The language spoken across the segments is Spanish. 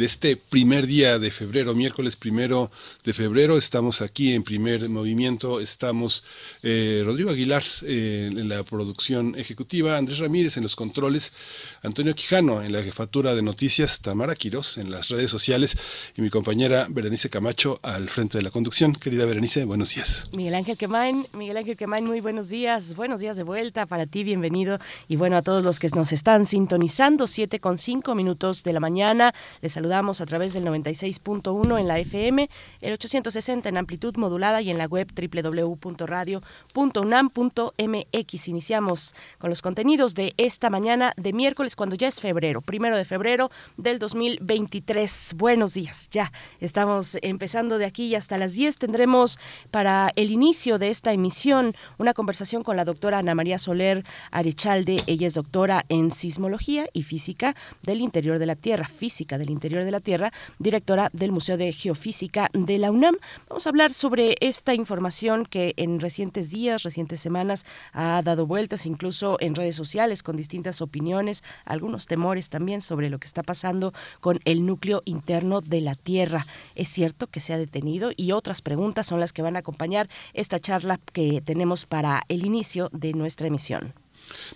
de este primer día de febrero, miércoles primero de febrero. Estamos aquí en primer movimiento. Estamos eh, Rodrigo Aguilar eh, en la producción ejecutiva, Andrés Ramírez en los controles, Antonio Quijano en la jefatura de noticias, Tamara Quirós en las redes sociales y mi compañera Berenice Camacho al frente de la conducción. Querida Berenice, buenos días. Miguel Ángel Quemain, Miguel Ángel Quemain, muy buenos días. Buenos días de vuelta para ti, bienvenido. Y bueno, a todos los que nos están sintonizando, 7 con 5 minutos de la mañana. Les saludo a través del 96.1 en la FM, el 860 en amplitud modulada y en la web www.radio.unam.mx. Iniciamos con los contenidos de esta mañana de miércoles, cuando ya es febrero, primero de febrero del 2023. Buenos días, ya estamos empezando de aquí y hasta las 10. Tendremos para el inicio de esta emisión una conversación con la doctora Ana María Soler Arechalde. Ella es doctora en sismología y física del interior de la Tierra, física del interior de la Tierra, directora del Museo de Geofísica de la UNAM. Vamos a hablar sobre esta información que en recientes días, recientes semanas ha dado vueltas incluso en redes sociales con distintas opiniones, algunos temores también sobre lo que está pasando con el núcleo interno de la Tierra. ¿Es cierto que se ha detenido? Y otras preguntas son las que van a acompañar esta charla que tenemos para el inicio de nuestra emisión.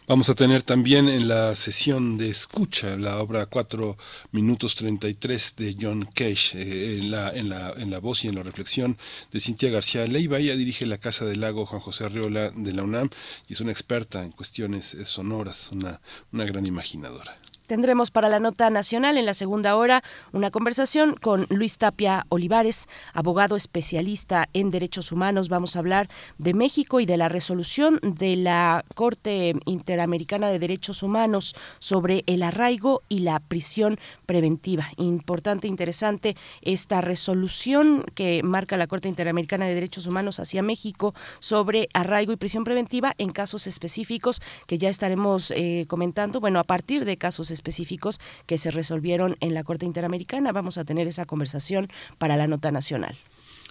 Vamos a tener también en la sesión de escucha la obra 4 minutos 33 de John Cage, eh, en, la, en, la, en la voz y en la reflexión de Cintia García Leiva. Ella dirige la Casa del Lago Juan José Arriola de la UNAM y es una experta en cuestiones sonoras, una, una gran imaginadora. Tendremos para la nota nacional en la segunda hora una conversación con Luis Tapia Olivares, abogado especialista en derechos humanos. Vamos a hablar de México y de la resolución de la Corte Interamericana de Derechos Humanos sobre el arraigo y la prisión preventiva. Importante, interesante esta resolución que marca la Corte Interamericana de Derechos Humanos hacia México sobre arraigo y prisión preventiva en casos específicos que ya estaremos eh, comentando. Bueno, a partir de casos específicos que se resolvieron en la Corte Interamericana. Vamos a tener esa conversación para la nota nacional.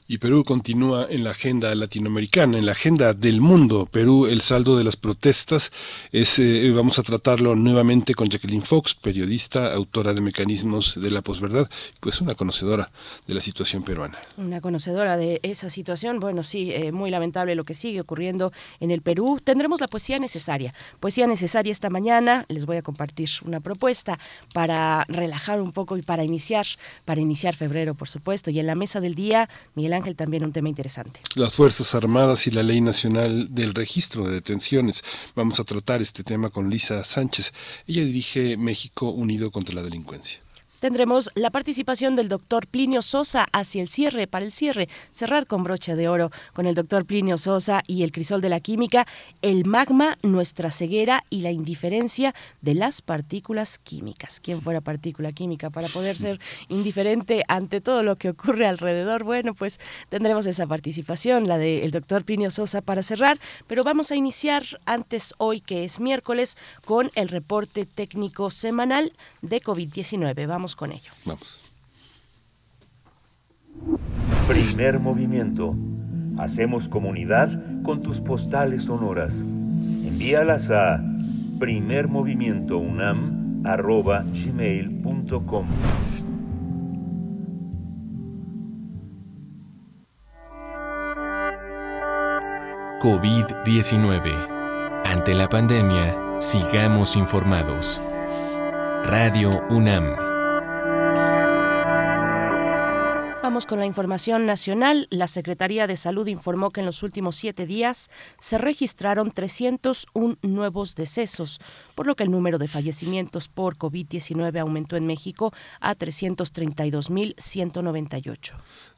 Y Perú continúa en la agenda latinoamericana, en la agenda del mundo. Perú, el saldo de las protestas, es, eh, vamos a tratarlo nuevamente con Jacqueline Fox, periodista, autora de Mecanismos de la Posverdad, pues una conocedora de la situación peruana. Una conocedora de esa situación. Bueno, sí, eh, muy lamentable lo que sigue ocurriendo en el Perú. Tendremos la poesía necesaria. Poesía necesaria esta mañana. Les voy a compartir una propuesta para relajar un poco y para iniciar, para iniciar febrero, por supuesto. Y en la mesa del día, Miguel Ángel, también un tema interesante. Las Fuerzas Armadas y la Ley Nacional del Registro de Detenciones. Vamos a tratar este tema con Lisa Sánchez. Ella dirige México Unido contra la Delincuencia tendremos la participación del doctor Plinio Sosa hacia el cierre, para el cierre, cerrar con broche de oro con el doctor Plinio Sosa y el crisol de la química, el magma, nuestra ceguera y la indiferencia de las partículas químicas. ¿Quién fuera partícula química para poder ser indiferente ante todo lo que ocurre alrededor? Bueno, pues tendremos esa participación, la del doctor Plinio Sosa para cerrar, pero vamos a iniciar antes hoy, que es miércoles, con el reporte técnico semanal de COVID-19. Vamos con ello. Vamos. Primer movimiento. Hacemos comunidad con tus postales sonoras. Envíalas a primermovimientounam.gmail.com COVID-19. Ante la pandemia, sigamos informados. Radio UNAM. Vamos con la información nacional. La Secretaría de Salud informó que en los últimos siete días se registraron 301 nuevos decesos, por lo que el número de fallecimientos por COVID-19 aumentó en México a 332.198.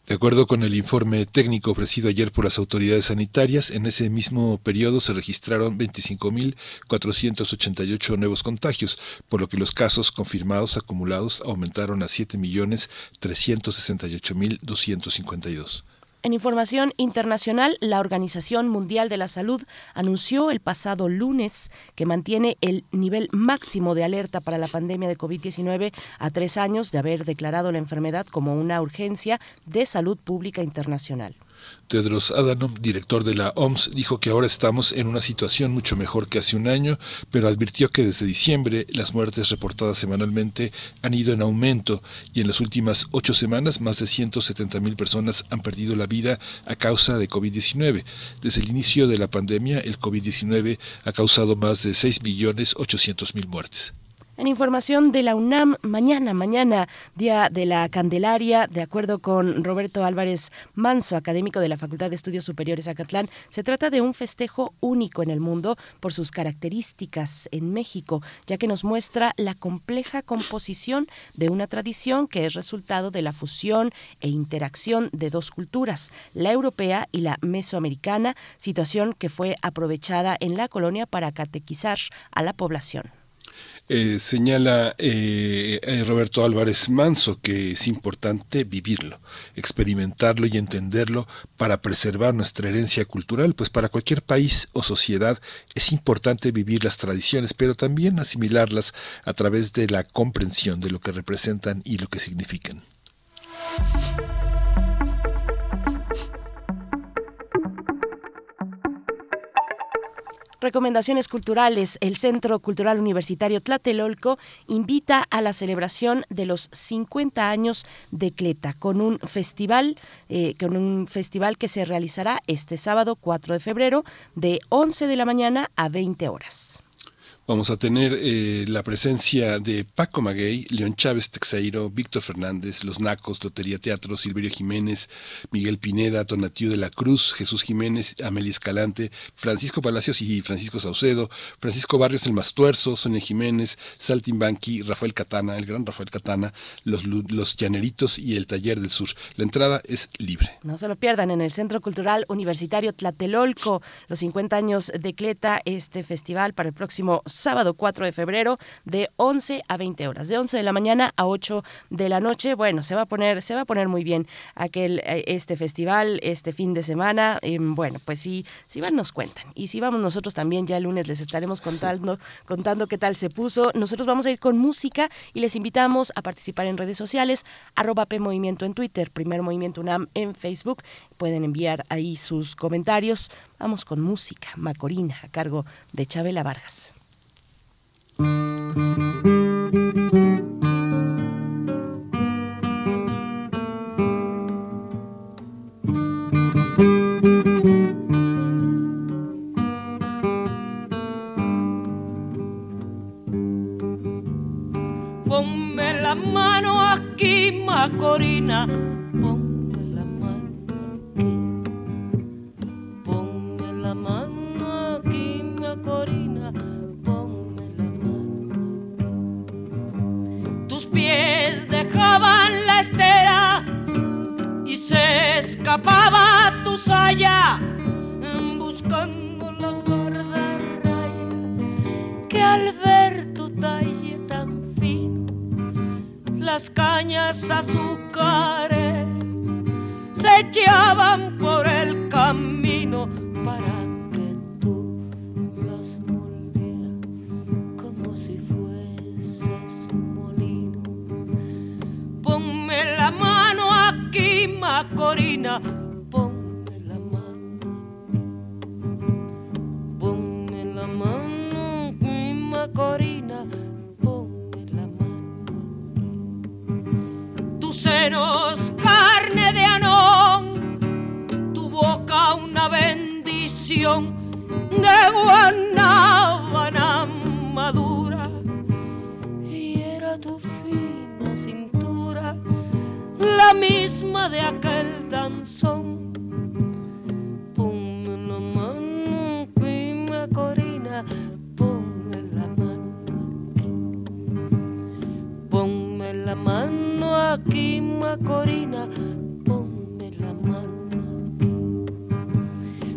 De acuerdo con el informe técnico ofrecido ayer por las autoridades sanitarias, en ese mismo periodo se registraron 25.488 nuevos contagios, por lo que los casos confirmados acumulados aumentaron a 7.368.252. En información internacional, la Organización Mundial de la Salud anunció el pasado lunes que mantiene el nivel máximo de alerta para la pandemia de COVID-19 a tres años de haber declarado la enfermedad como una urgencia de salud pública internacional. Tedros Adhanom, director de la OMS, dijo que ahora estamos en una situación mucho mejor que hace un año, pero advirtió que desde diciembre las muertes reportadas semanalmente han ido en aumento y en las últimas ocho semanas más de 170 mil personas han perdido la vida a causa de COVID-19. Desde el inicio de la pandemia, el COVID-19 ha causado más de 6 millones 800 mil muertes. En información de la UNAM, mañana, mañana, Día de la Candelaria, de acuerdo con Roberto Álvarez Manso, académico de la Facultad de Estudios Superiores Acatlán, se trata de un festejo único en el mundo por sus características en México, ya que nos muestra la compleja composición de una tradición que es resultado de la fusión e interacción de dos culturas, la europea y la mesoamericana, situación que fue aprovechada en la colonia para catequizar a la población. Eh, señala eh, eh, Roberto Álvarez Manso que es importante vivirlo, experimentarlo y entenderlo para preservar nuestra herencia cultural, pues para cualquier país o sociedad es importante vivir las tradiciones, pero también asimilarlas a través de la comprensión de lo que representan y lo que significan. Recomendaciones culturales. El Centro Cultural Universitario Tlatelolco invita a la celebración de los 50 años de Cleta con un festival, eh, con un festival que se realizará este sábado 4 de febrero de 11 de la mañana a 20 horas. Vamos a tener eh, la presencia de Paco Maguey, León Chávez Texeiro, Víctor Fernández, Los Nacos, Lotería Teatro, Silverio Jiménez, Miguel Pineda, Tonatiu de la Cruz, Jesús Jiménez, Amelia Escalante, Francisco Palacios y Francisco Saucedo, Francisco Barrios el Mastuerzo, Sonia Jiménez, Saltimbanqui, Rafael Catana, el gran Rafael Catana, los, los Llaneritos y el Taller del Sur. La entrada es libre. No se lo pierdan en el Centro Cultural Universitario Tlatelolco, los 50 años de Cleta, este festival para el próximo sábado 4 de febrero de 11 a 20 horas, de 11 de la mañana a 8 de la noche. Bueno, se va a poner se va a poner muy bien aquel eh, este festival este fin de semana. bueno, pues sí, si van nos cuentan y si vamos nosotros también ya el lunes les estaremos contando contando qué tal se puso. Nosotros vamos a ir con música y les invitamos a participar en redes sociales arroba P Movimiento en Twitter, Primer Movimiento UNAM en Facebook. Pueden enviar ahí sus comentarios. Vamos con música, Macorina, a cargo de Chabela Vargas. Ponme la mano aquí, Macorina. Escapaba las cañas azúcares se echaban por el camino para que tú las volvieras como si fueses molino. Ponme la mano aquí Macorina Tus senos, carne de anón, tu boca una bendición de guanábana madura y era tu fina cintura la misma de aquel danzón. aquí, Macorina, ponme la mano.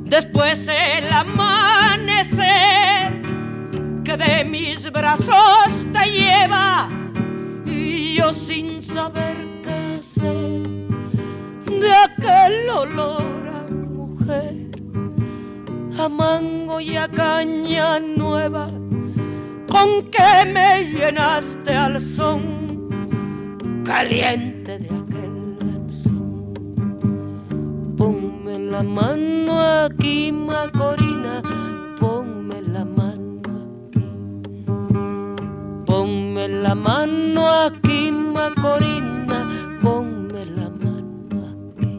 Después el amanecer que de mis brazos te lleva y yo sin saber qué hacer de aquel olor a mujer, a mango y a caña nueva, con que me llenaste al son caliente de aquel lanzón. Ponme la mano aquí, Macorina, ponme la mano aquí. Ponme la mano aquí, Macorina, ponme la mano aquí.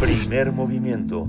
Primer movimiento.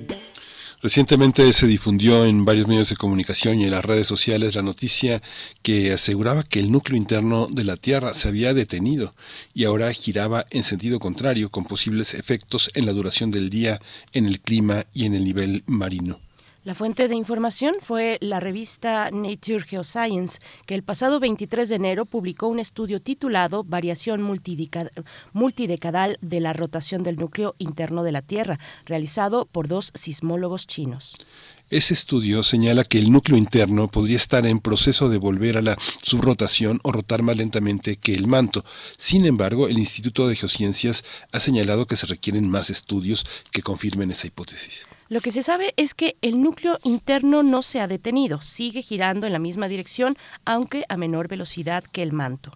Recientemente se difundió en varios medios de comunicación y en las redes sociales la noticia que aseguraba que el núcleo interno de la Tierra se había detenido y ahora giraba en sentido contrario con posibles efectos en la duración del día, en el clima y en el nivel marino. La fuente de información fue la revista Nature Geoscience, que el pasado 23 de enero publicó un estudio titulado Variación multidecadal de la rotación del núcleo interno de la Tierra, realizado por dos sismólogos chinos. Ese estudio señala que el núcleo interno podría estar en proceso de volver a la subrotación o rotar más lentamente que el manto. Sin embargo, el Instituto de Geociencias ha señalado que se requieren más estudios que confirmen esa hipótesis. Lo que se sabe es que el núcleo interno no se ha detenido, sigue girando en la misma dirección, aunque a menor velocidad que el manto.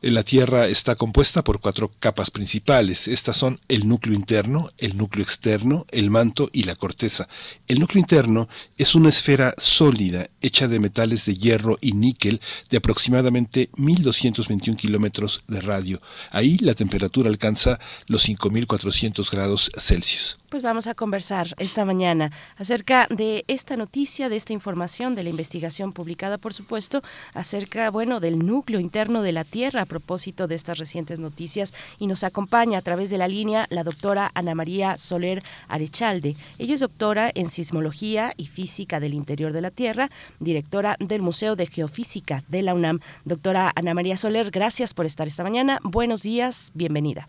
La Tierra está compuesta por cuatro capas principales. Estas son el núcleo interno, el núcleo externo, el manto y la corteza. El núcleo interno es una esfera sólida hecha de metales de hierro y níquel de aproximadamente 1.221 kilómetros de radio. Ahí la temperatura alcanza los 5.400 grados Celsius. Pues vamos a conversar esta mañana acerca de esta noticia, de esta información, de la investigación publicada, por supuesto, acerca, bueno, del núcleo interno de la Tierra a propósito de estas recientes noticias. Y nos acompaña a través de la línea la doctora Ana María Soler Arechalde. Ella es doctora en sismología y física del interior de la Tierra, directora del Museo de Geofísica de la UNAM. Doctora Ana María Soler, gracias por estar esta mañana. Buenos días, bienvenida.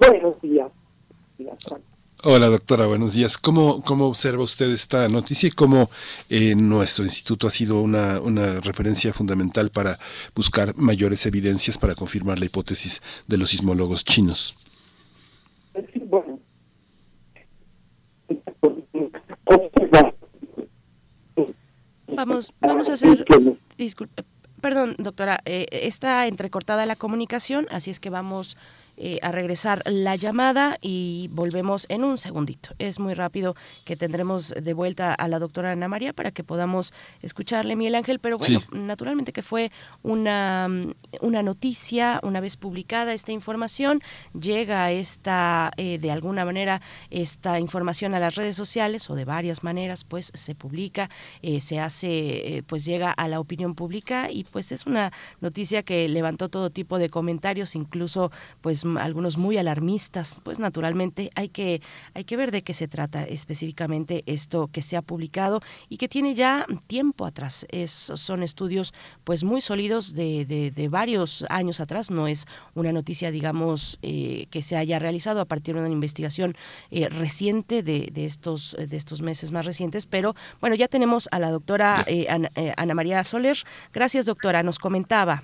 Buenos días. Hola doctora, buenos días. ¿Cómo, cómo observa usted esta noticia y cómo eh, nuestro instituto ha sido una, una referencia fundamental para buscar mayores evidencias para confirmar la hipótesis de los sismólogos chinos? Sí, bueno. Vamos, vamos a hacer... Disculpe, perdón, doctora, eh, está entrecortada la comunicación, así es que vamos eh, a regresar la llamada y volvemos en un segundito. Es muy rápido que tendremos de vuelta a la doctora Ana María para que podamos escucharle, Miguel Ángel, pero bueno, Sí. naturalmente que fue una, mm, una noticia, una vez publicada esta información, llega esta, eh, de alguna manera, esta información a las redes sociales o de varias maneras, pues se publica, eh, se hace, eh, pues llega a la opinión pública y pues es una noticia que levantó todo tipo de comentarios, incluso pues algunos muy alarmistas, pues naturalmente hay que, hay que ver de qué se trata específicamente esto que se ha publicado y que tiene ya tiempo atrás. Es, son estudios pues muy sólidos de, de- de varios años atrás, no es una noticia digamos eh, que se haya realizado a partir de una investigación eh, reciente de, de estos, de estos meses más recientes, pero bueno, ya tenemos a la doctora eh, Ana, eh, Ana María Soler. Gracias doctora, nos comentaba.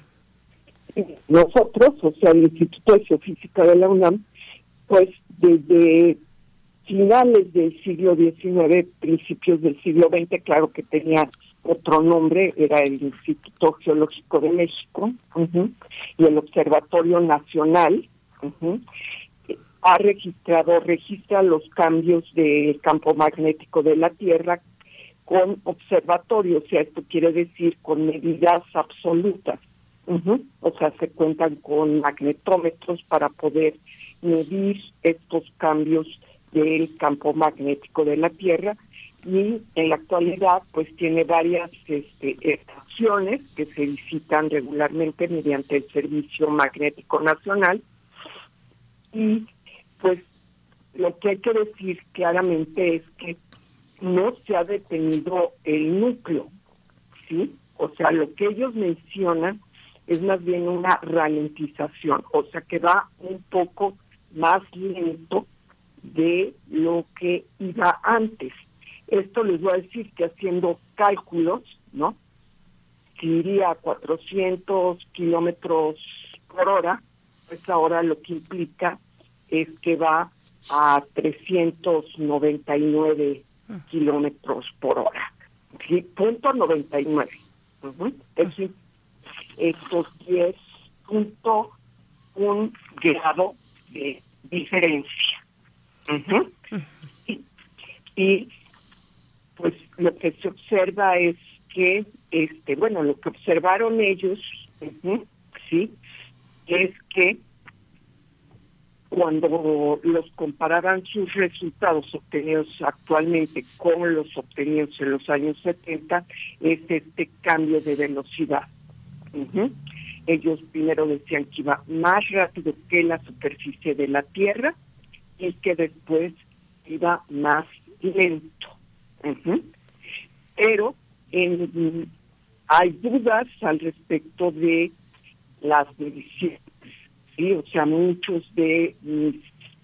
Nosotros, o sea, el Instituto de Geofísica de la UNAM, pues desde finales del siglo XIX, principios del siglo XX, claro que tenía otro nombre, era el Instituto Geológico de México y el Observatorio Nacional, ha registrado, registra los cambios del campo magnético de la Tierra con observatorio, o sea, esto quiere decir con medidas absolutas. Ujú. O sea, se cuentan con magnetómetros para poder medir estos cambios del campo magnético de la Tierra y en la actualidad pues tiene varias este, estaciones que se visitan regularmente mediante el Servicio Magnético Nacional y pues lo que hay que decir claramente es que no se ha detenido el núcleo, ¿sí? O sea, lo que ellos mencionan es más bien una ralentización, o sea que va un poco más lento de lo que iba antes. Esto les voy a decir que haciendo cálculos, ¿no? Si iría a 400 kilómetros por hora, pues ahora lo que implica es que va a 399 kilómetros por hora. ¿sí? Punto 99. Ujú. Es decir, estos 10 punto un grado de diferencia. Y, y, pues lo que se observa es que este bueno lo que observaron ellos sí es que cuando los comparaban sus resultados obtenidos actualmente con los obtenidos en los años 70 es este cambio de velocidad. Ujú. Ellos primero decían que iba más rápido que la superficie de la Tierra y que después iba más lento. Ujú. Pero en- hay dudas al respecto de las mediciones. ¿sí? O sea, muchos de mis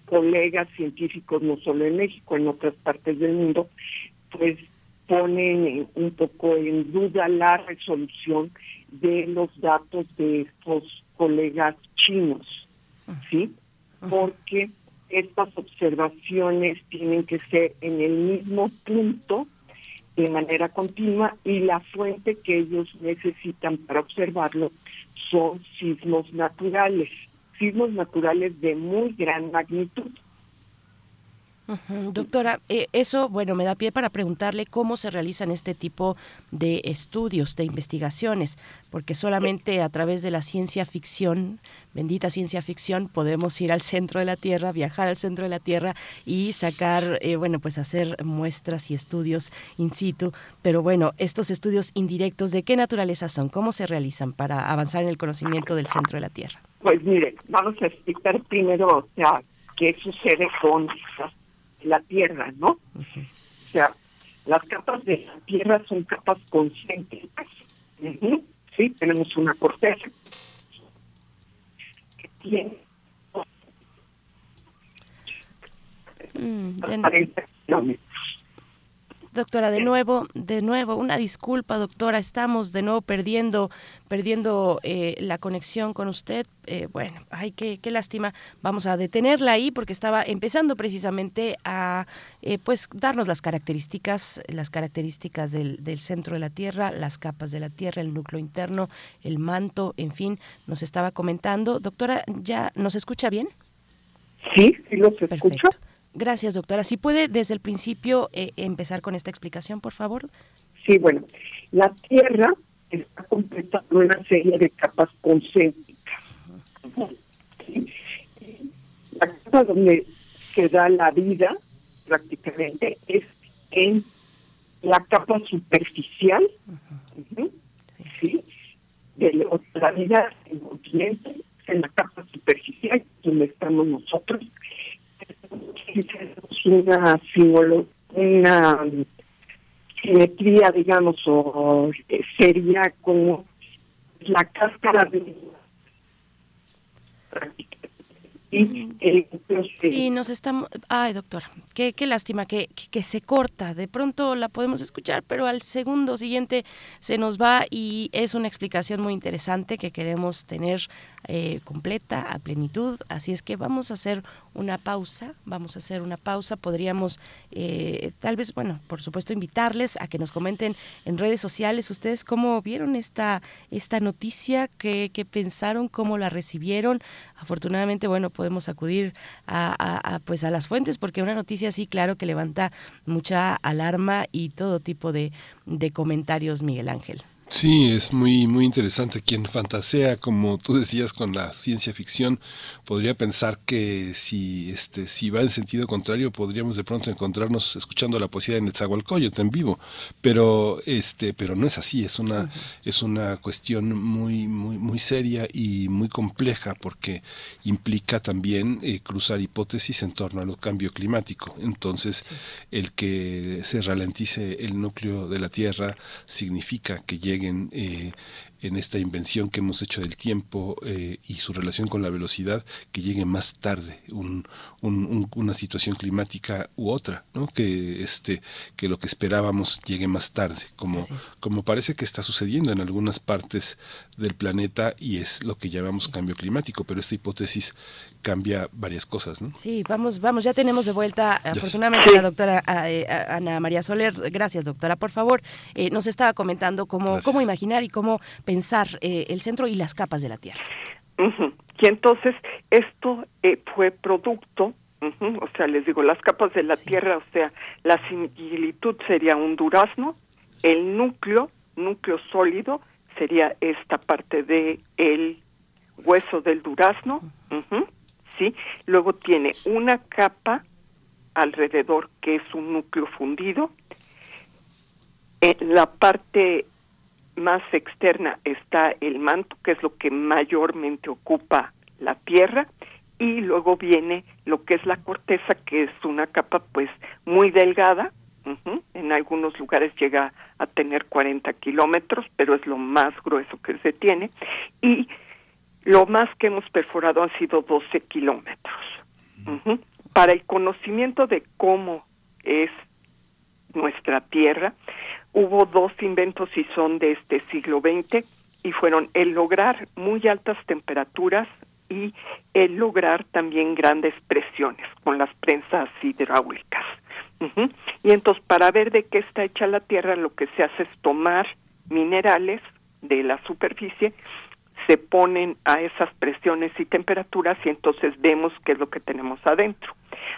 colegas científicos, no solo en México, en otras partes del mundo, pues ponen en- un poco en duda la resolución de los datos de estos colegas chinos, ¿sí? Porque estas observaciones tienen que ser en el mismo punto de manera continua y la fuente que ellos necesitan para observarlo son sismos naturales, sismos naturales de muy gran magnitud. Doctora, eh, eso, bueno, me da pie para preguntarle cómo se realizan este tipo de estudios, de investigaciones, porque solamente a través de la ciencia ficción, bendita ciencia ficción, podemos ir al centro de la Tierra, viajar al centro de la Tierra y sacar, eh, bueno, pues hacer muestras y estudios in situ. Pero bueno, estos estudios indirectos, ¿de qué naturaleza son? ¿Cómo se realizan para avanzar en el conocimiento del centro de la Tierra? Pues mire, vamos a explicar primero, o sea, qué sucede con la Tierra, ¿no? O sea, las capas de la Tierra son capas concéntricas. Ujú, Sí, tenemos una corteza que tiene Mm, de- 40 kilómetros. Doctora, de nuevo, de nuevo, una disculpa, doctora, estamos de nuevo perdiendo, perdiendo eh, la conexión con usted. Eh, bueno, ay, qué, qué lástima. Vamos a detenerla ahí porque estaba empezando precisamente a, eh, pues, darnos las características, las características del, del centro de la Tierra, las capas de la Tierra, el núcleo interno, el manto, en fin, nos estaba comentando. Doctora, ¿ya nos escucha bien? Sí, sí los escucho. Perfecto. Gracias, doctora. Si puede desde el principio eh, empezar con esta explicación, por favor. Sí, bueno, la Tierra está compuesta por una serie de capas concéntricas. La capa donde se da la vida, prácticamente, es en la capa superficial, ¿sí? de la vida en continente, en la capa superficial, donde estamos nosotros. Una, simolo- una simetría, digamos, o eh, sería como la cáscara de Sí, nos estamos... Ay, doctora, qué, qué lástima que, que, que se corta. De pronto la podemos escuchar, pero al segundo siguiente se nos va y es una explicación muy interesante que queremos tener eh, completa, a plenitud. Así es que vamos a hacer una pausa, vamos a hacer una pausa. Podríamos, eh, tal vez, bueno, por supuesto, invitarles a que nos comenten en redes sociales ustedes cómo vieron esta, esta noticia, qué, qué pensaron, cómo la recibieron. Afortunadamente, bueno, podemos acudir a, pues a las fuentes porque una noticia así, claro, que levanta mucha alarma y todo tipo de comentarios, Miguel Ángel. Sí, es muy, muy interesante. Quien fantasea, como tú decías, con la ciencia ficción, podría pensar que si, este, si va en sentido contrario, podríamos de pronto encontrarnos escuchando la poesía de Netzahualcóyotl en vivo. Pero, este, pero no es así. Es una, es una cuestión muy, muy, muy seria y muy compleja porque implica también eh, cruzar hipótesis en torno al cambio climático. Entonces, el que se ralentice el núcleo de la Tierra significa que llegue lleguen eh, en esta invención que hemos hecho del tiempo eh, y su relación con la velocidad, que llegue más tarde un, un, una situación climática u otra, ¿no? que, este, que lo que esperábamos llegue más tarde, como, como parece que está sucediendo en algunas partes del planeta y es lo que llamamos cambio climático, pero esta hipótesis cambia varias cosas, ¿no? Sí, vamos, vamos, ya tenemos de vuelta afortunadamente la doctora eh, Ana María Soler. Gracias, doctora. Por favor, eh, nos estaba comentando cómo, cómo imaginar y cómo pensar eh, el centro y las capas de la Tierra. Y entonces esto fue producto, o sea, les digo, las capas de la Tierra, o sea, la similitud sería un durazno, el núcleo, núcleo sólido, sería esta parte de el hueso del durazno, ¿sí? Luego tiene una capa alrededor que es un núcleo fundido. En la parte más externa está el manto, que es lo que mayormente ocupa la tierra, y luego viene lo que es la corteza, que es una capa pues muy delgada, en algunos lugares llega a tener 40 kilómetros, pero es lo más grueso que se tiene, y lo más que hemos perforado han sido 12 kilómetros. Para el conocimiento de cómo es nuestra Tierra, hubo dos inventos y son de este siglo XX y fueron el lograr muy altas temperaturas y el lograr también grandes presiones con las prensas hidráulicas. Y entonces para ver de qué está hecha la Tierra lo que se hace es tomar minerales de la superficie se ponen a esas presiones y temperaturas y entonces vemos qué es lo que tenemos adentro.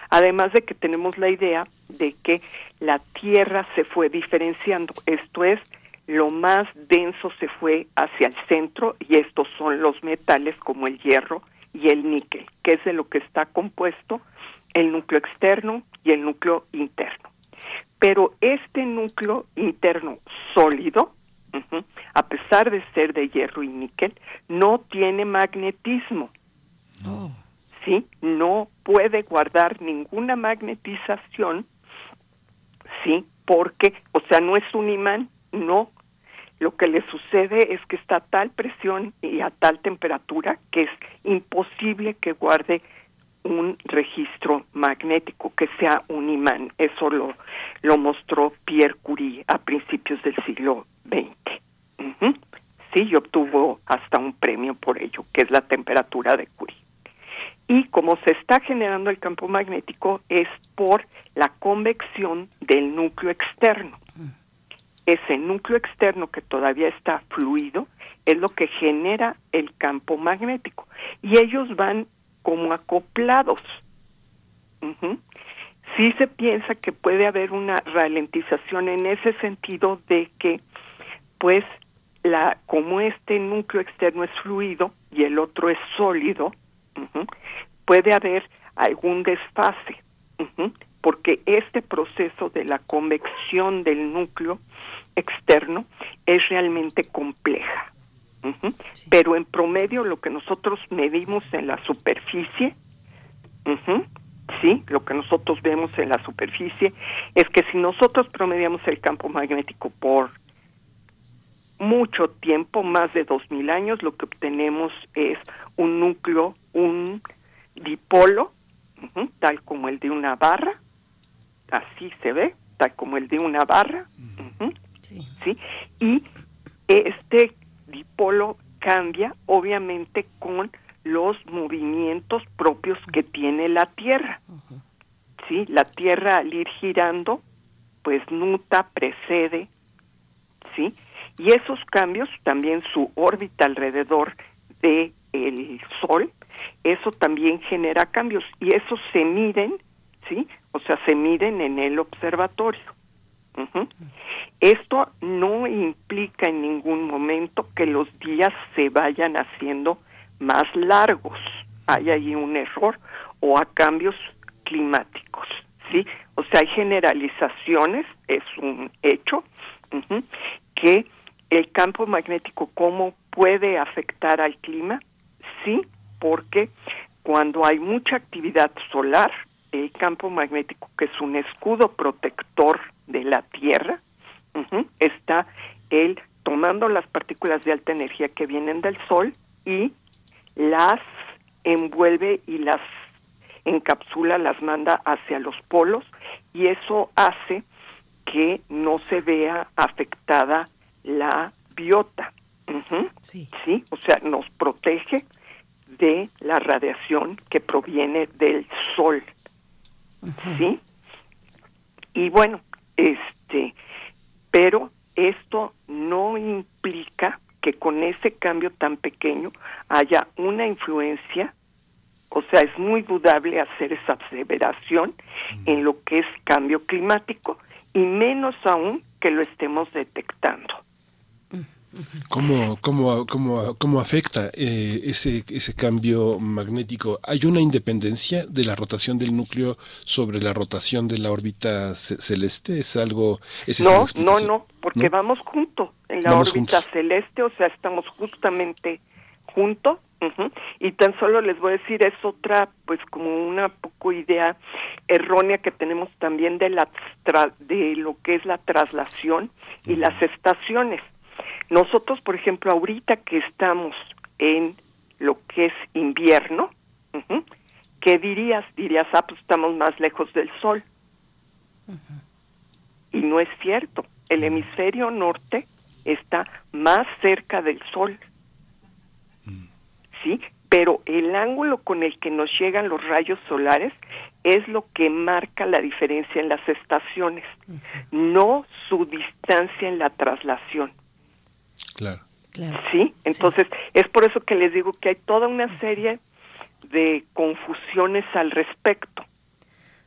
Además de que tenemos la idea de que la Tierra se fue diferenciando, esto es, lo más denso se fue hacia el centro y estos son los metales como el hierro y el níquel, que es de lo que está compuesto el núcleo externo y el núcleo interno. Pero este núcleo interno sólido, a pesar de ser de hierro y níquel, no tiene magnetismo. Oh. ¿Sí? No puede guardar ninguna magnetización, ¿sí? Porque, o sea, no es un imán, no. Lo que le sucede es que está a tal presión y a tal temperatura que es imposible que guarde un registro magnético que sea un imán. Eso lo, lo mostró Pierre Curie a principios del siglo XX. Sí, y obtuvo hasta un premio por ello, que es la temperatura de Curie. Y como se está generando el campo magnético es por la convección del núcleo externo. Ese núcleo externo que todavía está fluido es lo que genera el campo magnético. Y ellos van como acoplados. Sí se piensa que puede haber una ralentización en ese sentido de que, pues, la como este núcleo externo es fluido y el otro es sólido, puede haber algún desfase, porque este proceso de la convección del núcleo externo es realmente compleja. Pero en promedio lo que nosotros medimos en la superficie, sí, lo que nosotros vemos en la superficie es que si nosotros promediamos el campo magnético por mucho tiempo, más de dos mil años, lo que obtenemos es un núcleo, un dipolo, tal como el de una barra, así se ve, tal como el de una barra, sí. Y este dipolo cambia obviamente con los movimientos propios que tiene la Tierra. Sí, la Tierra al ir girando, pues nuta, precede, ¿sí? Y esos cambios, también su órbita alrededor de el Sol, eso también genera cambios y esos se miden, ¿sí? O sea, se miden en el observatorio. Ujú. Esto no implica en ningún momento que los días se vayan haciendo más largos. Hay ahí un error o a cambios climáticos, ¿sí? O sea, hay generalizaciones, es un hecho, ujú, que el campo magnético cómo puede afectar al clima, sí, porque cuando hay mucha actividad solar, el campo magnético, que es un escudo protector de la Tierra, está él tomando las partículas de alta energía que vienen del Sol y las envuelve y las encapsula, las manda hacia los polos y eso hace que no se vea afectada la biota. Ujú. Sí. Sí, o sea, nos protege de la radiación que proviene del sol. ¿Sí? Y bueno, este, pero esto no implica que con ese cambio tan pequeño haya una influencia, o sea, es muy dudable hacer esa aseveración en lo que es cambio climático y menos aún que lo estemos detectando. ¿Cómo, cómo, cómo, cómo afecta eh, ese, ese cambio magnético? ¿Hay una independencia de la rotación del núcleo sobre la rotación de la órbita ce- celeste? ¿Es algo...? es No, no, no, porque ¿No? vamos juntos en la Vamos órbita juntos. celeste, o sea, estamos justamente juntos. Y tan solo les voy a decir, es otra, pues como una poco idea errónea que tenemos también de, la tra- de lo que es la traslación y las estaciones. Nosotros, por ejemplo, ahorita que estamos en lo que es invierno, ¿qué dirías? Dirías, ah, pues estamos más lejos del sol. Y no es cierto. El hemisferio norte está más cerca del sol. ¿Sí? Pero el ángulo con el que nos llegan los rayos solares es lo que marca la diferencia en las estaciones, no su distancia en la traslación. Claro. Claro. ¿Sí? Entonces, es por eso que les digo que hay toda una serie de confusiones al respecto.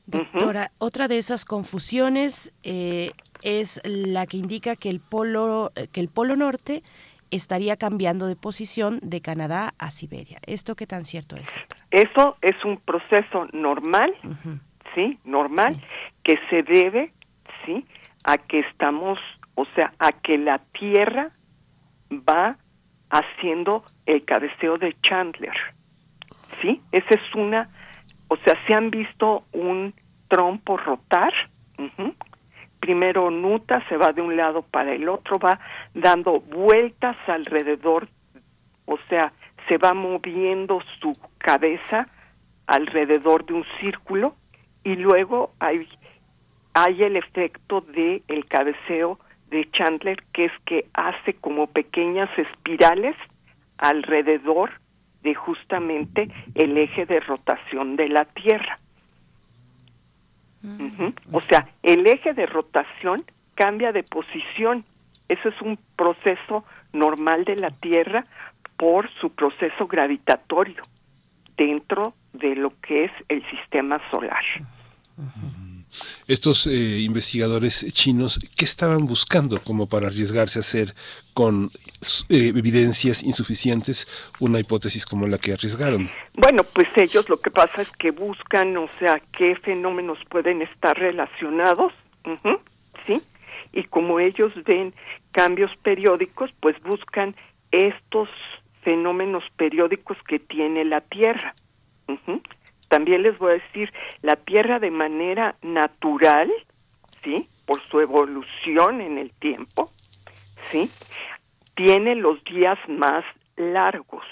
Doctora, otra de esas confusiones eh, es la que indica que el polo eh, que el polo norte estaría cambiando de posición de Canadá a Siberia. ¿Esto qué tan cierto es, doctora? Eso es un proceso normal, ¿sí? Normal, Sí. que se debe, ¿sí? A que estamos, o sea, a que la Tierra va haciendo el cabeceo de Chandler, ¿sí? Esa es una, o sea, se han visto un trompo rotar, primero nuta, se va de un lado para el otro, va dando vueltas alrededor o sea, se va moviendo su cabeza alrededor de un círculo y luego hay, hay el efecto de el cabeceo de Chandler que es que hace como pequeñas espirales alrededor de justamente el eje de rotación de la Tierra. Ujú. O sea, el eje de rotación cambia de posición. Eso es un proceso normal de la Tierra por su proceso gravitatorio dentro de lo que es el sistema solar. Estos eh, investigadores chinos, ¿qué estaban buscando como para arriesgarse a hacer con eh, evidencias insuficientes una hipótesis como la que arriesgaron? Bueno, pues ellos lo que pasa es que buscan, o sea, qué fenómenos pueden estar relacionados, ¿sí? Y como ellos ven cambios periódicos, pues buscan estos fenómenos periódicos que tiene la Tierra. Ujú. También les voy a decir, la Tierra de manera natural, ¿sí? Por su evolución en el tiempo, ¿sí? Tiene los días más largos.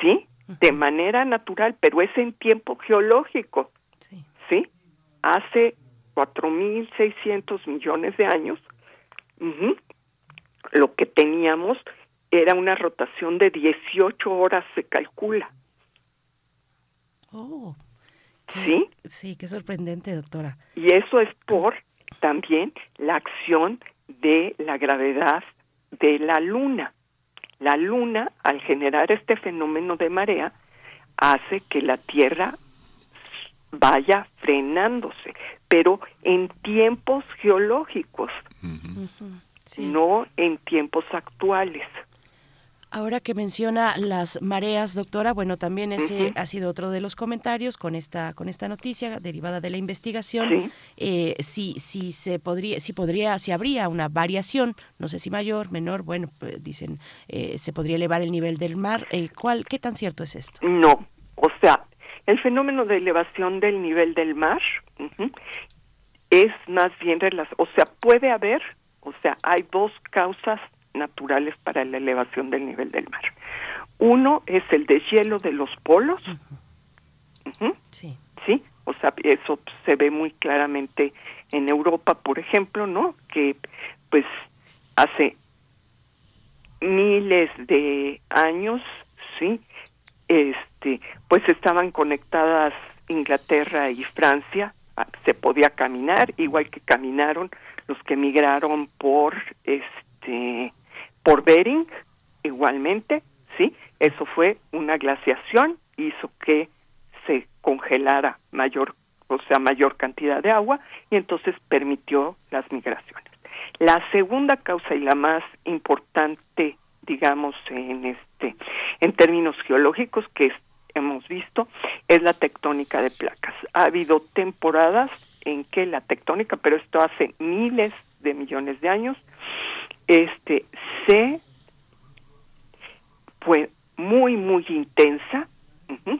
Sí, de manera natural, pero es en tiempo geológico. Sí. ¿Sí? Hace 4.600 millones de años, lo que teníamos era una rotación de 18 horas, se calcula. Oh, qué- ¿Sí? Sí, qué sorprendente, doctora. Y eso es por también la acción de la gravedad de la luna. La luna, al generar este fenómeno de marea, hace que la Tierra vaya frenándose, pero en tiempos geológicos, no en tiempos actuales. Ahora que menciona las mareas, doctora, bueno, también ese ha sido otro de los comentarios con esta con esta noticia derivada de la investigación. Sí. Eh, si si se podría, si podría, si habría una variación, no sé si mayor, menor, bueno, pues, dicen eh, se podría elevar el nivel del mar. Eh, ¿Cuál, qué tan cierto es esto? No, o sea, el fenómeno de elevación del nivel del mar es más bien relac- o sea, puede haber, o sea, hay dos causas naturales para la elevación del nivel del mar. Uno es el deshielo de los polos, Sí. sí, o sea, eso se ve muy claramente en Europa, por ejemplo, ¿no? Que pues hace miles de años, sí, este, pues estaban conectadas Inglaterra y Francia, ah, se podía caminar, igual que caminaron los que migraron por este por Bering, igualmente, sí, eso fue una glaciación, hizo que se congelara mayor, o sea, mayor cantidad de agua y entonces permitió las migraciones. La segunda causa y la más importante, digamos, en este, en términos geológicos que hemos visto, es la tectónica de placas. Ha habido temporadas en que la tectónica, pero esto hace miles de millones de años, este, se fue muy, muy intensa,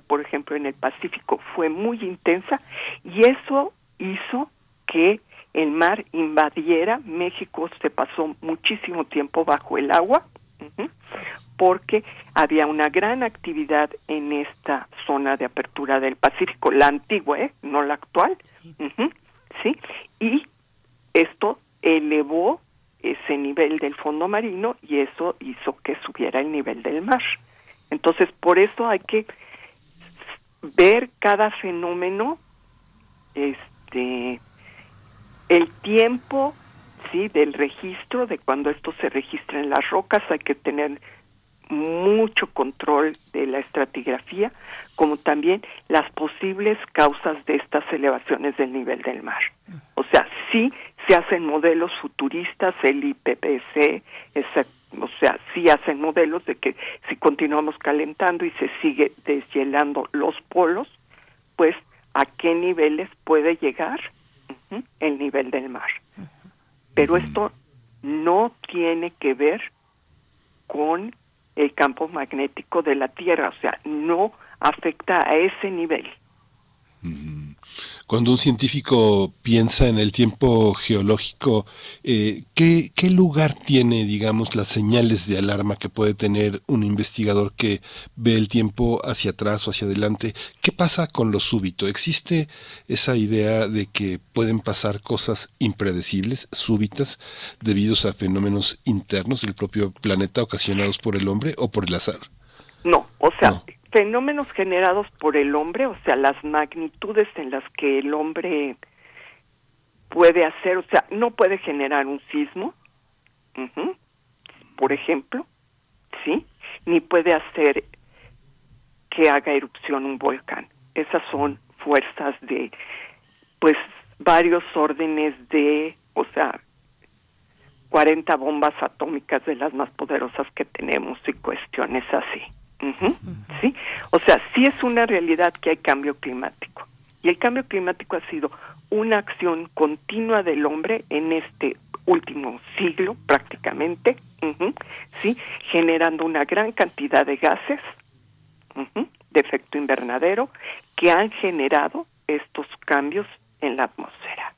por ejemplo en el Pacífico fue muy intensa, y eso hizo que el mar invadiera, México se pasó muchísimo tiempo bajo el agua, porque había una gran actividad en esta zona de apertura del Pacífico, la antigua, ¿eh? no la actual, ujú, sí, y esto elevó ese nivel del fondo marino y eso hizo que subiera el nivel del mar. Entonces, por eso hay que ver cada fenómeno, este, el tiempo, sí, del registro, de cuando esto se registra en las rocas, hay que tener mucho control de la estratigrafía, como también las posibles causas de estas elevaciones del nivel del mar. O sea, sí se hacen modelos futuristas, el IPPC, esa- o sea, sí hacen modelos de que si continuamos calentando y se sigue deshielando los polos, pues a qué niveles puede llegar el nivel del mar. Pero esto no tiene que ver con el campo magnético de la Tierra, o sea, no afecta a ese nivel. Cuando un científico piensa en el tiempo geológico, eh, ¿qué, qué lugar tiene, digamos, las señales de alarma que puede tener un investigador que ve el tiempo hacia atrás o hacia adelante? ¿Qué pasa con lo súbito? ¿Existe esa idea de que pueden pasar cosas impredecibles, súbitas, debidos a fenómenos internos del propio planeta ocasionados por el hombre o por el azar? No, o sea, No. Fenómenos generados por el hombre, o sea, las magnitudes en las que el hombre puede hacer, o sea, no puede generar un sismo, ujú, por ejemplo, ¿sí? Ni puede hacer que haga erupción un volcán. Esas son fuerzas de, pues, varios órdenes de, o sea, 40 bombas atómicas de las más poderosas que tenemos y cuestiones así. ¿Sí? O sea, sí es una realidad que hay cambio climático. Y el cambio climático ha sido una acción continua del hombre en este último siglo prácticamente, ¿sí? Generando una gran cantidad de gases de efecto invernadero que han generado estos cambios en la atmósfera.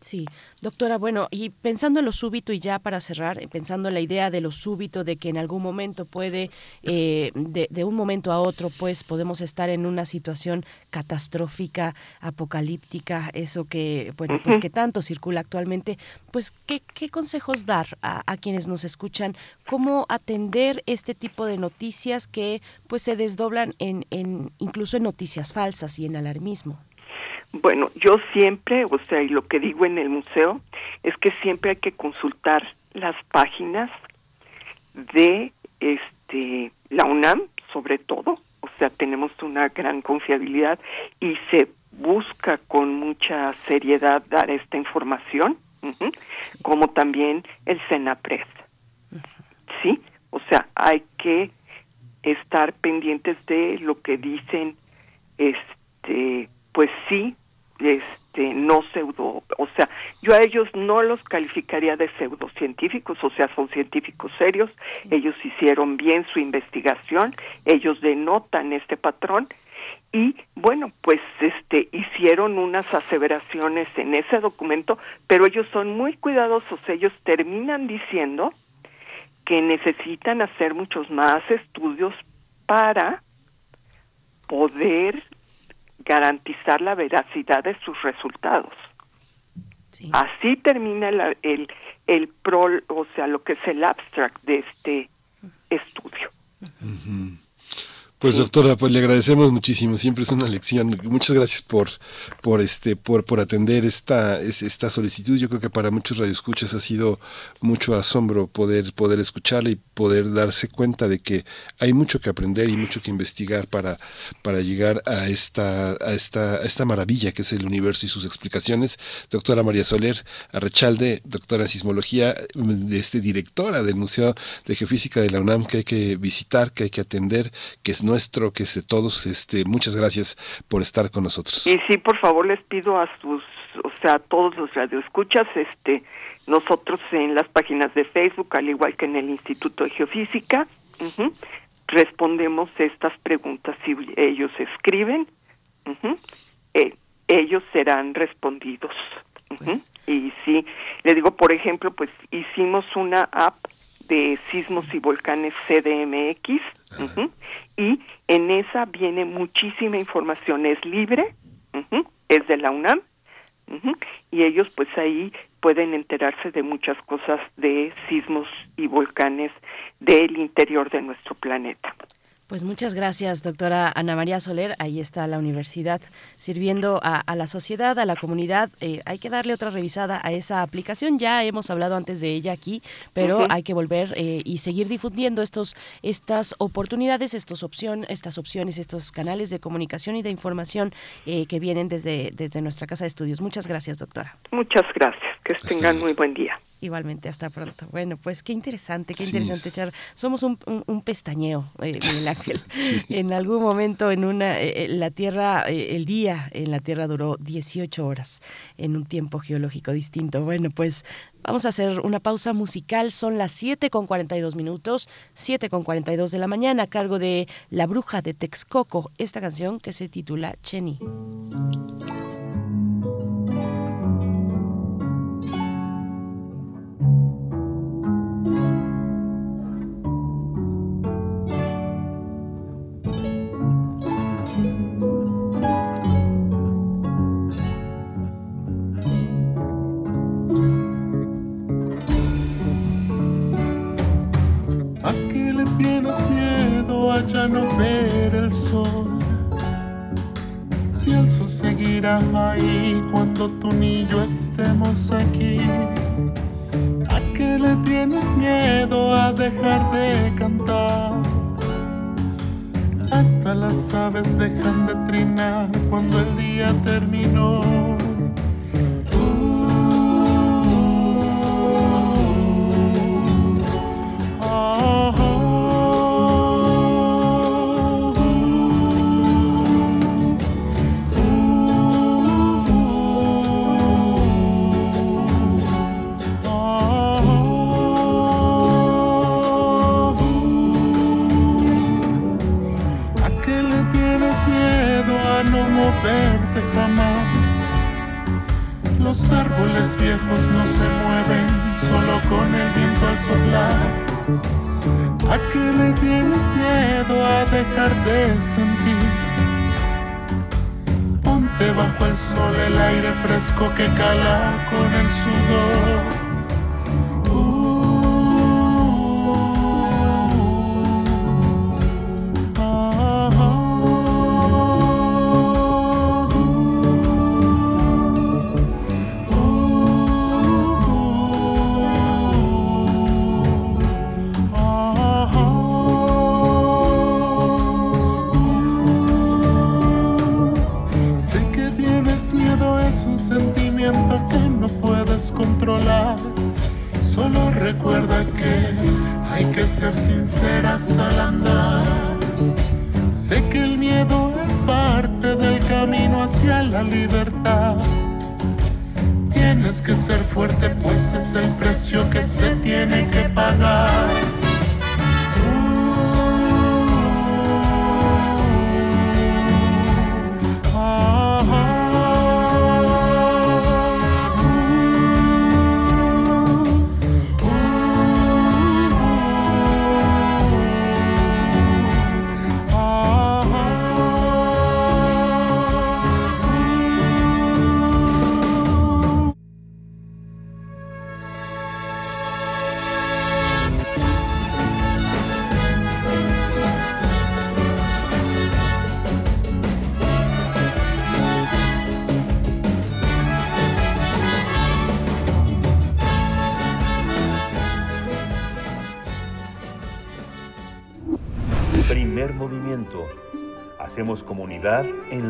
Sí, doctora, bueno, y pensando en lo súbito y ya para cerrar, eh, pensando en la idea de lo súbito, de que en algún momento puede, eh, de, de un momento a otro, pues podemos estar en una situación catastrófica, apocalíptica, eso que, bueno, pues que tanto circula actualmente, pues ¿qué, qué consejos dar a, a quienes nos escuchan? ¿Cómo atender este tipo de noticias que pues se desdoblan en, en incluso en noticias falsas y en alarmismo? Bueno, yo siempre, o sea, y lo que digo en el museo, es que siempre hay que consultar las páginas de este la UNAM, sobre todo, o sea, tenemos una gran confiabilidad y se busca con mucha seriedad dar esta información, como también el Senapred. Sí, o sea, hay que estar pendientes de lo que dicen, este, pues sí, este, no pseudo, o sea, yo a ellos no los calificaría de pseudocientíficos, o sea, son científicos serios, ellos hicieron bien su investigación, ellos denotan este patrón y bueno, pues este hicieron unas aseveraciones en ese documento, pero ellos son muy cuidadosos, ellos terminan diciendo que necesitan hacer muchos más estudios para poder garantizar la veracidad de sus resultados. Sí. Así termina la- el, el pro, o sea, lo que es el abstract de este estudio. Pues doctora, pues le agradecemos muchísimo, siempre es una lección. Muchas gracias por por este por por atender esta es- esta solicitud. Yo creo que para muchos radioescuchas ha sido mucho asombro poder poder escucharla y poder darse cuenta de que hay mucho que aprender y mucho que investigar para para llegar a esta a esta a esta maravilla que es el universo y sus explicaciones. Doctora María Soler Arrechalde, doctora en sismología, este directora del Museo de Geofísica de la UNAM que hay que visitar, que hay que atender, que es nuestro, que es de todos. Este, muchas gracias por estar con nosotros. Y sí, por favor, les pido a sus, o sea, a todos los radioescuchas, este, nosotros en las páginas de Facebook, al igual que en el Instituto de Geofísica, respondemos estas preguntas. Si ellos escriben, eh, ellos serán respondidos. Pues- Y sí, le digo, por ejemplo, pues hicimos una app de sismos y volcanes CDMX y en esa viene muchísima información, es libre, es de la UNAM y ellos pues ahí pueden enterarse de muchas cosas de sismos y volcanes del interior de nuestro planeta. Pues muchas gracias, doctora Ana María Soler. Ahí está la universidad sirviendo a, a la sociedad, a la comunidad. Eh, hay que darle otra revisada a esa aplicación. Ya hemos hablado antes de ella aquí, pero hay que volver eh, y seguir difundiendo estos, estas oportunidades, estos opción, estas opciones, estos canales de comunicación y de información eh, que vienen desde, desde nuestra casa de estudios. Muchas gracias, doctora. Muchas gracias, que Hasta tengan muy buen día. Igualmente, hasta pronto. Bueno, pues qué interesante, qué Sí, interesante, es- Char. Somos un, un- un pestañeo, eh, Miguel Ángel. En algún momento en una, eh, eh, la Tierra, eh, el día en la Tierra duró 18 horas en un tiempo geológico distinto. Bueno, pues vamos a hacer una pausa musical. Son las 7 con 42 minutos, 7 con 42 de la mañana, a cargo de La Bruja de Texcoco. Esta canción que se titula Cheni. A no ver el sol? Si el sol seguirá ahí cuando tú ni yo estemos aquí. ¿A qué le tienes miedo a dejar de cantar? Hasta las aves dejan de trinar cuando el día terminó.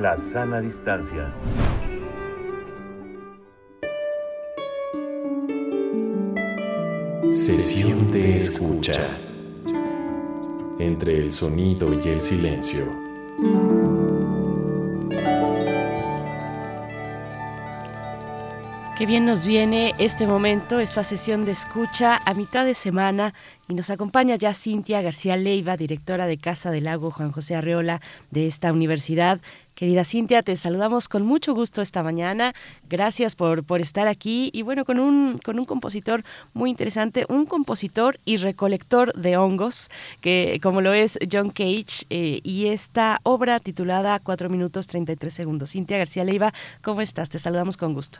La sana distancia. Sesión de escucha. Entre el sonido y el silencio. Qué bien nos viene este momento, esta sesión de escucha a mitad de semana y nos acompaña ya Cintia García Leiva, directora de Casa del Lago Juan José Arreola de esta universidad. Querida Cintia, te saludamos con mucho gusto esta mañana. Gracias por, por estar aquí y bueno, con un, con un compositor muy interesante, un compositor y recolector de hongos, que como lo es John Cage, eh, y esta obra titulada 4 minutos 33 segundos. Cintia García Leiva, ¿cómo estás? Te saludamos con gusto.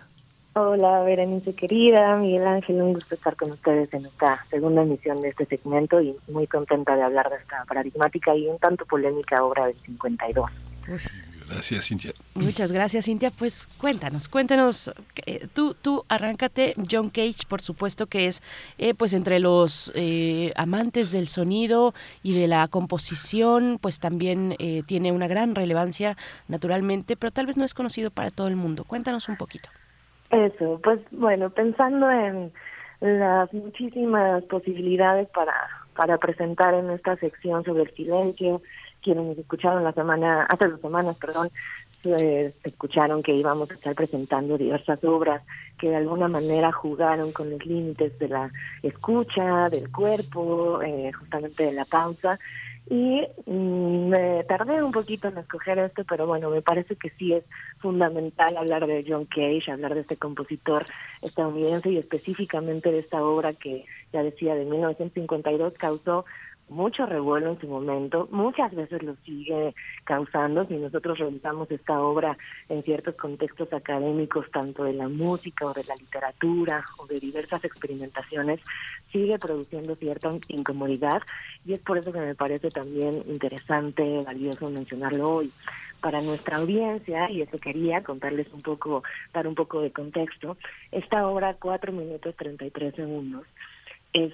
Hola, Berenice querida, Miguel Ángel, un gusto estar con ustedes en esta segunda emisión de este segmento y muy contenta de hablar de esta paradigmática y un tanto polémica obra del 52. Gracias, Cintia. Muchas gracias, Cintia. Pues cuéntanos, cuéntanos, eh, tú, tú arráncate, John Cage, por supuesto que es eh, pues entre los eh, amantes del sonido y de la composición, pues también eh, tiene una gran relevancia naturalmente, pero tal vez no es conocido para todo el mundo. Cuéntanos un poquito. Eso, pues bueno, pensando en las muchísimas posibilidades para, para presentar en esta sección sobre el silencio, quienes escucharon la semana, hace dos semanas, perdón, pues, escucharon que íbamos a estar presentando diversas obras que de alguna manera jugaron con los límites de la escucha, del cuerpo, eh, justamente de la pausa. Y mm, me tardé un poquito en escoger esto, pero bueno, me parece que sí es fundamental hablar de John Cage, hablar de este compositor estadounidense y específicamente de esta obra que, ya decía, de 1952 causó mucho revuelo en su momento, muchas veces lo sigue causando. Si nosotros revisamos esta obra en ciertos contextos académicos, tanto de la música o de la literatura o de diversas experimentaciones, sigue produciendo cierta incomodidad y es por eso que me parece también interesante, valioso mencionarlo hoy. Para nuestra audiencia, y eso quería contarles un poco, dar un poco de contexto, esta obra, 4 minutos 33 segundos, es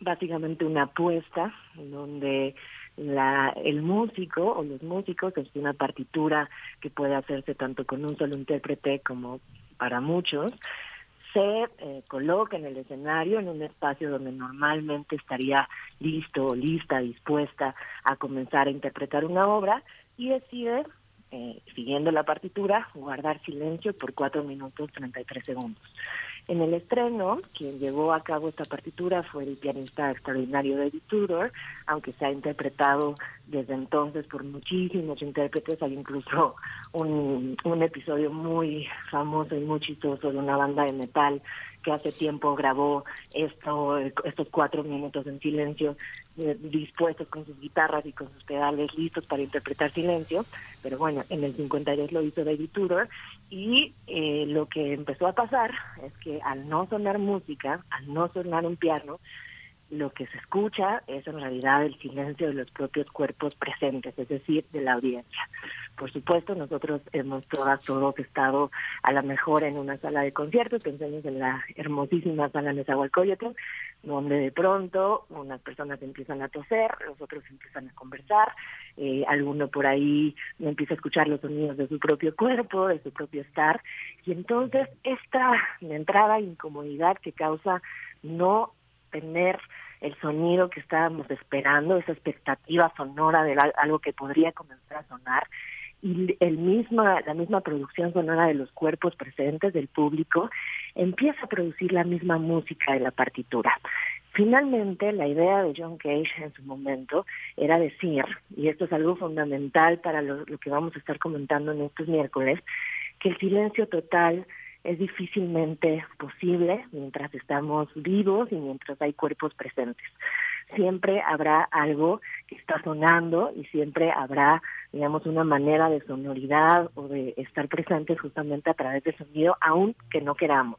básicamente una apuesta donde la, el músico o los músicos es una partitura que puede hacerse tanto con un solo intérprete como para muchos se eh, coloca en el escenario en un espacio donde normalmente estaría listo lista dispuesta a comenzar a interpretar una obra y decide eh, siguiendo la partitura guardar silencio por cuatro minutos 33 segundos en el estreno, quien llevó a cabo esta partitura fue el pianista extraordinario David Tudor, aunque se ha interpretado desde entonces por muchísimos intérpretes, hay incluso un, un episodio muy famoso y muy chistoso de una banda de metal que hace tiempo grabó esto, estos cuatro minutos en silencio, eh, dispuestos con sus guitarras y con sus pedales listos para interpretar silencio, pero bueno, en el 52 lo hizo David Tudor y eh, lo que empezó a pasar es que al no sonar música, al no sonar un piano, lo que se escucha es en realidad el silencio de los propios cuerpos presentes, es decir, de la audiencia. Por supuesto, nosotros hemos todas, todos estado a la mejor en una sala de conciertos, pensemos en la hermosísima sala Nezahualcóyotl, donde de pronto unas personas empiezan a toser, los otros empiezan a conversar, eh, alguno por ahí empieza a escuchar los sonidos de su propio cuerpo, de su propio estar, y entonces esta entrada incomodidad que causa no tener el sonido que estábamos esperando, esa expectativa sonora de algo que podría comenzar a sonar, y el misma, la misma producción sonora de los cuerpos presentes del público empieza a producir la misma música de la partitura. Finalmente, la idea de John Cage en su momento era decir, y esto es algo fundamental para lo, lo que vamos a estar comentando en estos miércoles, que el silencio total es difícilmente posible mientras estamos vivos y mientras hay cuerpos presentes. Siempre habrá algo que está sonando y siempre habrá, digamos, una manera de sonoridad o de estar presentes justamente a través del sonido, aun que no queramos.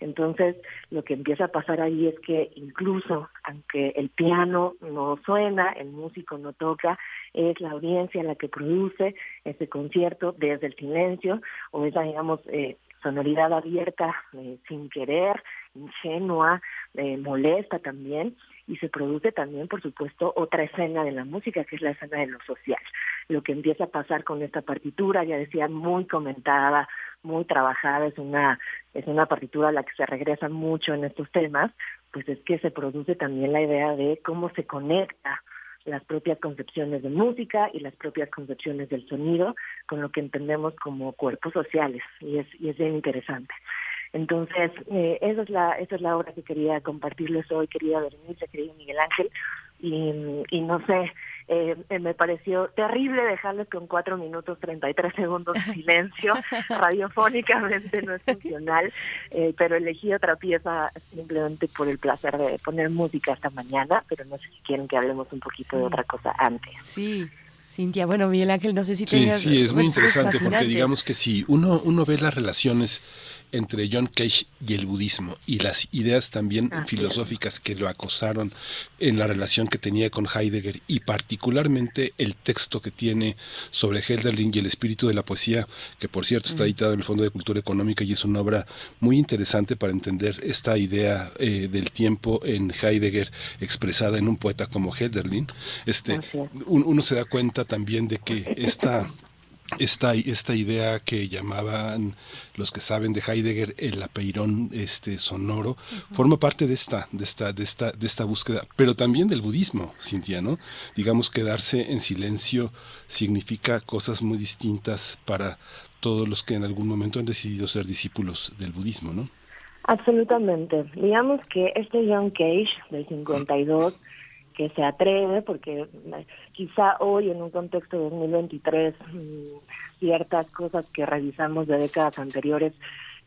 Entonces, lo que empieza a pasar ahí es que incluso, aunque el piano no suena, el músico no toca, es la audiencia la que produce ese concierto desde el silencio o esa, digamos, eh, sonoridad abierta, eh, sin querer, ingenua, eh, molesta también, y se produce también, por supuesto, otra escena de la música, que es la escena de lo social. Lo que empieza a pasar con esta partitura, ya decía, muy comentada, muy trabajada, es una, es una partitura a la que se regresa mucho en estos temas, pues es que se produce también la idea de cómo se conecta las propias concepciones de música y las propias concepciones del sonido con lo que entendemos como cuerpos sociales y es, y es bien interesante. Entonces, eh, esa, es la, esa es la obra que quería compartirles hoy, querida Berenice, querido Miguel Ángel, y, y no sé, eh, me pareció terrible dejarles con cuatro minutos 33 segundos de silencio. Radiofónicamente no es funcional, eh, pero elegí otra pieza simplemente por el placer de poner música esta mañana, pero no sé si quieren que hablemos un poquito de otra cosa antes. Sí, Cintia, bueno, Miguel Ángel, no sé si Sí, sí, es muy interesante porque digamos que si uno, uno ve las relaciones entre John Cage y el budismo y las ideas también filosóficas que lo acosaron en la relación que tenía con Heidegger y particularmente el texto que tiene sobre Helderling y el espíritu de la poesía, que por cierto está editado en el Fondo de Cultura Económica y es una obra muy interesante para entender esta idea eh, del tiempo en Heidegger expresada en un poeta como Helderling. Este, uno se da cuenta también de que esta esta, esta idea que llamaban los que saben de Heidegger el apeirón este sonoro forma parte de esta de esta de esta de esta búsqueda pero también del budismo Cintia no digamos quedarse en silencio significa cosas muy distintas para todos los que en algún momento han decidido ser discípulos del budismo no absolutamente. Digamos que este John Cage del 52 que se atreve, porque quizá hoy en un contexto de 2023 mm, ciertas cosas que revisamos de décadas anteriores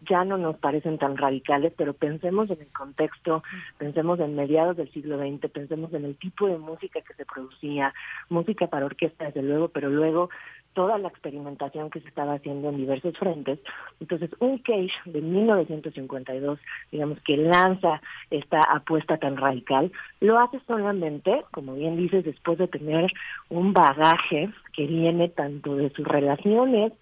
ya no nos parecen tan radicales, pero pensemos en el contexto, pensemos en mediados del siglo XX, pensemos en el tipo de música que se producía, música para orquesta desde luego, pero luego toda la experimentación que se estaba haciendo en diversos frentes. Entonces, un Cage de 1952, digamos, que lanza esta apuesta tan radical, lo hace solamente, como bien dices, después de tener un bagaje que viene tanto de sus relaciones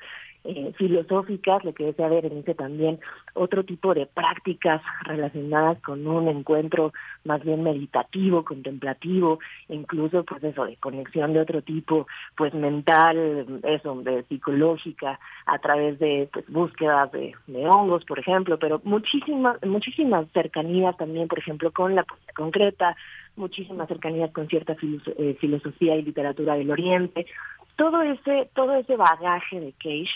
eh, filosóficas, lo que decía Berenice también, otro tipo de prácticas relacionadas con un encuentro más bien meditativo, contemplativo, incluso pues eso, de conexión de otro tipo, pues mental, eso, de psicológica, a través de pues búsquedas de, hongos, por ejemplo, pero muchísimas, muchísimas cercanías también, por ejemplo, con la poesía concreta, muchísimas cercanías con cierta eh, filosofía y literatura del Oriente, todo ese, todo ese bagaje de Cage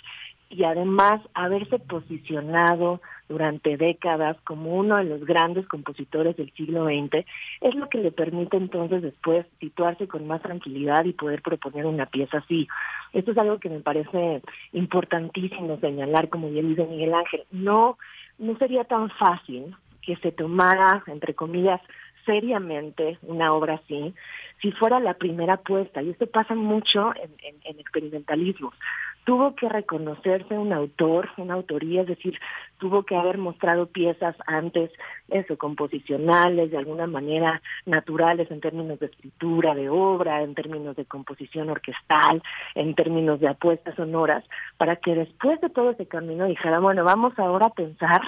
y además haberse posicionado durante décadas como uno de los grandes compositores del siglo XX, es lo que le permite entonces después situarse con más tranquilidad y poder proponer una pieza así. Esto es algo que me parece importantísimo señalar, como bien dice Miguel Ángel. No, no sería tan fácil que se tomara, entre comillas, seriamente una obra así, si fuera la primera apuesta, y esto pasa mucho en, en, en experimentalismo, tuvo que reconocerse un autor, una autoría, es decir, tuvo que haber mostrado piezas antes, eso, composicionales, de alguna manera naturales en términos de escritura, de obra, en términos de composición orquestal, en términos de apuestas sonoras, para que después de todo ese camino dijera, bueno, vamos ahora a pensar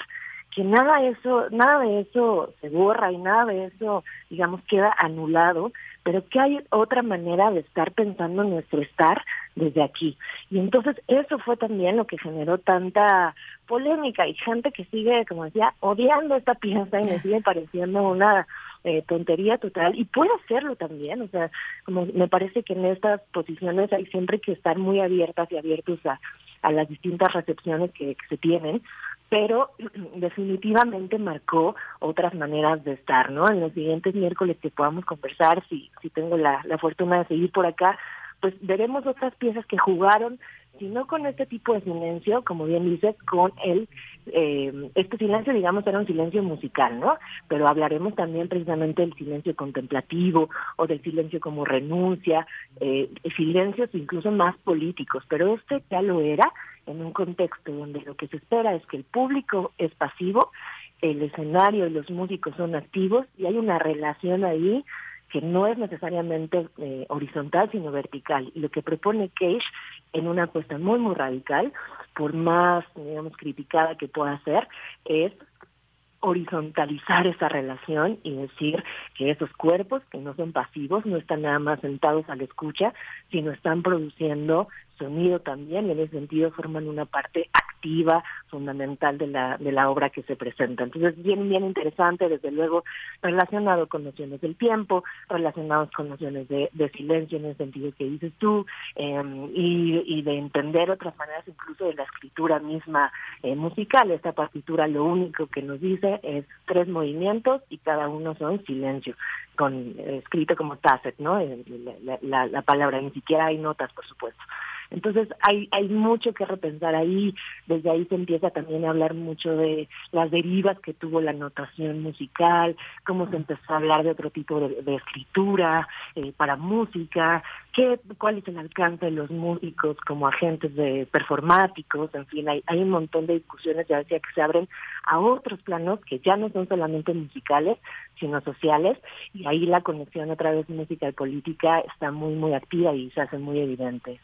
que nada eso, nada de eso se borra y nada de eso, digamos, queda anulado, pero que hay otra manera de estar pensando en nuestro estar desde aquí. Y entonces eso fue también lo que generó tanta polémica y gente que sigue, como decía, odiando esta pieza y me sigue pareciendo una eh, tontería total y puede hacerlo también, o sea, como me parece que en estas posiciones hay siempre que estar muy abiertas y abiertos a, a las distintas recepciones que, que se tienen, pero definitivamente marcó otras maneras de estar, ¿no? En los siguientes miércoles que podamos conversar, si, si tengo la, la fortuna de seguir por acá, pues veremos otras piezas que jugaron, si no con este tipo de silencio, como bien dices, con el, eh, este silencio, digamos, era un silencio musical, ¿no? Pero hablaremos también precisamente del silencio contemplativo o del silencio como renuncia, eh, silencios incluso más políticos, pero este ya lo era en un contexto donde lo que se espera es que el público es pasivo, el escenario y los músicos son activos y hay una relación ahí que no es necesariamente eh, horizontal, sino vertical. Y lo que propone Cage en una apuesta muy, muy radical, por más, digamos, criticada que pueda ser, es horizontalizar esa relación y decir que esos cuerpos que no son pasivos no están nada más sentados a la escucha, sino están produciendo sonido también y en ese sentido forman una parte activa, fundamental de la, de la obra que se presenta. Entonces, bien, bien interesante, desde luego, relacionado con nociones del tiempo, relacionados con nociones de, de silencio en el sentido que dices tú, eh, y, y, de entender otras maneras incluso de la escritura misma eh, musical. Esta partitura lo único que nos dice es tres movimientos y cada uno son silencio con eh, escrito como tacet, ¿no? La, la palabra, ni siquiera hay notas, por supuesto. Entonces hay, hay mucho que repensar ahí, desde ahí se empieza también a hablar mucho de las derivas que tuvo la notación musical, cómo se empezó a hablar de otro tipo de, escritura eh, para música, qué, cuál es el alcance de los músicos como agentes de performáticos, en fin, hay, hay un montón de discusiones ya decía que se abren a otros planos que ya no son solamente musicales, sino sociales, y ahí la conexión a través de música y política está muy, muy activa y se hace muy evidente.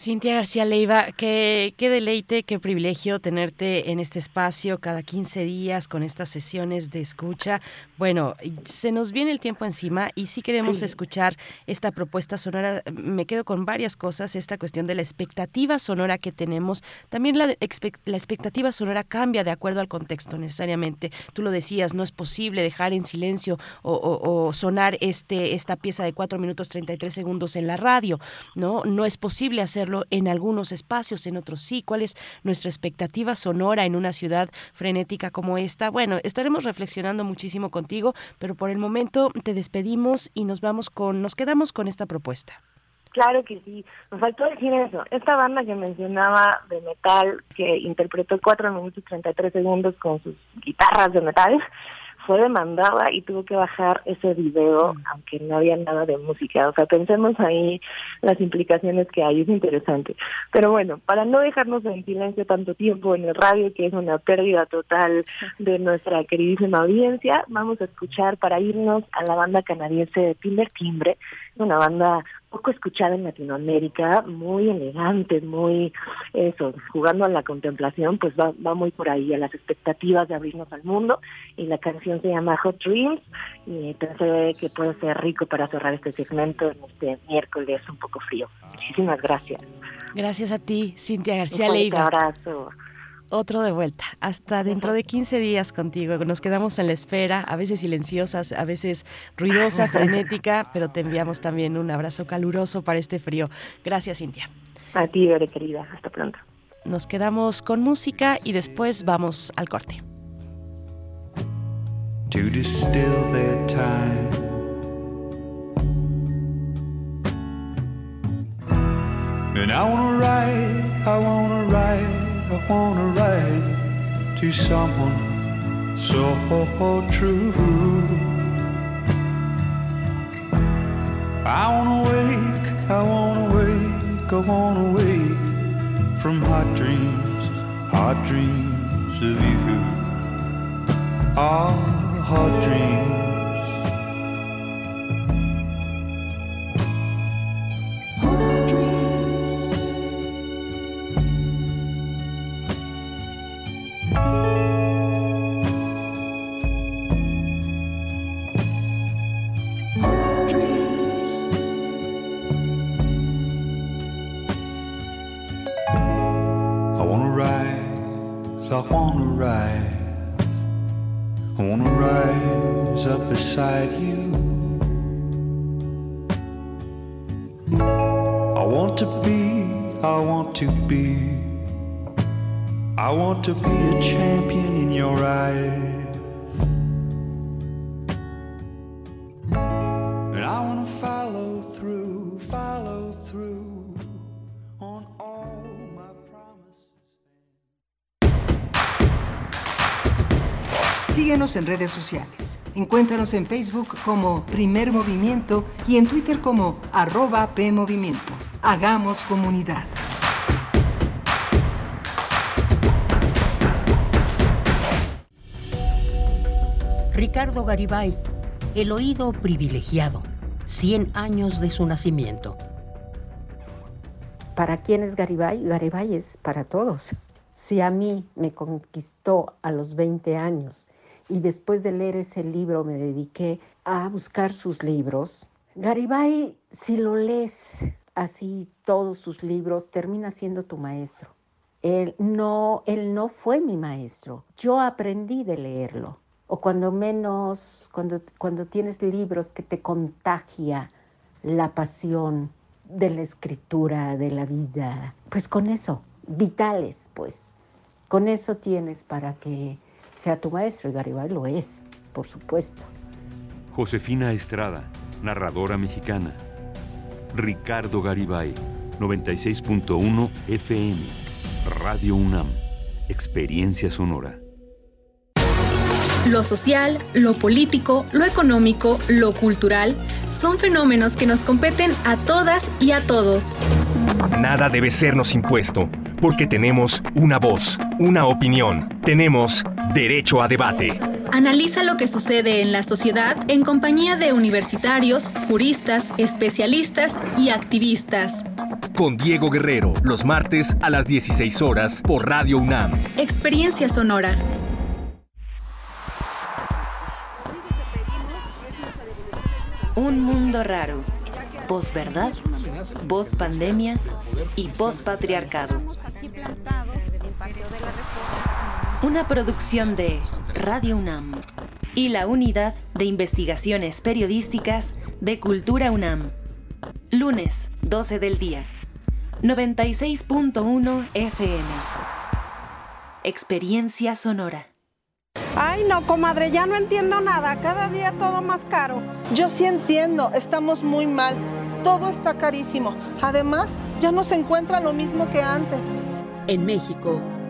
Cintia García Leiva, qué, qué deleite, qué privilegio tenerte en este espacio cada 15 días con estas sesiones de escucha. Bueno, se nos viene el tiempo encima y si queremos sí. escuchar esta propuesta sonora. Me quedo con varias cosas, esta cuestión de la expectativa sonora que tenemos. También la, la expectativa sonora cambia de acuerdo al contexto necesariamente. Tú lo decías, no es posible dejar en silencio o, o, o sonar este, esta pieza de 4 minutos 33 segundos en la radio, ¿no? No es posible hacerlo en algunos espacios, en otros sí. ¿Cuál es nuestra expectativa sonora en una ciudad frenética como esta? Bueno, estaremos reflexionando muchísimo contigo, pero por el momento te despedimos y nos vamos con, nos quedamos con esta propuesta. Claro que sí, nos faltó decir eso. Esta banda que mencionaba de metal, que interpretó 4 minutos y 33 segundos con sus guitarras de metal, fue demandada y tuvo que bajar ese video, mm. aunque no había nada de música. O sea, pensemos ahí las implicaciones que hay, es interesante. Pero bueno, para no dejarnos en silencio tanto tiempo en el radio, que es una pérdida total de nuestra queridísima audiencia, vamos a escuchar para irnos a la banda canadiense de Timber Timbre, una banda poco escuchada en Latinoamérica, muy elegante, muy eso, jugando a la contemplación, pues va, va muy por ahí, a las expectativas de abrirnos al mundo. Y la canción se llama Hot Dreams y pensé que puede ser rico para cerrar este segmento en este miércoles un poco frío. Muchísimas gracias. Gracias a ti, Cintia García Leiva. Un abrazo otro de vuelta. Hasta dentro de 15 días contigo. Nos quedamos en la espera, a veces silenciosas, a veces ruidosa, frenética, pero te enviamos también un abrazo caluroso para este frío. Gracias, Cintia. A ti, Bere, querida. Hasta pronto. Nos quedamos con música y después vamos al corte. To distill their time. And I wanna write, I wanna write. I wanna write to someone so true. I wanna wake, I wanna wake, I wanna wake from hot dreams, hot dreams of you. Ah, hot dreams. Síguenos en redes sociales. Encuéntranos en Facebook como Primer Movimiento y en Twitter como arroba PMovimiento. Hagamos comunidad. Ricardo Garibay, El oído privilegiado, 100 años de su nacimiento. ¿Para quién es Garibay? Garibay es para todos. Si a mí me conquistó a los 20 años y después de leer ese libro me dediqué a buscar sus libros, Garibay, si lo lees así todos sus libros, termina siendo tu maestro. Él no, él no fue mi maestro. Yo aprendí de leerlo. O cuando menos, cuando, cuando tienes libros que te contagia la pasión de la escritura, de la vida, pues con eso, vitales, pues, con eso tienes para que sea tu maestro y Garibay lo es, por supuesto. Josefina Estrada, narradora mexicana. Ricardo Garibay, 96.1 FM. Radio UNAM. Experiencia sonora. Lo social, lo político, lo económico, lo cultural son fenómenos que nos competen a todas y a todos. Nada debe sernos impuesto, porque tenemos una voz, una opinión, tenemos derecho a debate. Analiza lo que sucede en la sociedad en compañía de universitarios, juristas, especialistas y activistas. Con Diego Guerrero, los martes a las 16 horas por Radio UNAM. Experiencia sonora. Un mundo raro. Posverdad, pospandemia y pospatriarcado. Una producción de Radio UNAM y la Unidad de Investigaciones Periodísticas de Cultura UNAM. Lunes, 12 del día. 96.1 FM. Experiencia sonora. Ay, no, comadre, ya no entiendo nada. Cada día todo más caro. Yo sí entiendo, estamos muy mal. Todo está carísimo. Además, ya no se encuentra lo mismo que antes. En México,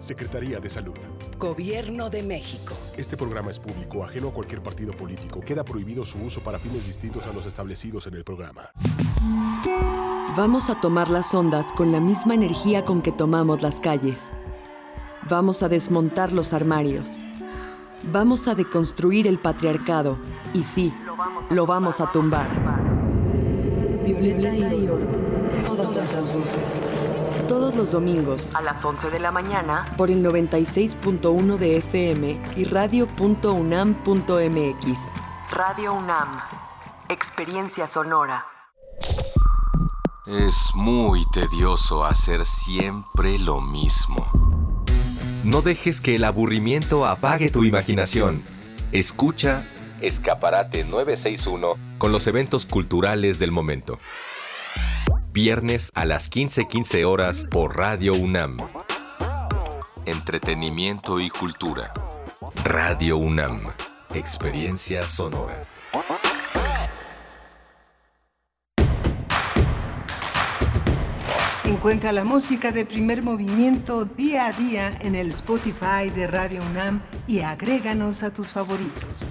Secretaría de Salud. Gobierno de México. Este programa es público, ajeno a cualquier partido político. Queda prohibido su uso para fines distintos a los establecidos en el programa. Vamos a tomar las ondas con la misma energía con que tomamos las calles. Vamos a desmontar los armarios. Vamos a deconstruir el patriarcado. Y sí, lo vamos a tumbar. Violeta y oro. Todas las voces. Todos los domingos A las 11 de la mañana. por el 96.1 de FM y radio.unam.mx. Radio UNAM. Experiencia sonora. Es muy tedioso hacer siempre lo mismo. No dejes que el aburrimiento apague tu imaginación. Escucha Escaparate 961 con los eventos culturales del momento. Viernes a las 15:15 horas por Radio UNAM. Entretenimiento y cultura. Radio UNAM. Experiencia sonora. Encuentra la música de primer movimiento día a día en el Spotify de Radio UNAM y agréganos a tus favoritos.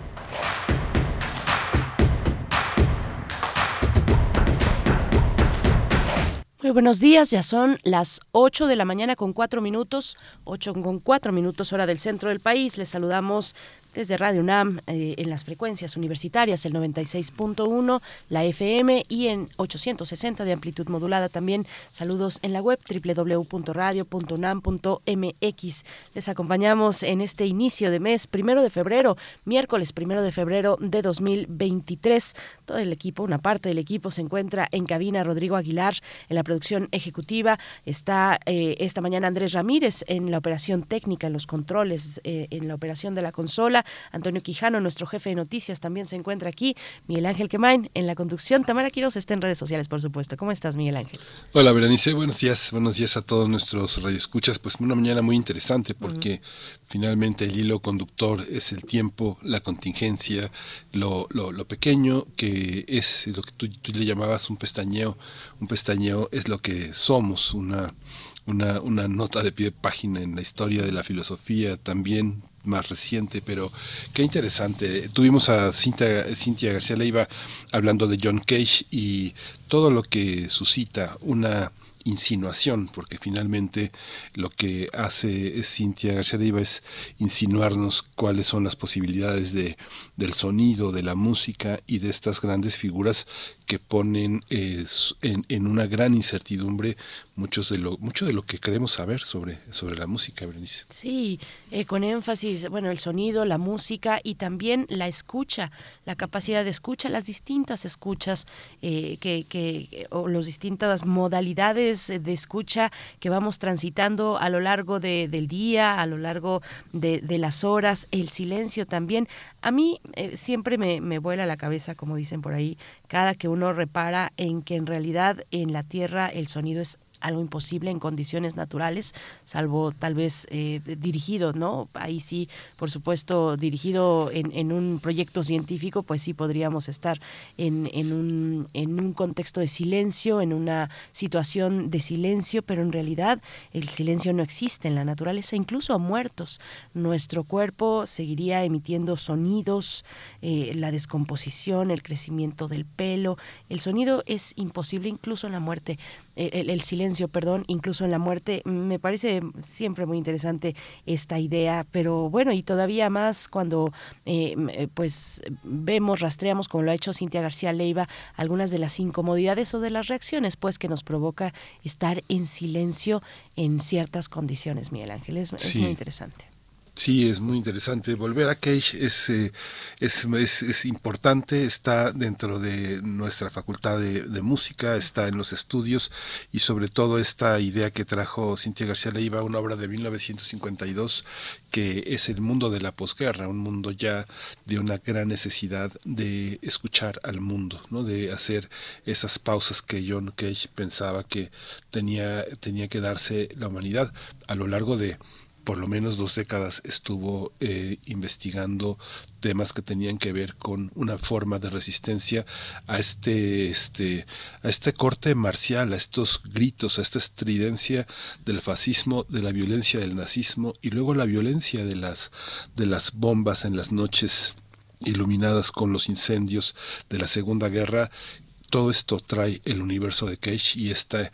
Muy buenos días, ya son las 8 de la mañana con 4 minutos, 8 con 4 minutos hora del centro del país. Les saludamos desde Radio UNAM eh, en las frecuencias universitarias, el 96.1, la FM y en 860 de amplitud modulada también. Saludos en la web www.radio.unam.mx. Les acompañamos en este inicio de mes, primero de febrero, miércoles primero de febrero de 2023. Todo el equipo, una parte del equipo se encuentra en cabina. Rodrigo Aguilar en la producción ejecutiva. Está eh, esta mañana Andrés Ramírez en la operación técnica, en los controles, eh, en la operación de la consola. Antonio Quijano, nuestro jefe de noticias, también se encuentra aquí. Miguel Ángel Quemain en la conducción. Tamara Quiroz está en redes sociales, por supuesto. ¿Cómo estás, Miguel Ángel? Hola, Berenice. Buenos días. Buenos días a todos nuestros radioescuchas. Pues una mañana muy interesante porque finalmente el hilo conductor es el tiempo, la contingencia, lo, lo, pequeño que es lo que tú, tú le llamabas un pestañeo. Un pestañeo es lo que somos, una una, una, nota de pie de página en la historia de la filosofía, también más reciente, pero qué interesante. Tuvimos a Cintia, Cintia García Leiva hablando de John Cage y todo lo que suscita una insinuación, porque finalmente lo que hace Cintia García Leiva es insinuarnos cuáles son las posibilidades de, del sonido, de la música y de estas grandes figuras que ponen eh, en, en, una gran incertidumbre muchos de lo, mucho de lo que queremos saber sobre, sobre la música, Berenice. Sí, eh, con énfasis, bueno, el sonido, la música y también la escucha, la capacidad de escucha, las distintas escuchas, eh, que, que, o las distintas modalidades de escucha que vamos transitando a lo largo de, del día, a lo largo de, de, las horas, el silencio también. A mí siempre me, me vuela la cabeza, como dicen por ahí, cada que uno repara en que en realidad en la Tierra el sonido es algo imposible en condiciones naturales, salvo tal vez eh, dirigido, ¿no? Ahí sí, por supuesto, dirigido en, un proyecto científico, pues sí podríamos estar en, en, un, en un contexto de silencio, en una situación de silencio, pero en realidad el silencio no existe en la naturaleza, incluso a muertos. Nuestro cuerpo seguiría emitiendo sonidos, eh, la descomposición, el crecimiento del pelo, el sonido es imposible incluso en la muerte. El, el silencio perdón, incluso en la muerte. Me parece siempre muy interesante esta idea, pero bueno, y todavía más cuando eh, eh, pues vemos, rastreamos, como lo ha hecho Cintia García Leiva, algunas de las incomodidades o de las reacciones pues que nos provoca estar en silencio en ciertas condiciones, Miguel Ángel. Es, es muy interesante. Sí, es muy interesante. Volver a Cage es, eh, es, es, es, importante, está dentro de nuestra facultad de, de, música, está en los estudios y sobre todo esta idea que trajo Cintia García Leiva, una obra de 1952 que es el mundo de la posguerra, un mundo ya de una gran necesidad de escuchar al mundo, ¿no? de hacer esas pausas que John Cage pensaba que tenía, tenía que darse la humanidad a lo largo de por lo menos dos décadas estuvo eh, investigando temas que tenían que ver con una forma de resistencia a este, este, a este corte marcial, a estos gritos, a esta estridencia del fascismo, de la violencia del nazismo y luego la violencia de las, de las bombas en las noches iluminadas con los incendios de la Segunda Guerra todo esto trae el universo de Cage y este,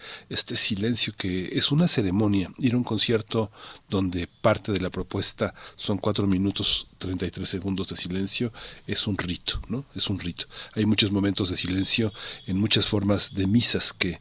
silencio que es una ceremonia. Ir a un concierto donde parte de la propuesta son cuatro minutos 33 segundos de silencio es un rito, ¿no? Es un rito. Hay muchos momentos de silencio en muchas formas de misas que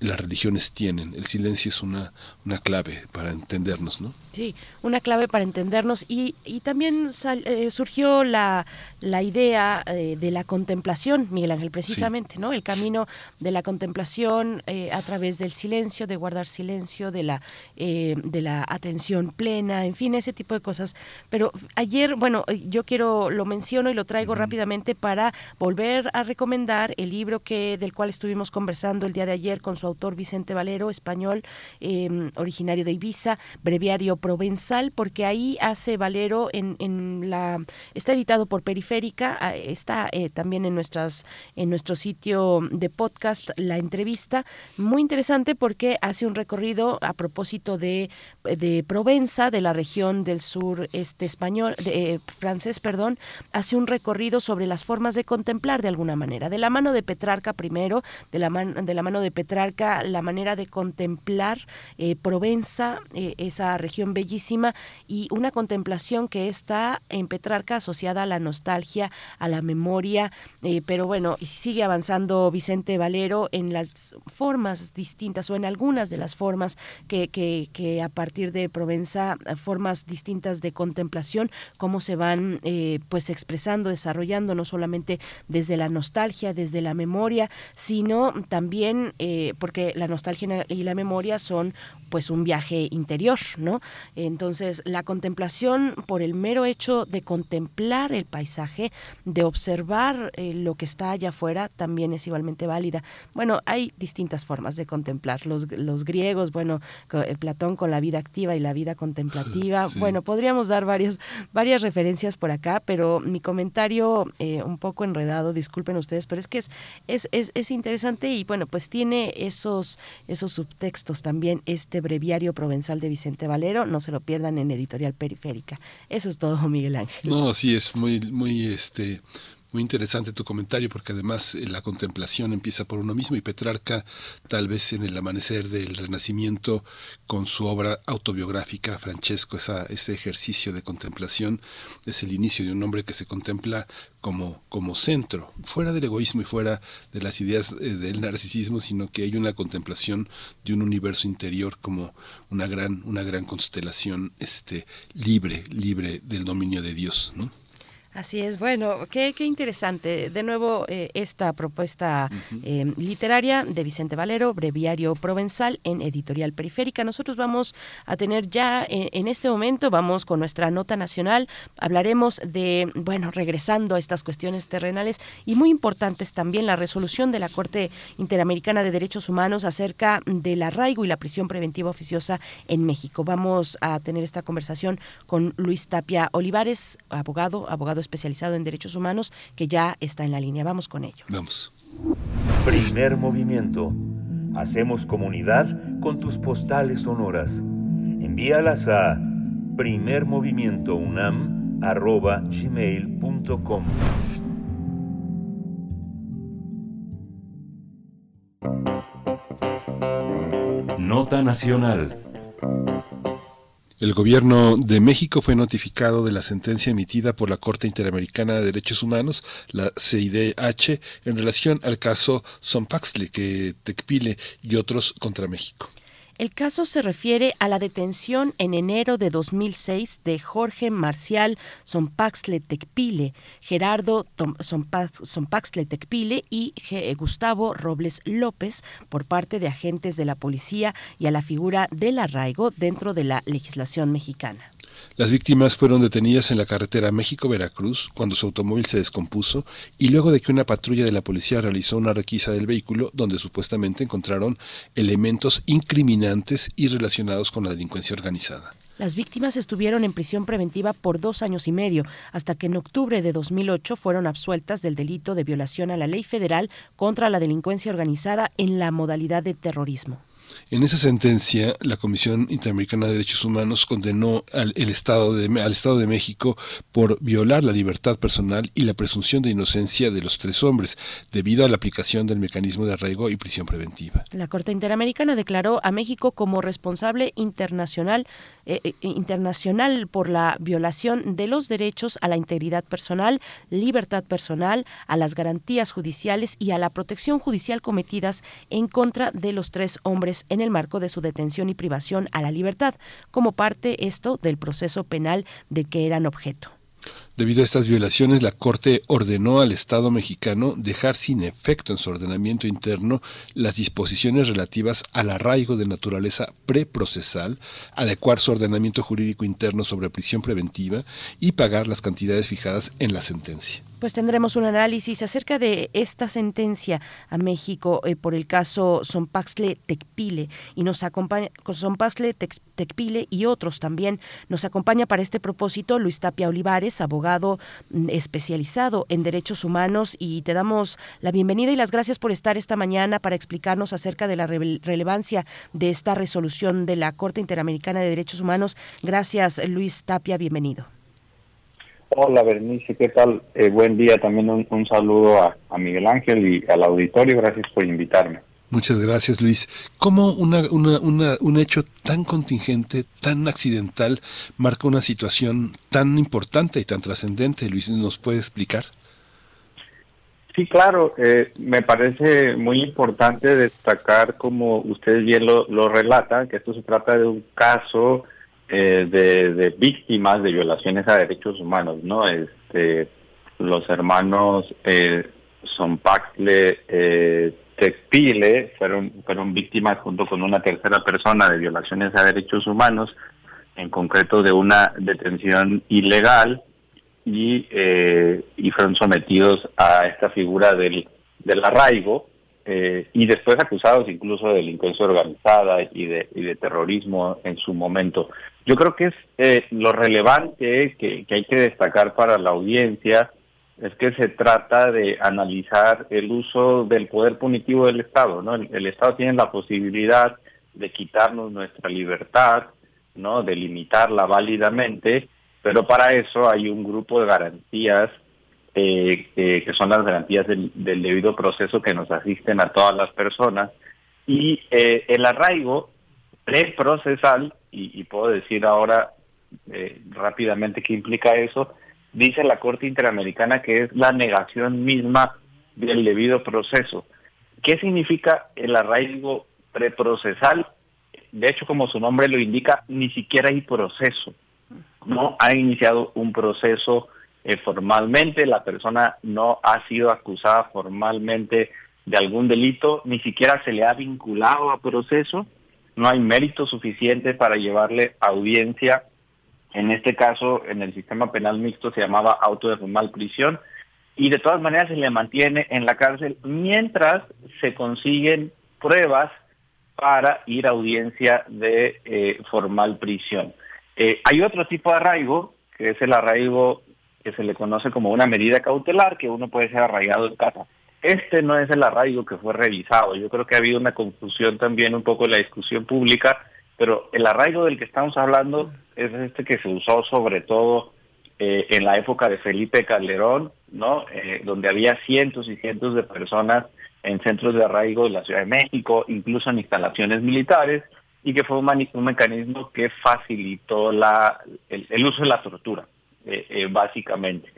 las religiones tienen. El silencio es una, una clave para entendernos, ¿no? Sí, una clave para entendernos y, y también sal, eh, surgió la, la idea eh, de la contemplación, Miguel Ángel, precisamente, sí. ¿no? El camino de la contemplación eh, a través del silencio, de guardar silencio, de la, de la atención plena, en fin, ese tipo de cosas. Pero ayer, bueno, yo quiero, lo menciono y lo traigo uh -huh. rápidamente para volver a recomendar el libro que del cual estuvimos conversando el día de ayer con su autor Vicente Valero, español, eh, originario de Ibiza, Breviario Provenzal, porque ahí hace Valero en, en la está editado por Periférica, ah, está eh, también en nuestras en nuestro sitio de podcast la entrevista, muy interesante porque hace un recorrido a propósito de, de Provenza, de la región del sur este español, de, eh, francés, perdón, hace un recorrido sobre las formas de contemplar de alguna manera, de la mano de Petrarca primero, de la, man, de la mano de Petrarca La manera de contemplar eh, Provenza, eh, esa región bellísima, y una contemplación que está en Petrarca asociada a la nostalgia, a la memoria, eh, pero bueno, sigue avanzando Vicente Valero en las formas distintas o en algunas de las formas que, que, que a partir de Provenza, formas distintas de contemplación, cómo se van pues expresando, desarrollando, no solamente desde la nostalgia, desde la memoria, sino también eh, porque la nostalgia y la memoria son pues un viaje interior, ¿no? Entonces, la contemplación por el mero hecho de contemplar el paisaje, de observar eh, lo que está allá afuera, también es igualmente válida. Bueno, hay distintas formas de contemplar. Los, los griegos, bueno, eh, Platón con la vida activa y la vida contemplativa. Bueno, podríamos dar varias, varias referencias por acá, pero mi comentario eh, un poco enredado, disculpen ustedes, pero es que es, es, es, es interesante y bueno, pues tiene esos, esos subtextos también, este este breviario provenzal de Vicente Valero. No se lo pierdan en Editorial Periférica. Eso es todo, Miguel Ángel. No, sí, es muy, muy, este, muy interesante tu comentario porque además eh, la contemplación empieza por uno mismo y Petrarca tal vez en el amanecer del Renacimiento con su obra autobiográfica Francesco, esa, ese ejercicio de contemplación es el inicio de un hombre que se contempla como, como centro, fuera del egoísmo y fuera de las ideas eh, del narcisismo, sino que hay una contemplación de un universo interior como una gran, una gran constelación este, libre, libre del dominio de Dios. ¿no? Así es, bueno, qué, qué interesante. De nuevo, eh, esta propuesta eh, literaria de Vicente Valero, Breviario Provenzal, en Editorial Periférica. Nosotros vamos a tener ya eh, en este momento, vamos con nuestra nota nacional, hablaremos de, bueno, regresando a estas cuestiones terrenales y muy importantes también la resolución de la Corte Interamericana de Derechos Humanos acerca del arraigo y la prisión preventiva oficiosa en México. Vamos a tener esta conversación con Luis Tapia Olivares, abogado, abogado especializado en derechos humanos que ya está en la línea. Vamos con ello. Vamos. Primer movimiento. Hacemos comunidad con tus postales sonoras. Envíalas a primermovimientounam.gmail.com Nota Nacional el gobierno de México fue notificado de la sentencia emitida por la Corte Interamericana de Derechos Humanos, la CIDH, en relación al caso Sompaxle, que Tecpile y otros contra México. El caso se refiere a la detención en enero de 2006 de Jorge Marcial Sompaxle Tecpile, Gerardo Sompaxle Tecpile y Gustavo Robles López por parte de agentes de la policía y a la figura del arraigo dentro de la legislación mexicana. Las víctimas fueron detenidas en la carretera México-Veracruz cuando su automóvil se descompuso y luego de que una patrulla de la policía realizó una requisa del vehículo donde supuestamente encontraron elementos incriminantes y relacionados con la delincuencia organizada. Las víctimas estuvieron en prisión preventiva por dos años y medio, hasta que en octubre de 2008 fueron absueltas del delito de violación a la ley federal contra la delincuencia organizada en la modalidad de terrorismo. En esa sentencia, la Comisión Interamericana de Derechos Humanos condenó al, Estado de, al Estado de México por violar la libertad personal y la presunción de inocencia de los tres hombres, debido a la aplicación del mecanismo de arraigo y prisión preventiva. La Corte Interamericana declaró a México como responsable internacional, eh, eh, internacional por la violación de los derechos a la integridad personal, libertad personal, a las garantías judiciales y a la protección judicial cometidas en contra de los tres hombres en el marco de su detención y privación a la libertad, como parte esto del proceso penal de que eran objeto. Debido a estas violaciones, la Corte ordenó al Estado mexicano dejar sin efecto en su ordenamiento interno las disposiciones relativas al arraigo de naturaleza preprocesal, adecuar su ordenamiento jurídico interno sobre prisión preventiva y pagar las cantidades fijadas en la sentencia pues tendremos un análisis acerca de esta sentencia a México eh, por el caso Sompaxle Tecpile y nos acompaña Sompaxle Tecpile y otros también nos acompaña para este propósito Luis Tapia Olivares, abogado mm, especializado en derechos humanos y te damos la bienvenida y las gracias por estar esta mañana para explicarnos acerca de la relevancia de esta resolución de la Corte Interamericana de Derechos Humanos. Gracias Luis Tapia, bienvenido. Hola Bernice, ¿qué tal? Eh, buen día, también un, saludo a, Miguel Ángel y al auditorio, gracias por invitarme. Muchas gracias, Luis. ¿Cómo una, una, una, un hecho tan contingente, tan accidental, marca una situación tan importante y tan trascendente? Luis, ¿nos puede explicar? Sí, claro. Eh, me parece muy importante destacar, como ustedes bien lo, lo relatan, que esto se trata de un caso eh, de, víctimas de violaciones a derechos humanos, ¿no? Este, los hermanos eh, Zompacle eh, Tecpile fueron, fueron víctimas junto con una tercera persona de violaciones a derechos humanos, en concreto de una detención ilegal y, eh, y fueron sometidos a esta figura del, del arraigo eh, y después acusados incluso de delincuencia organizada y de, y de terrorismo en su momento. Yo creo que es eh, lo relevante que, hay que destacar para la audiencia es que se trata de analizar el uso del poder punitivo del Estado, ¿no? El, Estado tiene la posibilidad de quitarnos nuestra libertad, ¿no? De limitarla válidamente, pero para eso hay un grupo de garantías eh, que son las garantías del, debido proceso que nos asisten a todas las personas y eh, el arraigo preprocesal y, y puedo decir ahora eh, rápidamente qué implica eso dice la Corte Interamericana que es la negación misma del debido proceso. ¿Qué significa el arraigo preprocesal? De hecho, como su nombre lo indica, ni siquiera hay proceso. No ha iniciado un proceso eh, formalmente, la persona no ha sido acusada formalmente de algún delito, ni siquiera se le ha vinculado a proceso, no hay mérito suficiente para llevarle audiencia en este caso, en el sistema penal mixto se llamaba auto de formal prisión y de todas maneras se le mantiene en la cárcel mientras se consiguen pruebas para ir a audiencia de eh, formal prisión. Eh, hay otro tipo de arraigo, que es el arraigo que se le conoce como una medida cautelar, que uno puede ser arraigado en casa. Este no es el arraigo que fue revisado. Yo creo que ha habido una confusión también un poco en la discusión pública pero el arraigo del que estamos hablando es este que se usó sobre todo eh, en la época de Felipe Calderón, ¿no? Eh, donde había cientos y cientos de personas en centros de arraigo de la Ciudad de México, incluso en instalaciones militares, y que fue un, un mecanismo que facilitó la, el, uso de la tortura, eh, básicamente.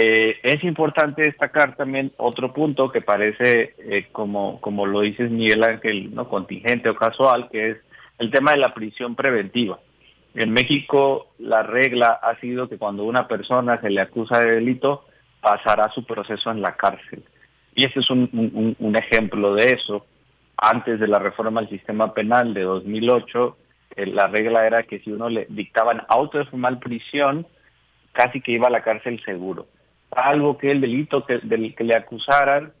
Es importante destacar también otro punto que parece, como, como lo dices Miguel Ángel, no contingente o casual, que es el tema de la prisión preventiva. En México la regla ha sido que cuando una persona se le acusa de delito, pasará su proceso en la cárcel. Y este es un, ejemplo de eso. Antes de la reforma del sistema penal de 2008, eh, la regla era que si uno le dictaban auto de formal prisión, casi que iba a la cárcel seguro. Algo que el delito que, del que le acusaran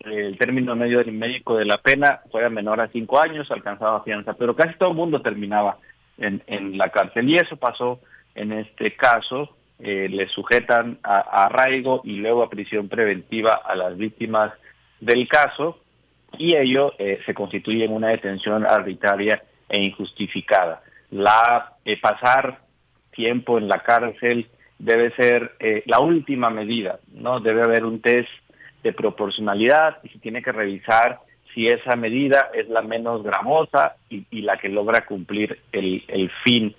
el término medio del médico de la pena fue menor a cinco años, alcanzaba fianza, pero casi todo el mundo terminaba en, en la cárcel. Y eso pasó en este caso, eh, le sujetan a, arraigo y luego a prisión preventiva a las víctimas del caso y ello eh, se constituye en una detención arbitraria e injustificada. La eh, pasar tiempo en la cárcel debe ser la última medida, ¿no? Debe haber un test de proporcionalidad y se tiene que revisar si esa medida es la menos gramosa y, la que logra cumplir el, el fin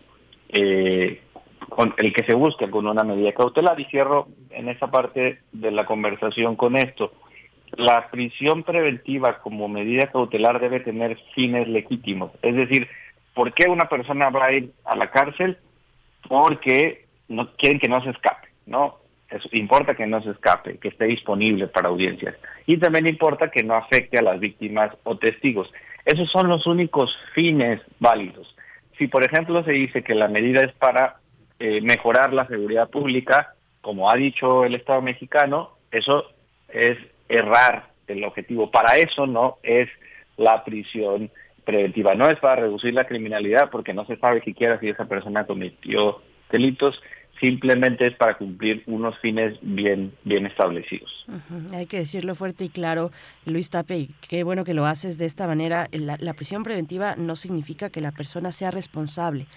eh, con el que se busca con una medida cautelar. Y cierro en esa parte de la conversación con esto. La prisión preventiva como medida cautelar debe tener fines legítimos. Es decir, ¿por qué una persona va a ir a la cárcel? Porque no quieren que no se escape, ¿no? importa que no se escape, que esté disponible para audiencias. Y también importa que no afecte a las víctimas o testigos. Esos son los únicos fines válidos. Si, por ejemplo, se dice que la medida es para eh, mejorar la seguridad pública, como ha dicho el Estado mexicano, eso es errar el objetivo. Para eso no es la prisión preventiva. No es para reducir la criminalidad porque no se sabe siquiera si esa persona cometió delitos, simplemente es para cumplir unos fines bien, bien establecidos. Hay que decirlo fuerte y claro, Luis Tape, qué bueno que lo haces de esta manera. La, prisión preventiva no significa que la persona sea responsable.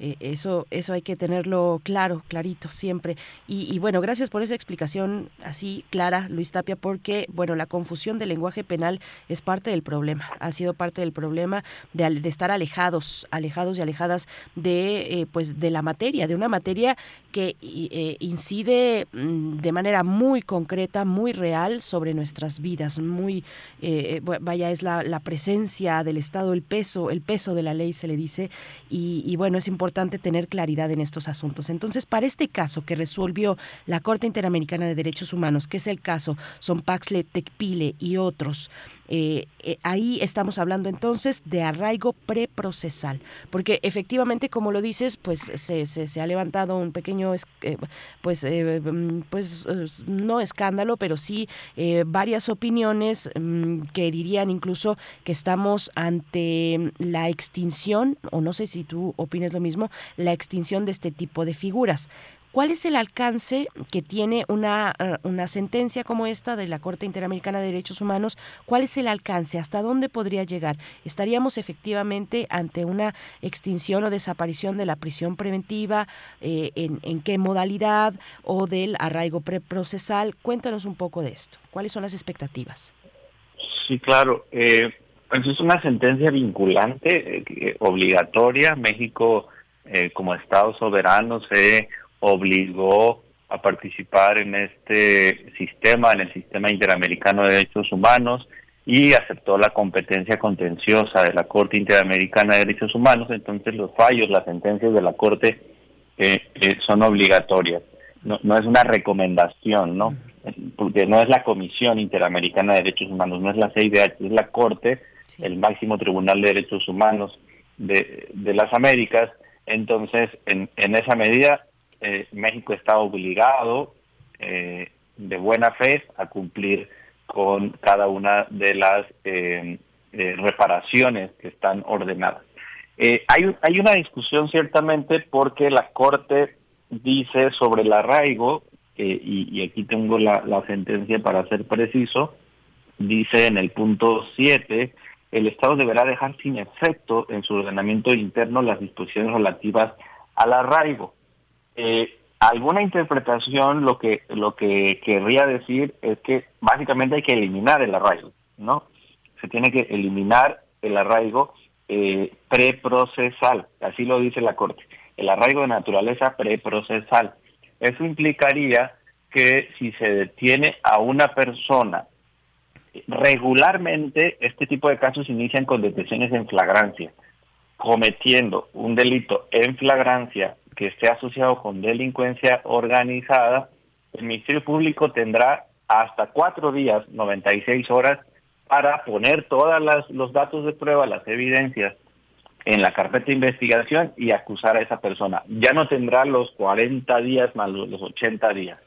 Eh, eso, eso hay que tenerlo claro, clarito, siempre. Y, bueno, gracias por esa explicación así clara, Luis Tapia, porque bueno, la confusión del lenguaje penal es parte del problema, ha sido parte del problema de, estar alejados, alejados y alejadas de, eh, pues, de la materia, de una materia que eh, incide mm, de manera muy concreta, muy real sobre nuestras vidas, muy, vaya, es la, la, presencia del Estado, el peso, el peso de la ley se le dice, y, y bueno, es importante importante tener claridad en estos asuntos. Entonces, para este caso que resolvió la Corte Interamericana de Derechos Humanos, que es el caso Paxle, Tecpile y otros, eh, eh, ahí estamos hablando entonces de arraigo preprocesal, porque efectivamente, como lo dices, pues se, se, ha levantado un pequeño, eh, pues, mm, pues no escándalo, pero sí varias opiniones mm, que dirían incluso que estamos ante la extinción, o no sé si tú opinas lo mismo, la extinción de este tipo de figuras. ¿Cuál es el alcance que tiene una, eh, una sentencia como esta de la Corte Interamericana de Derechos Humanos? ¿Cuál es el alcance? ¿Hasta dónde podría llegar? ¿Estaríamos efectivamente ante una extinción o desaparición de la prisión preventiva? Eh, en, qué modalidad? ¿O del arraigo preprocesal? Cuéntanos un poco de esto. ¿Cuáles son las expectativas? Sí, claro. Eh, pues es una sentencia vinculante, eh, obligatoria. México, como Estado soberano, se obligó a participar en este sistema, en el sistema interamericano de derechos humanos y aceptó la competencia contenciosa de la Corte Interamericana de Derechos Humanos, entonces los fallos, las sentencias de la Corte eh, eh, son obligatorias. No, no es una recomendación, ¿no? Porque no es la Comisión Interamericana de Derechos Humanos, no es la CIDH, es la Corte, el máximo tribunal de derechos humanos de, de las Américas. Entonces, en, en esa medida, eh, México está obligado eh, de buena fe a cumplir con cada una de las eh, reparaciones que están ordenadas. hay, hay una discusión ciertamente porque la Corte dice sobre el arraigo, y, aquí tengo la, la sentencia para ser preciso, dice en el punto 7, el Estado deberá dejar sin efecto en su ordenamiento interno las disposiciones relativas al arraigo. Eh, alguna interpretación lo que lo que querría decir es que básicamente hay que eliminar el arraigo, ¿no? Se tiene que eliminar el arraigo eh, preprocesal, así lo dice la Corte, el arraigo de naturaleza preprocesal. Eso implicaría que si se detiene a una persona, regularmente este tipo de casos inician con detenciones en flagrancia, cometiendo un delito en flagrancia que esté asociado con delincuencia organizada, el Ministerio Público tendrá hasta cuatro días, 96 horas, para poner todos los datos de prueba, las evidencias en la carpeta de investigación y acusar a esa persona. Ya no tendrá los 40 días más los 80 días.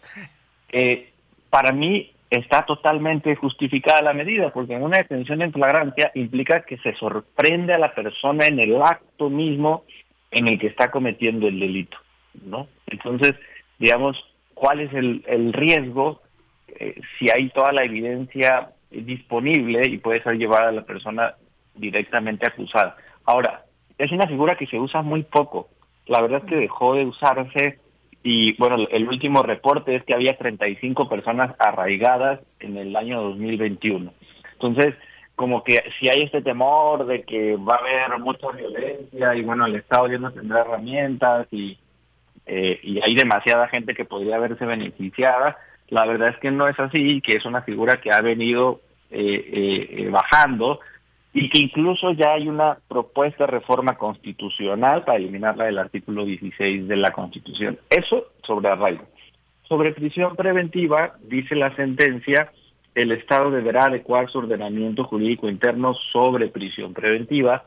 Eh, para mí está totalmente justificada la medida, porque una detención en flagrancia implica que se sorprende a la persona en el acto mismo en el que está cometiendo el delito, ¿no? Entonces, digamos, ¿cuál es el, el riesgo eh, si hay toda la evidencia disponible y puede ser llevada a la persona directamente acusada? Ahora, es una figura que se usa muy poco. La verdad es que dejó de usarse y bueno, el último reporte es que había 35 personas arraigadas en el año 2021. Entonces, como que si hay este temor de que va a haber mucha violencia y bueno, el Estado ya no tendrá herramientas y, eh, y hay demasiada gente que podría verse beneficiada, la verdad es que no es así, que es una figura que ha venido eh, eh, bajando y que incluso ya hay una propuesta de reforma constitucional para eliminarla del artículo 16 de la Constitución. Eso sobre arraigo. Sobre prisión preventiva, dice la sentencia, el Estado deberá adecuar su ordenamiento jurídico interno sobre prisión preventiva.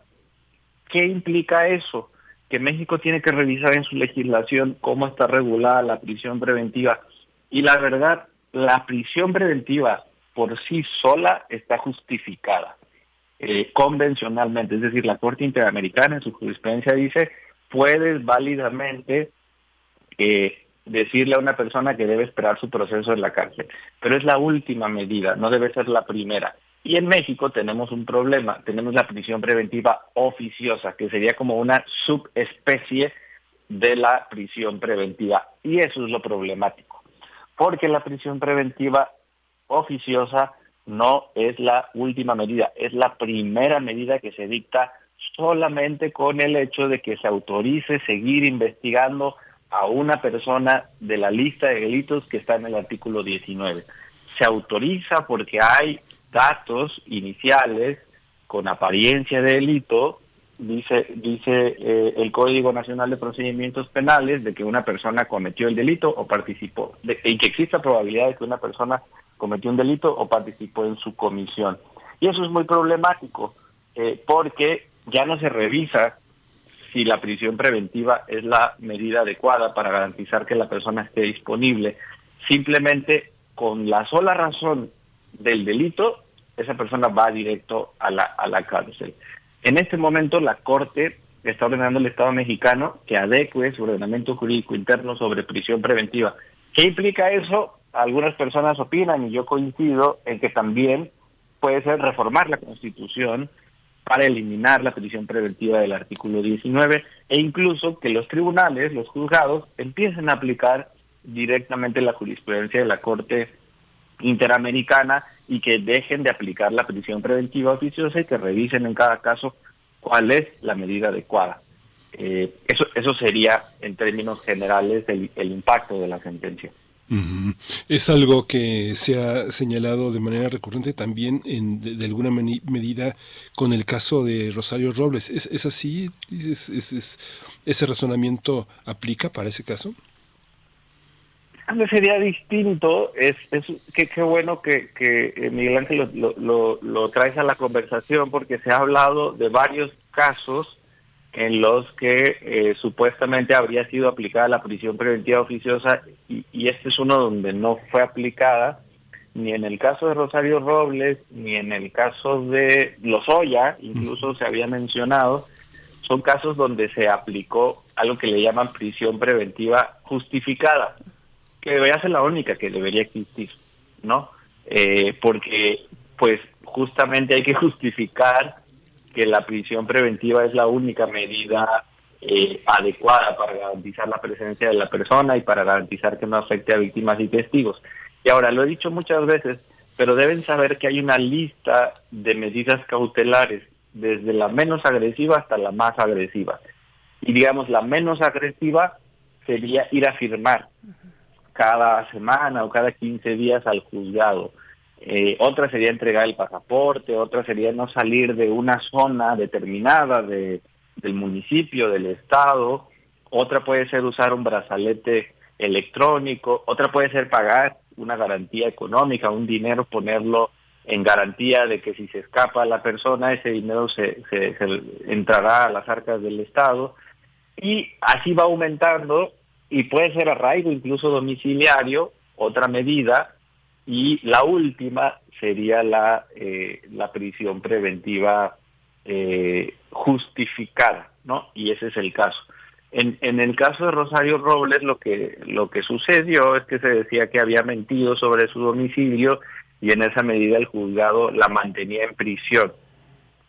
¿Qué implica eso? Que México tiene que revisar en su legislación cómo está regulada la prisión preventiva. Y la verdad, la prisión preventiva por sí sola está justificada eh, convencionalmente. Es decir, la Corte Interamericana en su jurisprudencia dice, puedes válidamente eh, decirle a una persona que debe esperar su proceso en la cárcel. Pero es la última medida, no debe ser la primera. Y en México tenemos un problema, tenemos la prisión preventiva oficiosa, que sería como una subespecie de la prisión preventiva. Y eso es lo problemático, porque la prisión preventiva oficiosa no es la última medida, es la primera medida que se dicta solamente con el hecho de que se autorice seguir investigando a una persona de la lista de delitos que está en el artículo 19. Se autoriza porque hay datos iniciales con apariencia de delito, dice, dice eh, el Código Nacional de Procedimientos Penales, de que una persona cometió el delito o participó, y que exista probabilidad de que una persona cometió un delito o participó en su comisión. Y eso es muy problemático, eh, porque ya no se revisa si la prisión preventiva es la medida adecuada para garantizar que la persona esté disponible. Simplemente con la sola razón del delito, esa persona va directo a la, a la cárcel. En este momento la Corte está ordenando al Estado mexicano que adecue su ordenamiento jurídico interno sobre prisión preventiva. ¿Qué implica eso? Algunas personas opinan y yo coincido en que también puede ser reformar la Constitución para eliminar la prisión preventiva del artículo 19 e incluso que los tribunales, los juzgados, empiecen a aplicar directamente la jurisprudencia de la Corte Interamericana y que dejen de aplicar la prisión preventiva oficiosa y que revisen en cada caso cuál es la medida adecuada. Eh, eso, eso sería, en términos generales, el, el impacto de la sentencia. Es algo que se ha señalado de manera recurrente también en, de, alguna medida con el caso de Rosario Robles. ¿Es, así? ¿Es, es, ese razonamiento aplica para ese caso? sería distinto. Es, es qué, qué bueno que, que eh, Miguel Ángel lo, lo, lo traes a la conversación porque se ha hablado de varios casos en los que eh, supuestamente habría sido aplicada la prisión preventiva oficiosa y, y, este es uno donde no fue aplicada ni en el caso de Rosario Robles ni en el caso de Lozoya, incluso se había mencionado, son casos donde se aplicó algo que le llaman prisión preventiva justificada, que debería ser la única que debería existir, ¿no? Eh, porque pues justamente hay que justificar que la prisión preventiva es la única medida eh, adecuada para garantizar la presencia de la persona y para garantizar que no afecte a víctimas y testigos. Y ahora, lo he dicho muchas veces, pero deben saber que hay una lista de medidas cautelares, desde la menos agresiva hasta la más agresiva. Y digamos, la menos agresiva sería ir a firmar cada semana o cada 15 días al juzgado eh, otra sería entregar el pasaporte, otra sería no salir de una zona determinada de, del municipio, del estado, otra puede ser usar un brazalete electrónico, otra puede ser pagar una garantía económica, un dinero, ponerlo en garantía de que si se escapa la persona, ese dinero se, se, se entrará a las arcas del Estado. Y así va aumentando y puede ser arraigo incluso domiciliario, otra medida, y la última sería la, eh, la prisión preventiva eh, justificada, ¿no? Y ese es el caso. En, en el caso de Rosario Robles, lo que, lo que sucedió es que se decía que había mentido sobre su domicilio y en esa medida el juzgado la mantenía en prisión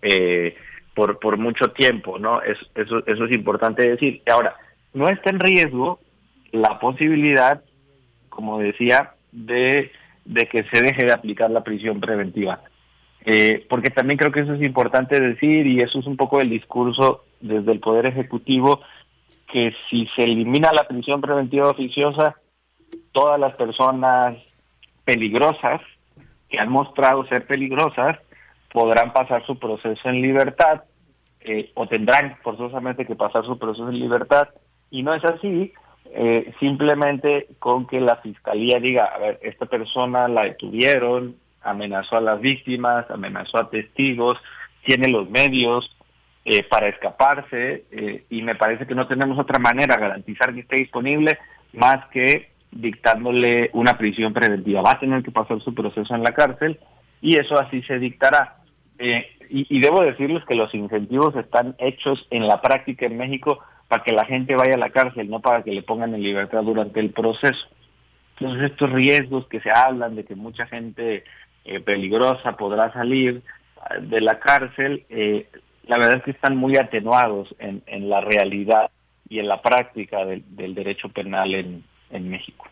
eh, por, por mucho tiempo, ¿no? Es, eso, eso es importante decir. Ahora, no está en riesgo la posibilidad, como decía, de de que se deje de aplicar la prisión preventiva. Eh, porque también creo que eso es importante decir y eso es un poco el discurso desde el Poder Ejecutivo, que si se elimina la prisión preventiva oficiosa, todas las personas peligrosas que han mostrado ser peligrosas podrán pasar su proceso en libertad eh, o tendrán forzosamente que pasar su proceso en libertad y no es así eh, simplemente con que la fiscalía diga, a ver, esta persona la detuvieron, amenazó a las víctimas, amenazó a testigos, tiene los medios eh, para escaparse eh, y me parece que no tenemos otra manera de garantizar que esté disponible más que dictándole una prisión preventiva. Va a tener que pasar su proceso en la cárcel y eso así se dictará. y, y debo decirles que los incentivos están hechos en la práctica en México para que la gente vaya a la cárcel, no para que le pongan en libertad durante el proceso. Entonces estos riesgos que se hablan de que mucha gente eh, peligrosa podrá salir eh, de la cárcel, eh, la verdad es que están muy atenuados en, la realidad y en la práctica del, derecho penal en, en México.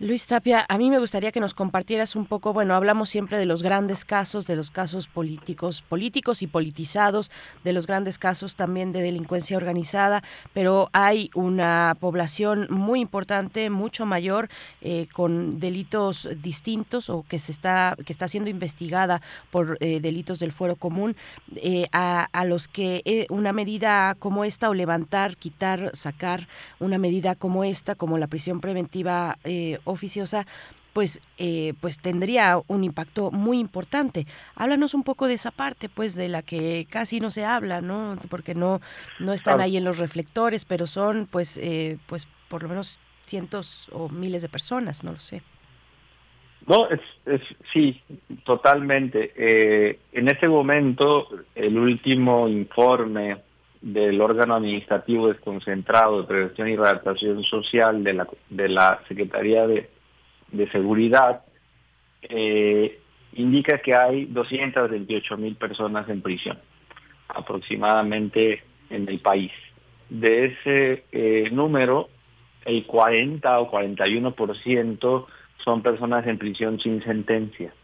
Luis Tapia, a mí me gustaría que nos compartieras un poco, bueno, hablamos siempre de los grandes casos, de los casos políticos, políticos y politizados, de los grandes casos también de delincuencia organizada, pero hay una población muy importante, mucho mayor, eh, con delitos distintos o que se está, que está siendo investigada por eh, delitos del fuero común, eh, a, a, los que una medida como esta o levantar, quitar, sacar una medida como esta, como la prisión preventiva oficiosa, pues, eh, pues tendría un impacto muy importante. Háblanos un poco de esa parte, pues, de la que casi no se habla, ¿no? Porque no, no están ahí en los reflectores, pero son, pues, eh, pues, por lo menos cientos o miles de personas, no lo sé. No, es, es sí, totalmente. Eh, en este momento, el último informe del órgano administrativo desconcentrado de prevención y redactación social de la, de la Secretaría de, de Seguridad eh, indica que hay 228 mil personas en prisión, aproximadamente en el país. De ese eh, número, el 40 o 41% son personas en prisión sin sentencia,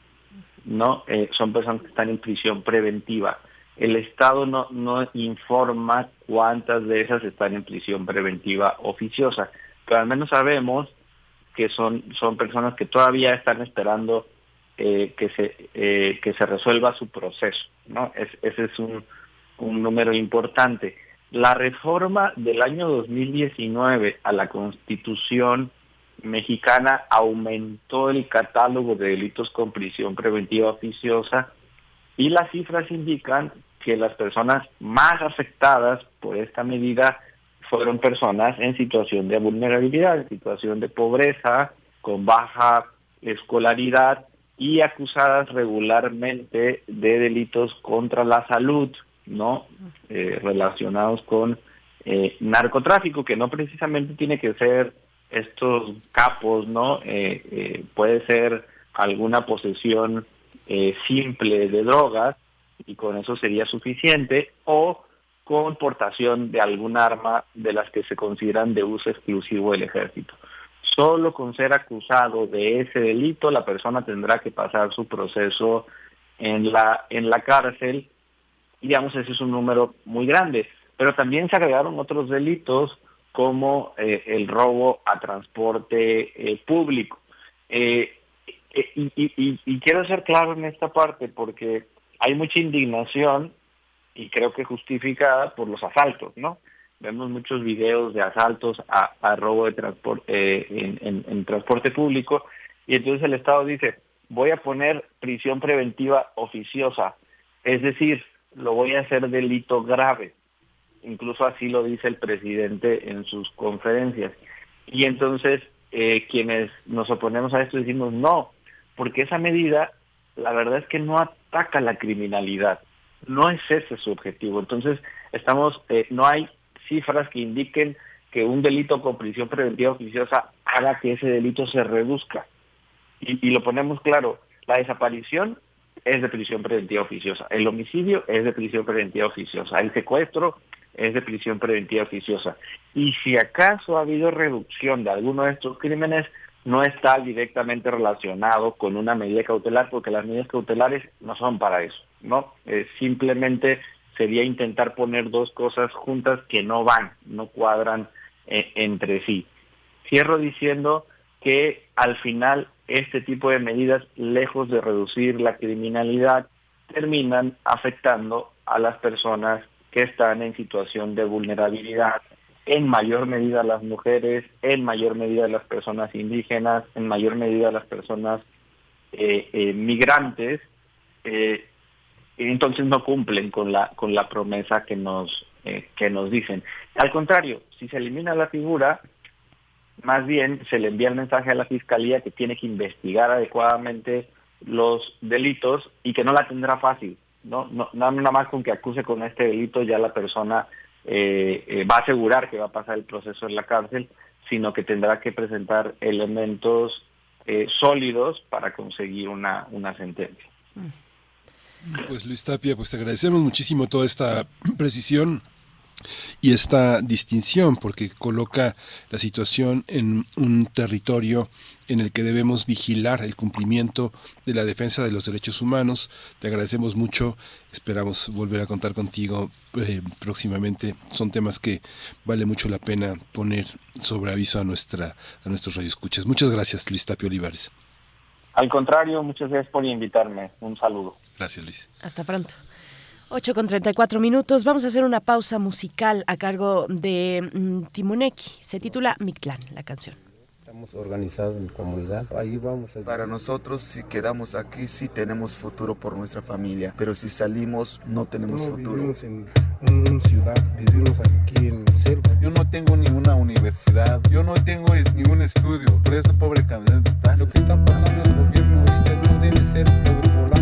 ¿no? Eh, son personas que están en prisión preventiva el Estado no, no informa cuántas de esas están en prisión preventiva oficiosa, pero al menos sabemos que son, son personas que todavía están esperando eh, que, se, eh, que se resuelva su proceso. ¿no? ese es un, un número importante. La reforma del año 2019 a la Constitución mexicana aumentó el catálogo de delitos con prisión preventiva oficiosa y las cifras indican que las personas más afectadas por esta medida fueron personas en situación de vulnerabilidad, en situación de pobreza, con baja escolaridad y acusadas regularmente de delitos contra la salud, ¿no? Eh, relacionados con eh, narcotráfico, que no precisamente tiene que ser estos capos, ¿no? Eh, puede ser alguna posesión simple de drogas, y con eso sería suficiente, o con portación de algún arma de las que se consideran de uso exclusivo del ejército. Solo con ser acusado de ese delito, la persona tendrá que pasar su proceso en la, en la cárcel. Digamos, ese es un número muy grande. Pero también se agregaron otros delitos como eh, el robo a transporte eh, público. Eh, y, y, y, quiero ser claro en esta parte porque hay mucha indignación y creo que justificada por los asaltos, ¿no? Vemos muchos videos de asaltos a, robo de transporte eh, en, transporte público y entonces el Estado dice voy a poner prisión preventiva oficiosa, es decir, lo voy a hacer delito grave. Incluso así lo dice el presidente en sus conferencias. Y entonces eh, quienes nos oponemos a esto decimos no, porque esa medida la verdad es que no ataca la criminalidad. No es ese su objetivo. Entonces, estamos, eh, no hay cifras que indiquen que un delito con prisión preventiva oficiosa haga que ese delito se reduzca. Y, y lo ponemos claro, la desaparición es de prisión preventiva oficiosa, el homicidio es de prisión preventiva oficiosa, el secuestro es de prisión preventiva oficiosa. Y si acaso ha habido reducción de alguno de estos crímenes, no está directamente relacionado con una medida cautelar porque las medidas cautelares no son para eso, ¿no? Simplemente sería intentar poner dos cosas juntas que no van, no cuadran eh, entre sí. Cierro diciendo que al final este tipo de medidas, lejos de reducir la criminalidad, terminan afectando a las personas que están en situación de vulnerabilidad, en mayor medida las mujeres, en mayor medida las personas indígenas, en mayor medida las personas eh, eh, migrantes, eh, entonces no cumplen con la con la promesa que nos que nos dicen. Al contrario, si se elimina la figura, más bien se le envía el mensaje a la fiscalía que tiene que investigar adecuadamente los delitos y que no la tendrá fácil. No, no nada más con que acuse con este delito ya la persona eh, eh, va a asegurar que va a pasar el proceso en la cárcel, sino que tendrá que presentar elementos eh, sólidos para conseguir una, una sentencia. Pues Luis Tapia, pues te agradecemos muchísimo toda esta precisión y esta distinción porque coloca la situación en un territorio en el que debemos vigilar el cumplimiento de la defensa de los derechos humanos. Te agradecemos mucho, esperamos volver a contar contigo eh, próximamente. Son temas que vale mucho la pena poner sobre aviso a nuestra a nuestros radioescuchas. Muchas gracias, Luis Tapio Olivares. Al contrario, muchas gracias por invitarme. Un saludo. Gracias, Luis. Hasta pronto. 8 con 34 minutos. Vamos a hacer una pausa musical a cargo de mm, Timuneki. Se titula Mictlán, la canción. Estamos organizados en comunidad. Ahí vamos. A... Para nosotros, si quedamos aquí, sí tenemos futuro por nuestra familia. Pero si salimos, no tenemos No, futuro. Vivimos en una ciudad, vivimos aquí en selva. Yo no tengo ninguna universidad, yo no tengo es- ningún estudio, por eso pobre caminante está. Lo que está pasando en el gobierno ahorita no debe ser volando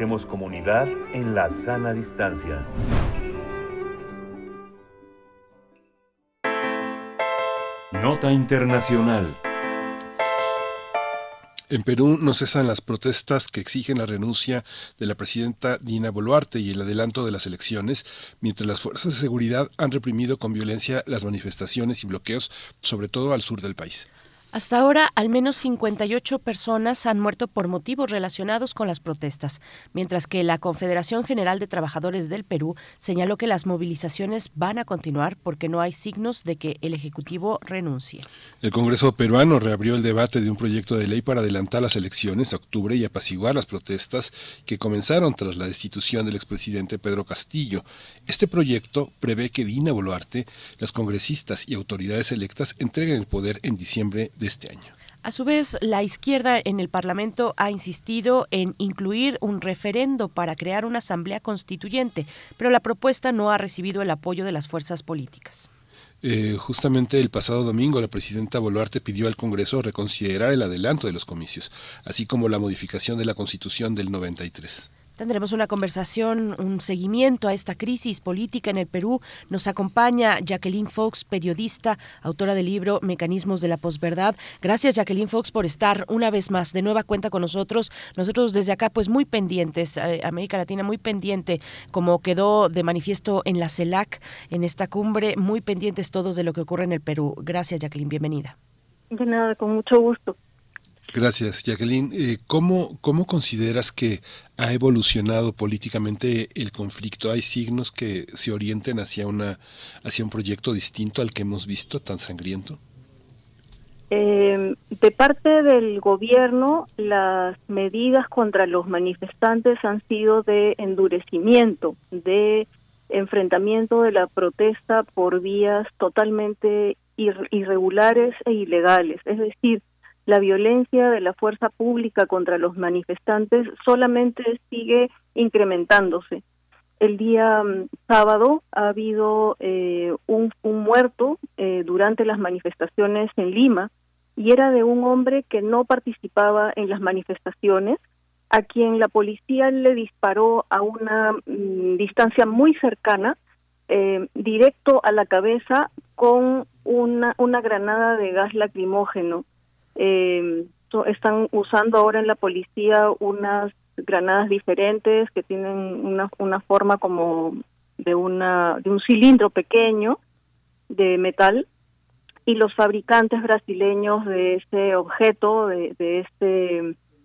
Hacemos comunidad en la sana distancia. Nota Internacional. En Perú no cesan las protestas que exigen la renuncia de la presidenta Dina Boluarte y el adelanto de las elecciones, mientras las fuerzas de seguridad han reprimido con violencia las manifestaciones y bloqueos, sobre todo al sur del país. Hasta ahora, al menos 58 personas han muerto por motivos relacionados con las protestas, mientras que la Confederación General de Trabajadores del Perú señaló que las movilizaciones van a continuar porque no hay signos de que el Ejecutivo renuncie. El Congreso peruano reabrió el debate de un proyecto de ley para adelantar las elecciones a octubre y apaciguar las protestas que comenzaron tras la destitución del expresidente Pedro Castillo. Este proyecto prevé que Dina Boluarte, los congresistas y autoridades electas entreguen el poder en diciembre de este año. A su vez, la izquierda en el Parlamento ha insistido en incluir un referendo para crear una asamblea constituyente, pero la propuesta no ha recibido el apoyo de las fuerzas políticas. Eh, justamente el pasado domingo la presidenta Boluarte pidió al Congreso reconsiderar el adelanto de los comicios, así como la modificación de la Constitución del 93. Tendremos una conversación, un seguimiento a esta crisis política en el Perú. Nos acompaña Jacqueline Fox, periodista, autora del libro Mecanismos de la Posverdad. Gracias Jacqueline Fox por estar una vez más de nueva cuenta con nosotros. Nosotros desde acá pues muy pendientes, eh, América Latina muy pendiente, como quedó de manifiesto en la CELAC, en esta cumbre, muy pendientes todos de lo que ocurre en el Perú. Gracias Jacqueline, bienvenida. De nada, con mucho gusto. Gracias, Jacqueline. Eh, ¿cómo, ¿Cómo consideras que ha evolucionado políticamente el conflicto? ¿Hay signos que se orienten hacia, una, hacia un proyecto distinto al que hemos visto, tan sangriento? Eh, de parte del gobierno, las medidas contra los manifestantes han sido de endurecimiento, de enfrentamiento de la protesta por vías totalmente ir- irregulares e ilegales. Es decir, la violencia de la fuerza pública contra los manifestantes solamente sigue incrementándose. El día mm, sábado ha habido eh, un, muerto eh, durante las manifestaciones en Lima y era de un hombre que no participaba en las manifestaciones, a quien la policía le disparó a una mm, distancia muy cercana, eh, directo a la cabeza con una, una granada de gas lacrimógeno. Eh, están usando ahora en la policía unas granadas diferentes que tienen una, una forma como de una de un cilindro pequeño de metal y los fabricantes brasileños de este objeto de, este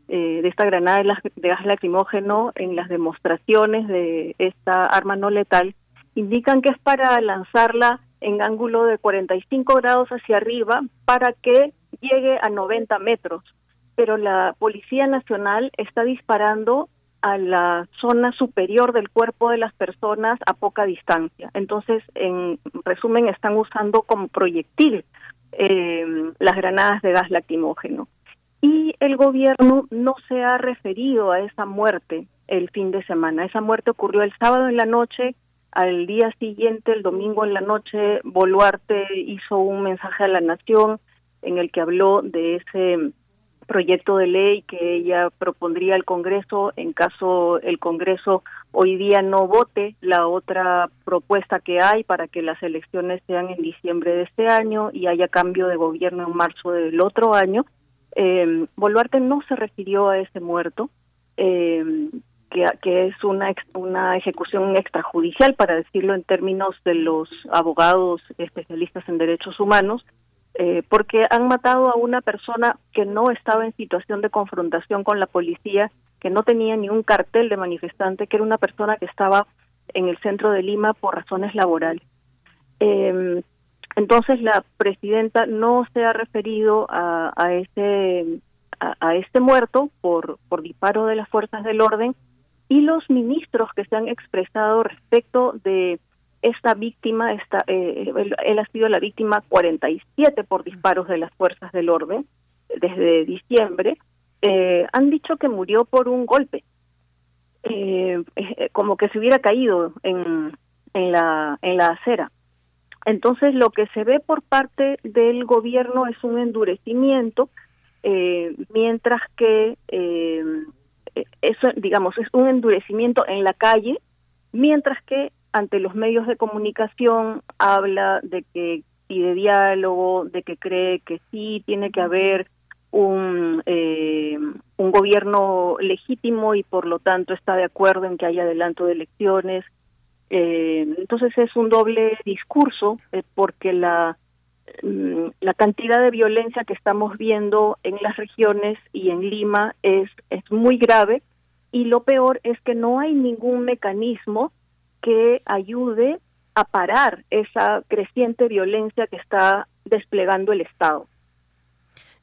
eh, de esta granada de gas lacrimógeno en las demostraciones de esta arma no letal indican que es para lanzarla en ángulo de 45 grados hacia arriba para que llegue a 90 metros. Pero la Policía Nacional está disparando a la zona superior del cuerpo de las personas a poca distancia. Entonces, en resumen, están usando como proyectil eh, las granadas de gas lacrimógeno. Y el gobierno no se ha referido a esa muerte el fin de semana. Esa muerte ocurrió el sábado en la noche. Al día siguiente, el domingo en la noche, Boluarte hizo un mensaje a la nación en el que habló de ese proyecto de ley que ella propondría al Congreso en caso el Congreso hoy día no vote la otra propuesta que hay para que las elecciones sean en diciembre de este año y haya cambio de gobierno en marzo del otro año. Eh, Boluarte no se refirió a ese muerto, eh, que, que es una, una ejecución extrajudicial, para decirlo en términos de los abogados especialistas en derechos humanos, eh, porque han matado a una persona que no estaba en situación de confrontación con la policía, que no tenía ni un cartel de manifestante, que era una persona que estaba en el centro de Lima por razones laborales. Eh, entonces la presidenta no se ha referido a, ese a este muerto por por disparo de las fuerzas del orden y los ministros que se han expresado respecto de esta víctima, esta, eh, él, ha sido la víctima 47 por disparos de las fuerzas del orden desde diciembre, eh, han dicho que murió por un golpe, eh, eh, como que se hubiera caído en, en, la, en la acera. Entonces, lo que se ve por parte del gobierno es un endurecimiento, mientras que eso, digamos, es un endurecimiento en la calle, mientras que ante los medios de comunicación habla de que pide diálogo, de que cree que sí tiene que haber un, eh, un gobierno legítimo y por lo tanto está de acuerdo en que haya adelanto de elecciones. Eh, entonces es un doble discurso eh, porque la mm, la cantidad de violencia que estamos viendo en las regiones y en Lima es, es muy grave y lo peor es que no hay ningún mecanismo que ayude a parar esa creciente violencia que está desplegando el Estado.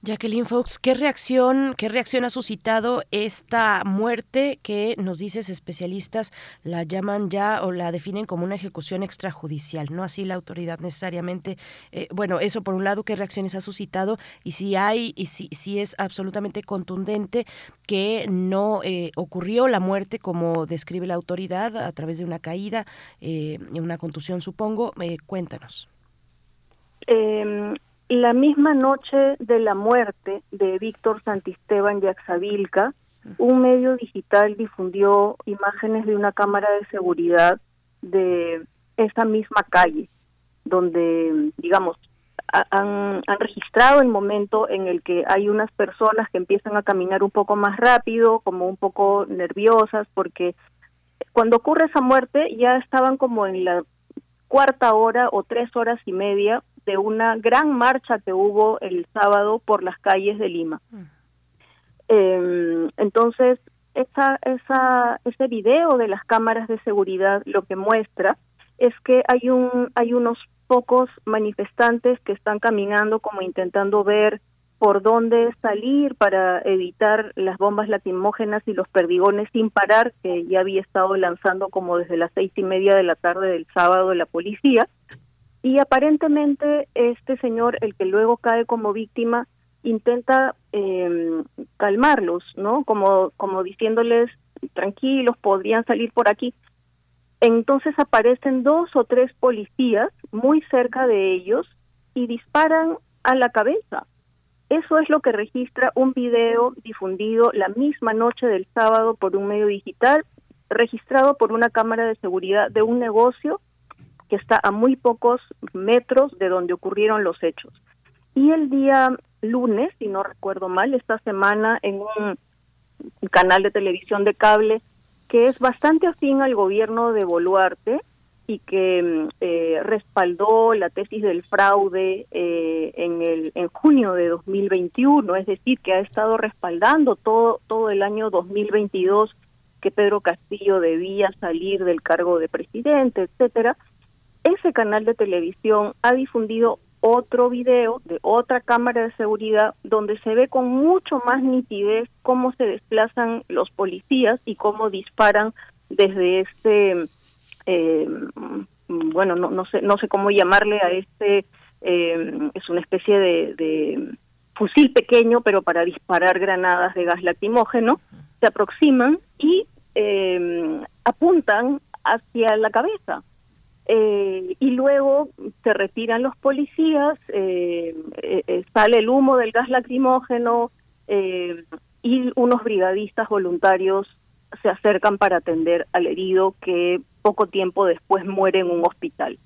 Jacqueline Fox, ¿qué reacción, qué reacción ha suscitado esta muerte que nos dices especialistas la llaman ya o la definen como una ejecución extrajudicial, no así la autoridad necesariamente? Eh, bueno, eso por un lado, ¿qué reacciones ha suscitado? Y si hay, y si, si es absolutamente contundente que no eh, ocurrió la muerte como describe la autoridad a través de una caída, eh, una contusión supongo, eh, cuéntanos. La misma noche de la muerte de Víctor Santisteban Yaxavilca, un medio digital difundió imágenes de una cámara de seguridad de esa misma calle, donde, digamos, ha- han, han registrado el momento en el que hay unas personas que empiezan a caminar un poco más rápido, como un poco nerviosas, porque cuando ocurre esa muerte ya estaban como en la cuarta hora o tres horas y media de una gran marcha que hubo el sábado por las calles de Lima. Eh, entonces, esa, esa, ese video de las cámaras de seguridad lo que muestra es que hay, un, hay unos pocos manifestantes que están caminando como intentando ver por dónde salir para evitar las bombas lacrimógenas y los perdigones sin parar que ya había estado lanzando como desde las seis y media de la tarde del sábado la policía y aparentemente este señor el que luego cae como víctima intenta eh, calmarlos no como como diciéndoles tranquilos podrían salir por aquí entonces aparecen dos o tres policías muy cerca de ellos y disparan a la cabeza. Eso es lo que registra un video difundido la misma noche del sábado por un medio digital registrado por una cámara de seguridad de un negocio que está a muy pocos metros de donde ocurrieron los hechos. Y el día lunes, si no recuerdo mal, esta semana en un canal de televisión de cable que es bastante afín al gobierno de Boluarte y que eh, respaldó la tesis del fraude eh, en el en junio de 2021, es decir, que ha estado respaldando todo todo el año 2022 que Pedro Castillo debía salir del cargo de presidente, etcétera ese canal de televisión ha difundido otro video de otra cámara de seguridad donde se ve con mucho más nitidez cómo se desplazan los policías y cómo disparan desde este eh, bueno no, no sé no sé cómo llamarle a este eh, es una especie de, de fusil pequeño pero para disparar granadas de gas lacrimógeno se aproximan y eh, apuntan hacia la cabeza eh, y luego se retiran los policías, eh, eh, eh, sale el humo del gas lacrimógeno eh, y unos brigadistas voluntarios se acercan para atender al herido que poco tiempo después muere en un hospital.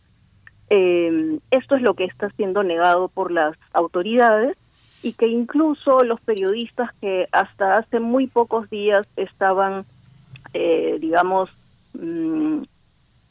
Eh, esto es lo que está siendo negado por las autoridades y que incluso los periodistas que hasta hace muy pocos días estaban, digamos, mm,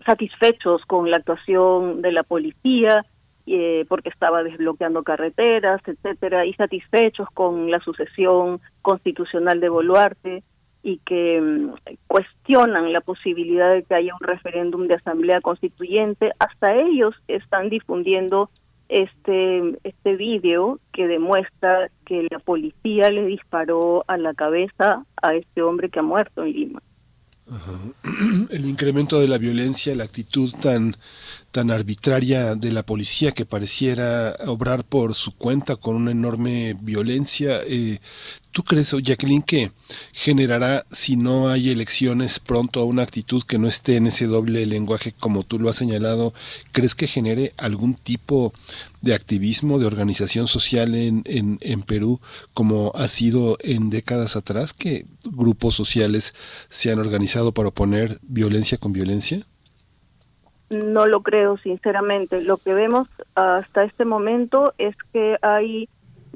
satisfechos con la actuación de la policía eh, porque estaba desbloqueando carreteras, etcétera, y satisfechos con la sucesión constitucional de Boluarte y que mm, cuestionan la posibilidad de que haya un referéndum de asamblea constituyente, hasta ellos están difundiendo este este vídeo que demuestra que la policía le disparó a la cabeza a este hombre que ha muerto en Lima. el incremento de la violencia, la actitud tan tan arbitraria de la policía que pareciera obrar por su cuenta con una enorme violencia. Eh, ¿Tú crees, Jacqueline, que generará, si no hay elecciones pronto, una actitud que no esté en ese doble lenguaje como tú lo has señalado? ¿Crees que genere algún tipo de activismo, de organización social en, Perú, como ha sido en décadas atrás, que grupos sociales se han organizado para oponer violencia con violencia? No lo creo, sinceramente. Lo que vemos hasta este momento es que hay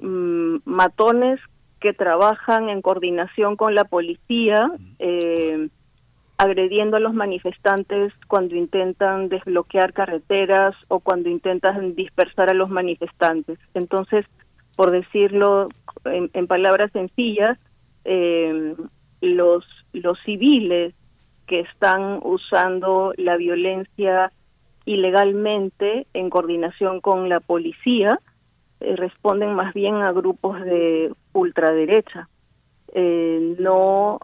mm, matones que trabajan en coordinación con la policía, eh, agrediendo a los manifestantes cuando intentan desbloquear carreteras o cuando intentan dispersar a los manifestantes. Entonces, por decirlo en, en palabras sencillas, eh, los, los civiles que están usando la violencia ilegalmente en coordinación con la policía eh, responden más bien a grupos de ultraderecha, eh, no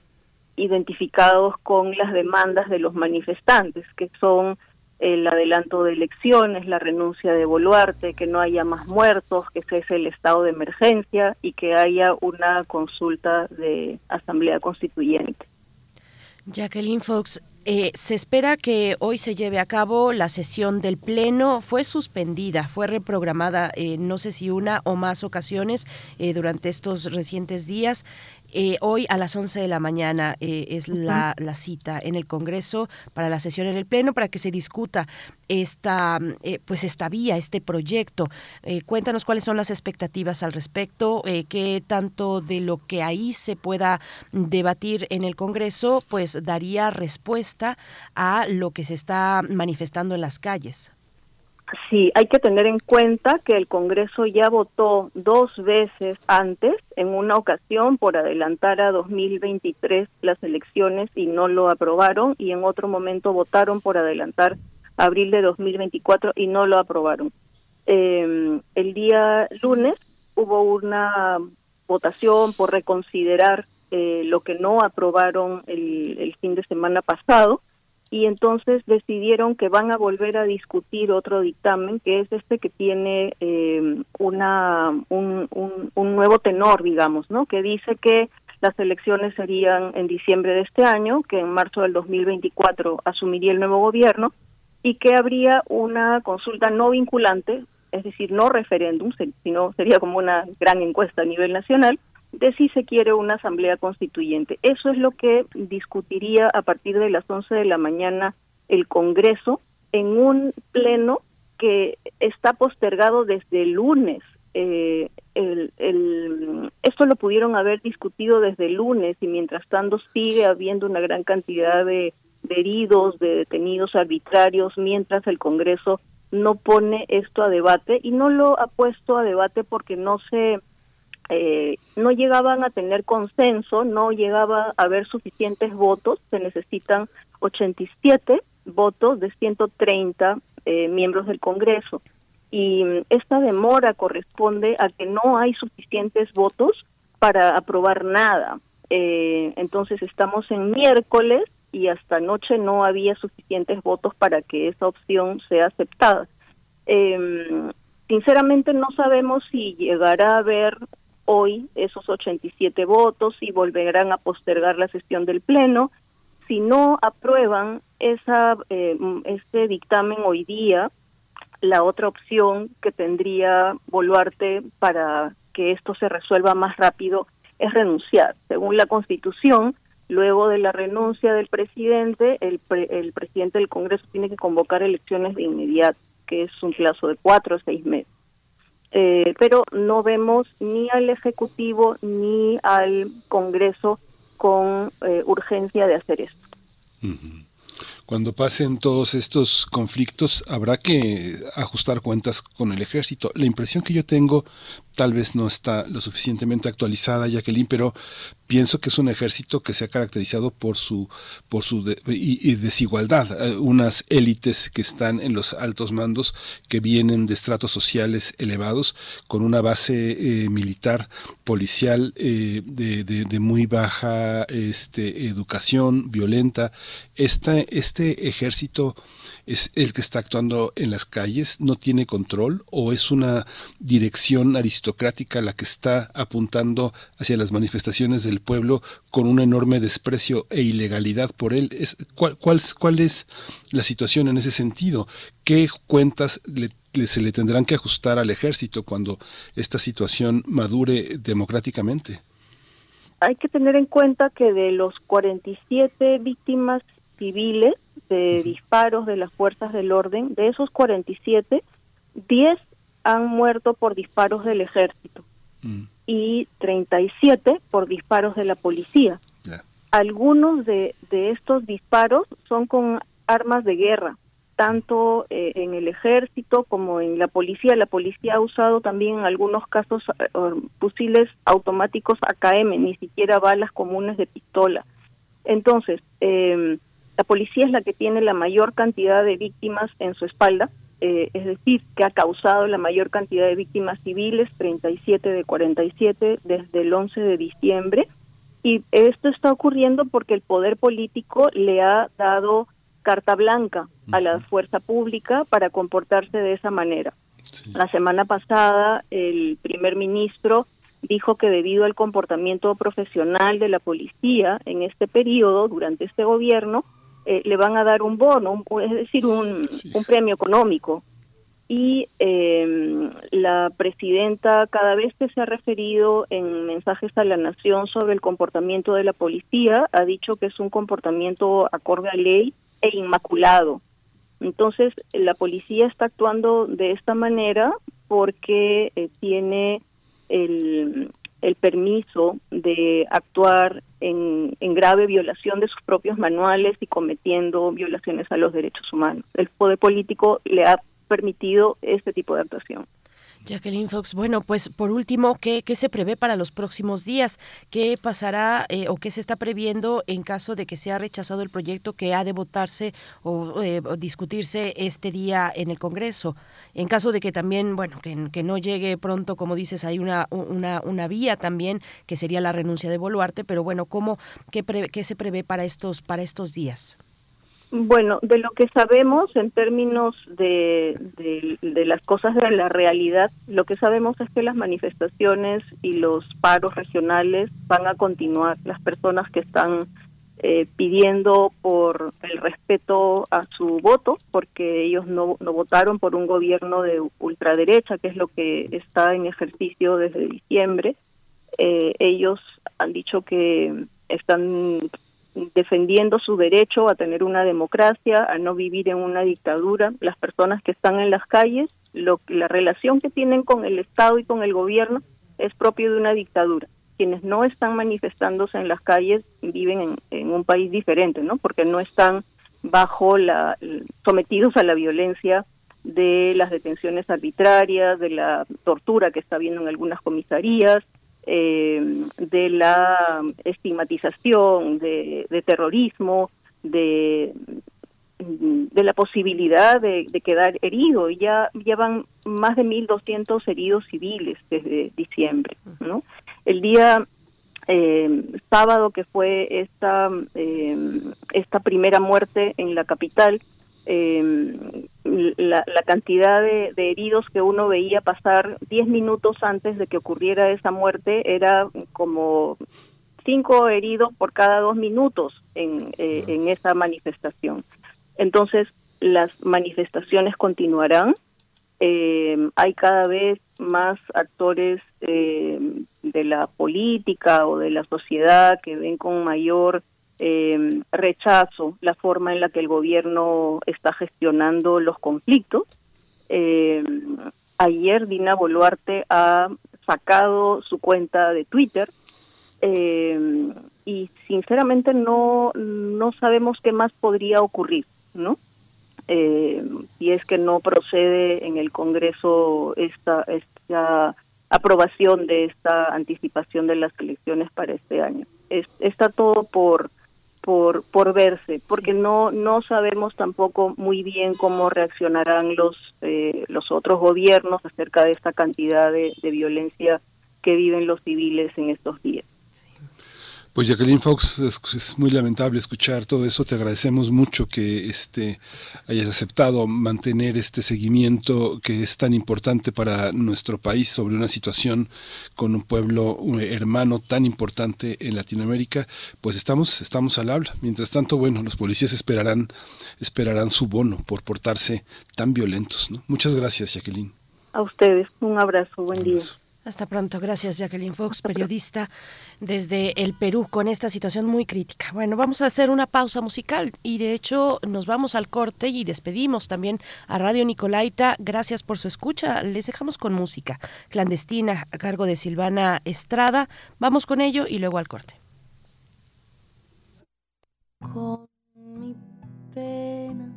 identificados con las demandas de los manifestantes, que son el adelanto de elecciones, la renuncia de Boluarte, que no haya más muertos, que cese el estado de emergencia y que haya una consulta de asamblea constituyente. Jacqueline Fox, eh, se espera que hoy se lleve a cabo la sesión del Pleno. Fue suspendida, fue reprogramada, eh, no sé si una o más ocasiones eh, durante estos recientes días. Eh, hoy a las 11 de la mañana eh, es la, la cita en el Congreso para la sesión en el Pleno para que se discuta esta, eh, pues esta vía, este proyecto. Cuéntanos cuáles son las expectativas al respecto, qué tanto de lo que ahí se pueda debatir en el Congreso, pues daría respuesta a lo que se está manifestando en las calles. Sí, hay que tener en cuenta que el Congreso ya votó dos veces antes, en una ocasión por adelantar a 2023 las elecciones y no lo aprobaron, y en otro momento votaron por adelantar abril de 2024 y no lo aprobaron. Eh, el día lunes hubo una votación por reconsiderar eh, lo que no aprobaron el, el fin de semana pasado y entonces decidieron que van a volver a discutir otro dictamen que es este que tiene eh, una un, un, un nuevo tenor digamos no que dice que las elecciones serían en diciembre de este año que en marzo del 2024 asumiría el nuevo gobierno y que habría una consulta no vinculante es decir no referéndum sino sería como una gran encuesta a nivel nacional de si se quiere una asamblea constituyente. Eso es lo que discutiría a partir de las 11 de la mañana el Congreso en un pleno que está postergado desde el lunes. Eh, el, el- esto lo pudieron haber discutido desde el lunes y mientras tanto sigue habiendo una gran cantidad de, de heridos, de detenidos arbitrarios, mientras el Congreso no pone esto a debate y no lo ha puesto a debate porque no se eh, no llegaban a tener consenso, no llegaba a haber suficientes votos, se necesitan 87 votos de 130 eh, miembros del Congreso. Y mm, esta demora corresponde a que no hay suficientes votos para aprobar nada. Eh, entonces estamos en miércoles y hasta anoche no había suficientes votos para que esa opción sea aceptada. Eh, sinceramente no sabemos si llegará a haber hoy esos 87 votos y volverán a postergar la sesión del Pleno. Si no aprueban esa, eh, mm, este dictamen hoy día, la otra opción que tendría Boluarte para que esto se resuelva más rápido es renunciar. Según la Constitución, luego de la renuncia del presidente, el, pre- el presidente del Congreso tiene que convocar elecciones de inmediato, que es un plazo de cuatro o seis meses. Eh, pero no vemos ni al Ejecutivo ni al Congreso con eh, urgencia de hacer esto. Cuando pasen todos estos conflictos, habrá que ajustar cuentas con el ejército. La impresión que yo tengo, tal vez no está lo suficientemente actualizada, Jacqueline, pero pienso que es un ejército que se ha caracterizado por su por su desigualdad. Eh, unas élites que están en los altos mandos, que vienen de estratos sociales elevados, con una base eh, militar, policial eh, de muy baja este, educación, violenta. Esta, este ejército es el que está actuando en las calles, no tiene control o es una dirección aristocrática la que está apuntando hacia las manifestaciones del pueblo con un enorme desprecio e ilegalidad por él. Es, ¿cuál, cuál, cuál es la situación en ese sentido? ¿Qué cuentas le, le- se le tendrán que ajustar al ejército cuando esta situación madure democráticamente? Hay que tener en cuenta que de los 47 víctimas civiles de disparos de las fuerzas del orden, de esos 47, 10 han muerto por disparos del ejército y 37 por disparos de la policía. algunos de, de estos disparos son con armas de guerra, tanto eh, en el ejército como en la policía. La policía ha usado también en algunos casos eh, fusiles automáticos AKM, ni siquiera balas comunes de pistola. Entonces, eh, la policía es la que tiene la mayor cantidad de víctimas en su espalda, eh, es decir, que ha causado la mayor cantidad de víctimas civiles, 37 de 47 desde el 11 de diciembre. Y esto está ocurriendo porque el poder político le ha dado carta blanca a la fuerza pública para comportarse de esa manera. La semana pasada el primer ministro dijo que debido al comportamiento profesional de la policía en este periodo, durante este gobierno, eh, le van a dar un bono, un- es decir, un, un premio económico. Y eh, la presidenta cada vez que se ha referido en mensajes a la nación sobre el comportamiento de la policía, ha dicho que es un comportamiento acorde a ley e inmaculado. Entonces, la policía está actuando de esta manera porque eh, tiene el, el permiso de actuar en, grave violación de sus propios manuales y cometiendo violaciones a los derechos humanos. El poder político le ha permitido este tipo de actuación. Jacqueline Fox, bueno, pues por último, ¿qué, se prevé para los próximos días? ¿Qué pasará eh, o qué se está previendo en caso de que sea rechazado el proyecto que ha de votarse o, eh, discutirse este día en el Congreso? En caso de que también, bueno, que, que no llegue pronto, como dices, hay una, una, una vía también que sería la renuncia de Boluarte, pero bueno, ¿cómo, qué, pre- qué se prevé para estos, para estos días? Bueno, de lo que sabemos en términos de, de, las cosas de la realidad, lo que sabemos es que las manifestaciones y los paros regionales van a continuar. Las personas que están eh, pidiendo por el respeto a su voto, porque ellos no, no votaron por un gobierno de ultraderecha, que es lo que está en ejercicio desde diciembre, eh, ellos han dicho que están defendiendo su derecho a tener una democracia, a no vivir en una dictadura. Las personas que están en las calles, lo, la relación que tienen con el Estado y con el gobierno es propio de una dictadura. Quienes no están manifestándose en las calles viven en, en un país diferente, ¿no? Porque no están bajo la sometidos a la violencia de las detenciones arbitrarias, de la tortura que está habiendo en algunas comisarías, eh, de la estigmatización, de, terrorismo, de, de la posibilidad de, quedar herido. Ya, ya van más de 1.200 heridos civiles desde diciembre. ¿no? El día eh, sábado que fue esta, eh, esta primera muerte en la capital, eh, la, la cantidad de, de heridos que uno veía pasar 10 minutos antes de que ocurriera esa muerte era como cinco heridos por cada dos minutos en, eh, en esa manifestación. Entonces, las manifestaciones continuarán. Eh, hay cada vez más actores eh, de la política o de la sociedad que ven con mayor eh, rechazo la forma en la que el gobierno está gestionando los conflictos. Eh, ayer Dina Boluarte ha sacado su cuenta de Twitter eh, y sinceramente no no sabemos qué más podría ocurrir, ¿no? Eh, si es que no procede en el Congreso esta esta aprobación de esta anticipación de las elecciones para este año. Es- está todo por por por verse, porque no no sabemos tampoco muy bien cómo reaccionarán los eh, los otros gobiernos acerca de esta cantidad de, de violencia que viven los civiles en estos días. Pues Jacqueline Fox, es, es muy lamentable escuchar todo eso. Te agradecemos mucho que este hayas aceptado mantener este seguimiento que es tan importante para nuestro país sobre una situación con un pueblo un hermano tan importante en Latinoamérica. Pues estamos estamos al habla. Mientras tanto, bueno, los policías esperarán esperarán su bono por portarse tan violentos. ¿no? Muchas gracias, Jacqueline. A ustedes, un abrazo, buen día. Hasta pronto. Gracias, Jacqueline Fox, periodista desde el Perú, con esta situación muy crítica. Bueno, vamos a hacer una pausa musical y de hecho nos vamos al corte y despedimos también a Radio Nicolaita. Gracias por su escucha. Les dejamos con música clandestina a cargo de Silvana Estrada. Vamos con ello y luego al corte. Con mi pena,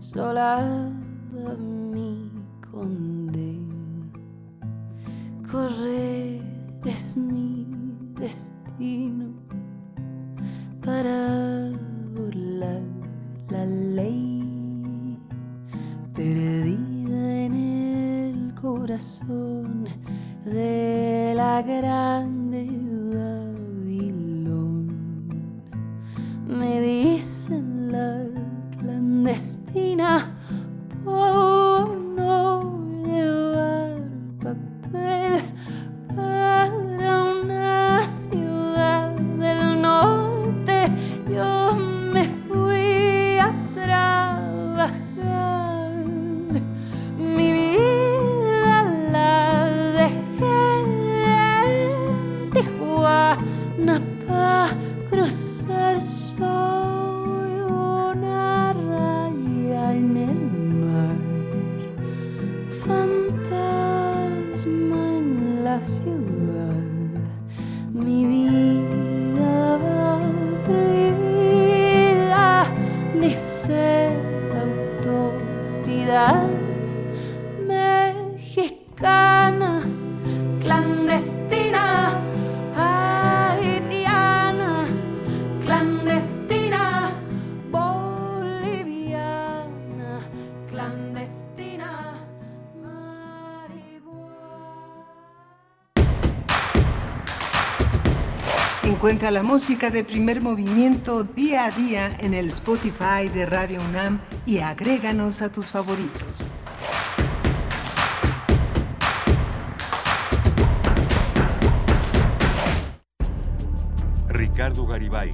sola mi condena Correr es mi destino para burlar la ley perdida en el corazón de la grande Babilón. Me dicen la clandestina por no llevar papel Encuentra la música de primer movimiento día a día en el Spotify de Radio UNAM y agréganos a tus favoritos. Ricardo Garibay,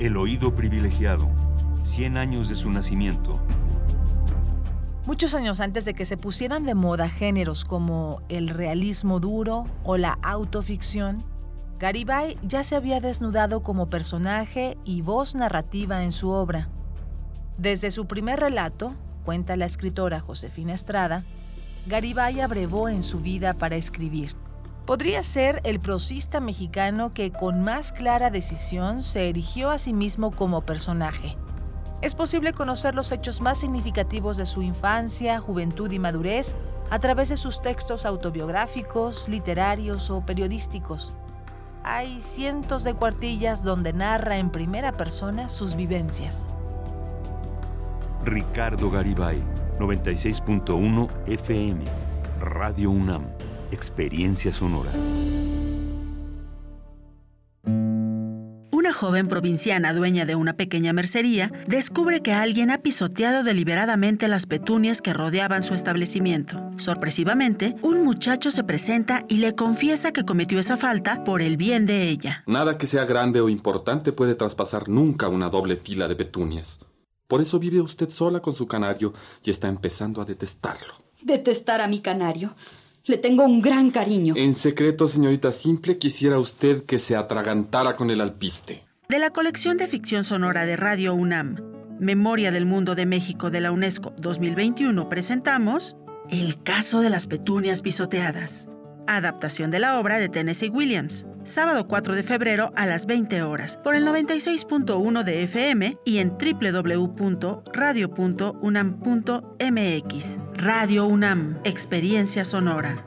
El oído privilegiado, 100 años de su nacimiento. Muchos años antes de que se pusieran de moda géneros como el realismo duro o la autoficción, Garibay ya se había desnudado como personaje y voz narrativa en su obra. Desde su primer relato, cuenta la escritora Josefina Estrada, Garibay abrevó en su vida para escribir. Podría ser el prosista mexicano que con más clara decisión se erigió a sí mismo como personaje. Es posible conocer los hechos más significativos de su infancia, juventud y madurez a través de sus textos autobiográficos, literarios o periodísticos. Hay cientos de cuartillas donde narra en primera persona sus vivencias. Ricardo Garibay, 96.1 FM, Radio UNAM, Experiencia Sonora. Una joven provinciana dueña de una pequeña mercería descubre que alguien ha pisoteado deliberadamente las petunias que rodeaban su establecimiento. Sorpresivamente, un muchacho se presenta y le confiesa que cometió esa falta por el bien de ella. Nada que sea grande o importante puede traspasar nunca una doble fila de petunias. Por eso vive usted sola con su canario y está empezando a detestarlo. Detestar a mi canario. Le tengo un gran cariño. En secreto, señorita Simple, quisiera usted que se atragantara con el alpiste. De la colección de ficción sonora de Radio UNAM, Memoria del Mundo de México de la UNESCO 2021, presentamos El caso de las petunias pisoteadas. Adaptación de la obra de Tennessee Williams. Sábado 4 de febrero a las 20 horas por el 96.1 de FM y en www.radio.unam.mx. Radio UNAM, Experiencia Sonora.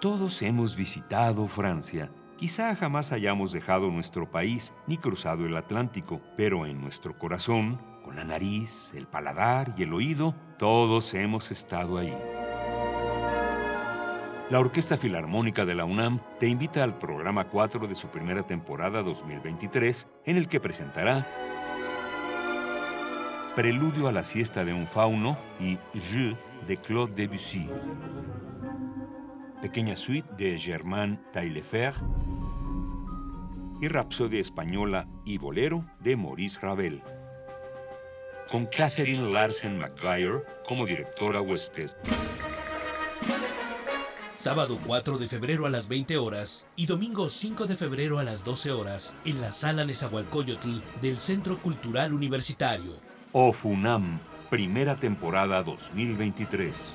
Todos hemos visitado Francia Quizá jamás hayamos dejado nuestro país ni cruzado el Atlántico, pero en nuestro corazón, con la nariz, el paladar y el oído, todos hemos estado ahí. La Orquesta Filarmónica de la UNAM te invita al programa 4 de su primera temporada 2023, en el que presentará Preludio a la siesta de un fauno y Je de Claude Debussy. Pequeña suite de Germain Taillefer y Rapsodia Española y Bolero de Maurice Ravel. Con Catherine Larsen McGuire como directora huésped. Sábado 4 de febrero a las 20 horas y domingo 5 de febrero a las 12 horas en la sala Nezahualcóyotl del Centro Cultural Universitario. OFUNAM, primera temporada 2023.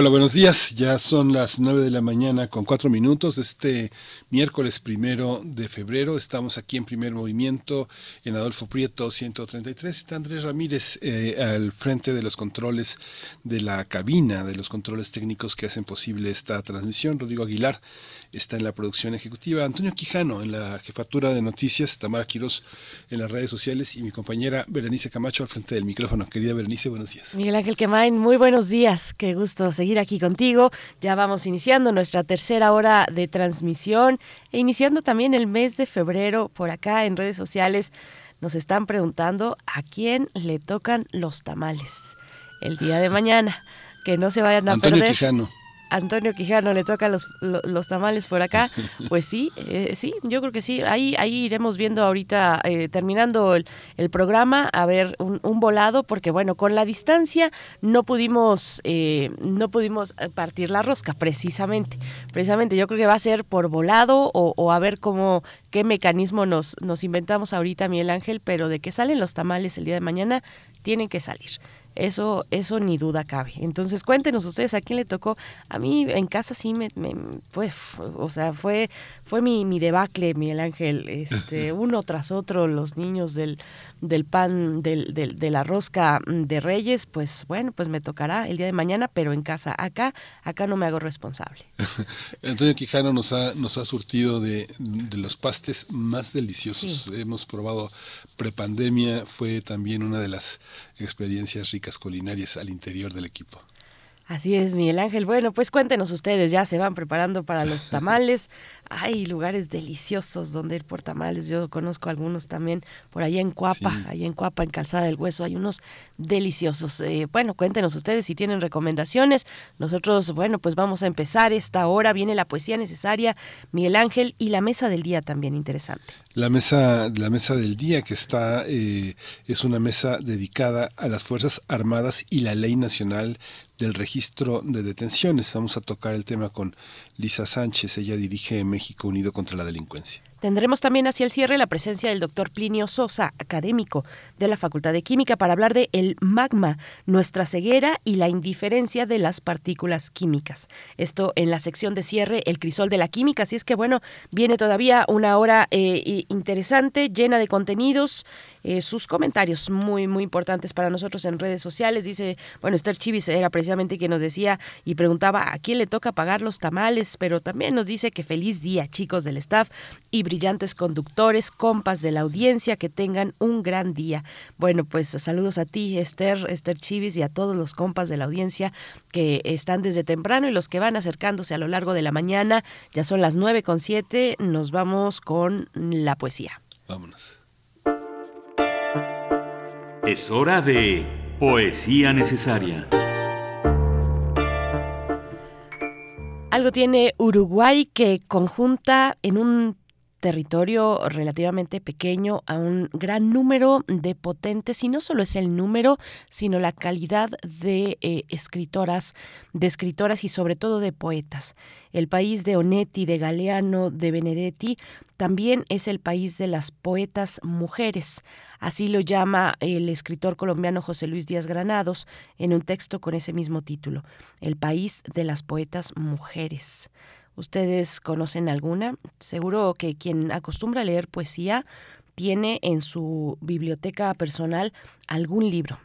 Hola, buenos días. Ya son las nueve de la mañana con cuatro minutos. Este miércoles primero de febrero estamos aquí en primer movimiento en Adolfo Prieto 133. Está Andrés Ramírez eh, al frente de los controles de la cabina, de los controles técnicos que hacen posible esta transmisión. Rodrigo Aguilar está en la producción ejecutiva. Antonio Quijano en la jefatura de noticias. Tamara Quirós en las redes sociales y mi compañera Berenice Camacho al frente del micrófono. Querida Berenice, buenos días. Miguel Ángel Quemain, muy buenos días. Qué gusto seguir aquí contigo. Ya vamos iniciando nuestra tercera hora de transmisión e iniciando también el mes de febrero por acá en redes sociales. Nos están preguntando a quién le tocan los tamales el día de mañana. Que no se vayan a Antonio perder. Quijano. Antonio Quijano le toca los, lo- los tamales por acá. Pues sí, eh, sí, yo creo que sí. Ahí, ahí iremos viendo ahorita, eh, terminando el, el programa, a ver un, un volado, porque bueno, con la distancia no pudimos, eh, no pudimos eh, partir la rosca, precisamente. Precisamente, yo creo que va a ser por volado o, o a ver cómo, qué mecanismo nos, nos inventamos ahorita, Miguel Ángel, pero de que salen los tamales el día de mañana, tienen que salir. Eso, eso ni duda cabe. Entonces cuéntenos ustedes a quién le tocó. A mí en casa sí me, me- fue, fue- o sea, fue, fue mi, mi debacle, Miguel Ángel, este, uno tras otro, los niños del, del pan, del, del- de la rosca de Reyes, pues bueno, pues me tocará el día de mañana, pero en casa. Acá, acá no me hago responsable. Antonio Quijano nos ha, nos ha surtido de, de los pastes más deliciosos. Hemos probado prepandemia, fue también una de las experiencias ricas culinarias al interior del equipo. Así es, Miguel Ángel. Bueno, pues cuéntenos ustedes, ya se van preparando para los tamales. Hay lugares deliciosos donde ir por tamales. Yo conozco algunos también por allá en Cuapa, Sí. allá en Cuapa, en Calzada del Hueso, hay unos deliciosos. Eh, bueno, cuéntenos ustedes si tienen recomendaciones. Nosotros, bueno, pues vamos a empezar esta hora. Viene la poesía necesaria, Miguel Ángel, y la mesa del día también interesante. La mesa, la mesa del día que está eh, es una mesa dedicada a las Fuerzas Armadas y la Ley Nacional del Registro de Detenciones. Vamos a tocar el tema con Lisa Sánchez. Ella dirige México Unido contra la Delincuencia. Tendremos también hacia el cierre la presencia del doctor Plinio Sosa, académico de la Facultad de Química, para hablar de el magma, nuestra ceguera y la indiferencia de las partículas químicas. Esto en la sección de cierre, el crisol de la química. Así es que, bueno, viene todavía una hora eh, interesante, llena de contenidos. Eh, sus comentarios muy, muy importantes para nosotros en redes sociales. Dice, bueno, Esther Chivis era precisamente quien nos decía y preguntaba a quién le toca pagar los tamales, pero también nos dice que feliz día, chicos del staff y brillantes conductores, compas de la audiencia, que tengan un gran día. Bueno, pues saludos a ti, Esther, Esther Chivis, y a todos los compas de la audiencia que están desde temprano y los que van acercándose a lo largo de la mañana. Ya son las nueve con siete, nos vamos con la poesía. Vámonos. Es hora de Poesía Necesaria. Algo tiene Uruguay que conjunta en un territorio relativamente pequeño a un gran número de potentes, y no solo es el número, sino la calidad de eh, escritoras, de escritoras y sobre todo de poetas. El país de Onetti, de Galeano, de Benedetti, también es el país de las poetas mujeres. Así lo llama el escritor colombiano José Luis Díaz Granados en un texto con ese mismo título, El país de las poetas mujeres. ¿Ustedes conocen alguna? Seguro que quien acostumbra a leer poesía tiene en su biblioteca personal algún libro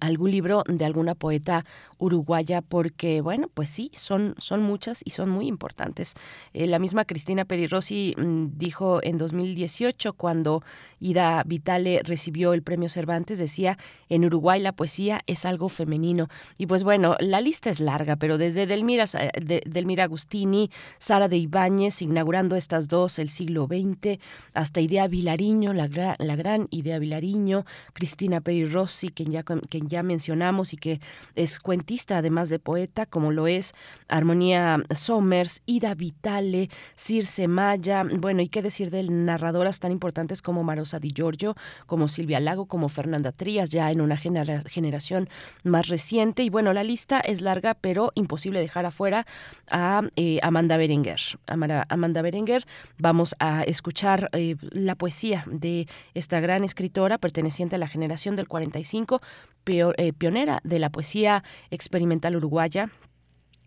algún libro de alguna poeta uruguaya porque bueno pues sí son son muchas y son muy importantes. Eh, la misma Cristina Peri Rossi mm, dijo en 2018 cuando Ida Vitale recibió el premio Cervantes decía en Uruguay la poesía es algo femenino y pues bueno la lista es larga pero desde Delmira Sa- de- Delmira Agustini Sara de Ibáñez inaugurando estas dos el siglo XX hasta Idea Vilariño la, la gran Idea Vilariño Cristina Peri Rossi quien ya quien ya mencionamos y que es cuentista además de poeta como lo es Armonía Somers Ida Vitale Circe Maya bueno y qué decir de narradoras tan importantes como Marosa Di Giorgio como Silvia Lago como Fernanda Trías ya en una genera- generación más reciente. Y bueno la lista es larga pero imposible dejar afuera a eh, Amanda Berenguer. Amanda Berenguer vamos a escuchar eh, la poesía de esta gran escritora perteneciente a la generación del 45 peo- eh, pionera de la poesía experimental uruguaya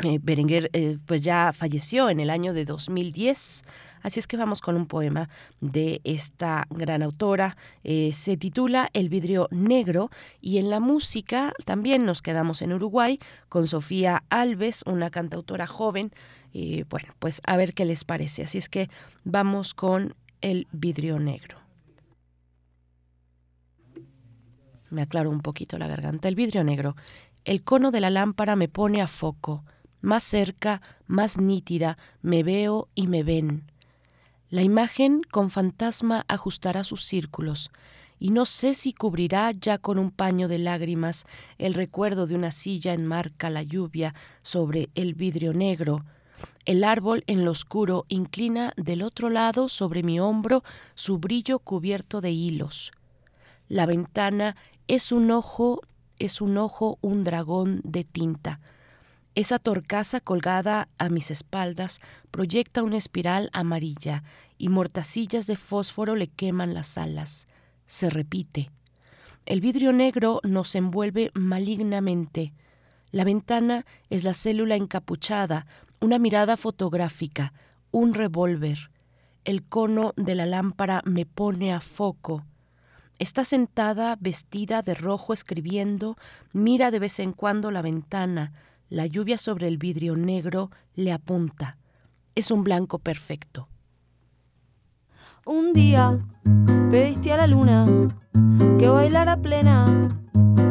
eh, Berenguer eh, pues ya falleció en el año de 2010, así es que vamos con un poema de esta gran autora. Eh, se titula El vidrio negro y en la música también nos quedamos en Uruguay con Sofía Alves, una cantautora joven. Eh, bueno, pues a ver qué les parece. Así es que vamos con El vidrio negro. Me aclaro un poquito la garganta. El vidrio negro. El cono de la lámpara me pone a foco. Más cerca, más nítida, me veo y me ven. La imagen con fantasma ajustará sus círculos, y no sé si cubrirá ya con un paño de lágrimas el recuerdo de una silla enmarca la lluvia sobre el vidrio negro. El árbol en lo oscuro inclina del otro lado sobre mi hombro su brillo cubierto de hilos. La ventana es un ojo, es un ojo, un dragón de tinta. Esa torcaza colgada a mis espaldas proyecta una espiral amarilla y mortacillas de fósforo le queman las alas. Se repite. El vidrio negro nos envuelve malignamente. La ventana es la célula encapuchada, una mirada fotográfica, un revólver. El cono de la lámpara me pone a foco. Está sentada, vestida de rojo, escribiendo, mira de vez en cuando la ventana, la lluvia sobre el vidrio negro le apunta. Es un blanco perfecto. Un día pediste a la luna que bailara plena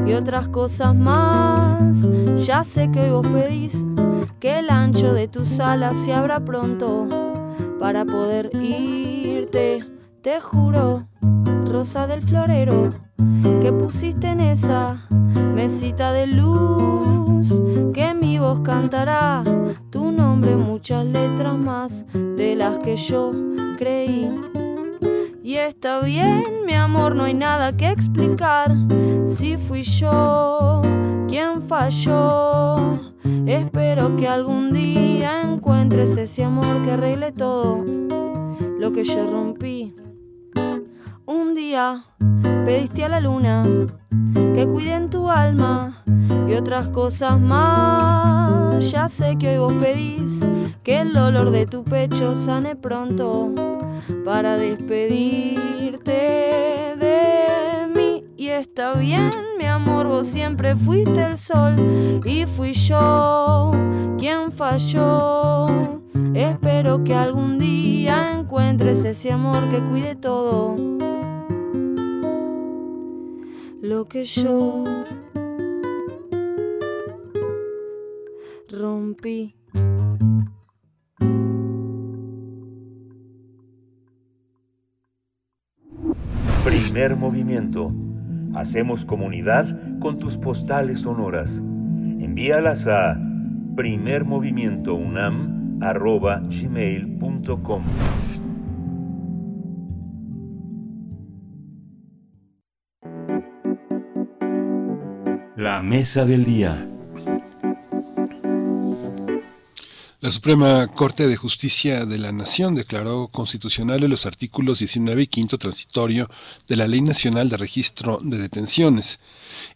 y otras cosas más. Ya sé que hoy vos pedís que el ancho de tus alas se abra pronto para poder irte. Te juro, rosa del florero, que pusiste en esa mesita de luz, que mi voz cantará tu nombre, muchas letras más de las que yo creí. Y está bien, mi amor, no hay nada que explicar. Si fui yo quien falló, espero que algún día encuentres ese amor que arregle todo lo que yo rompí. Un día pediste a la luna que cuide en tu alma y otras cosas más. Ya sé que hoy vos pedís que el dolor de tu pecho sane pronto para despedirte de mí. Y está bien, mi amor, vos siempre fuiste el sol y fui yo quien falló. Espero que algún día encuentres ese amor que cuide todo lo que yo rompí. Primer movimiento. Hacemos comunidad con tus postales sonoras. Envíalas a primermovimientounam.gmail.com La mesa del día. La Suprema Corte de Justicia de la Nación declaró constitucionales los artículos 19 y 5 transitorio de la Ley Nacional de Registro de Detenciones.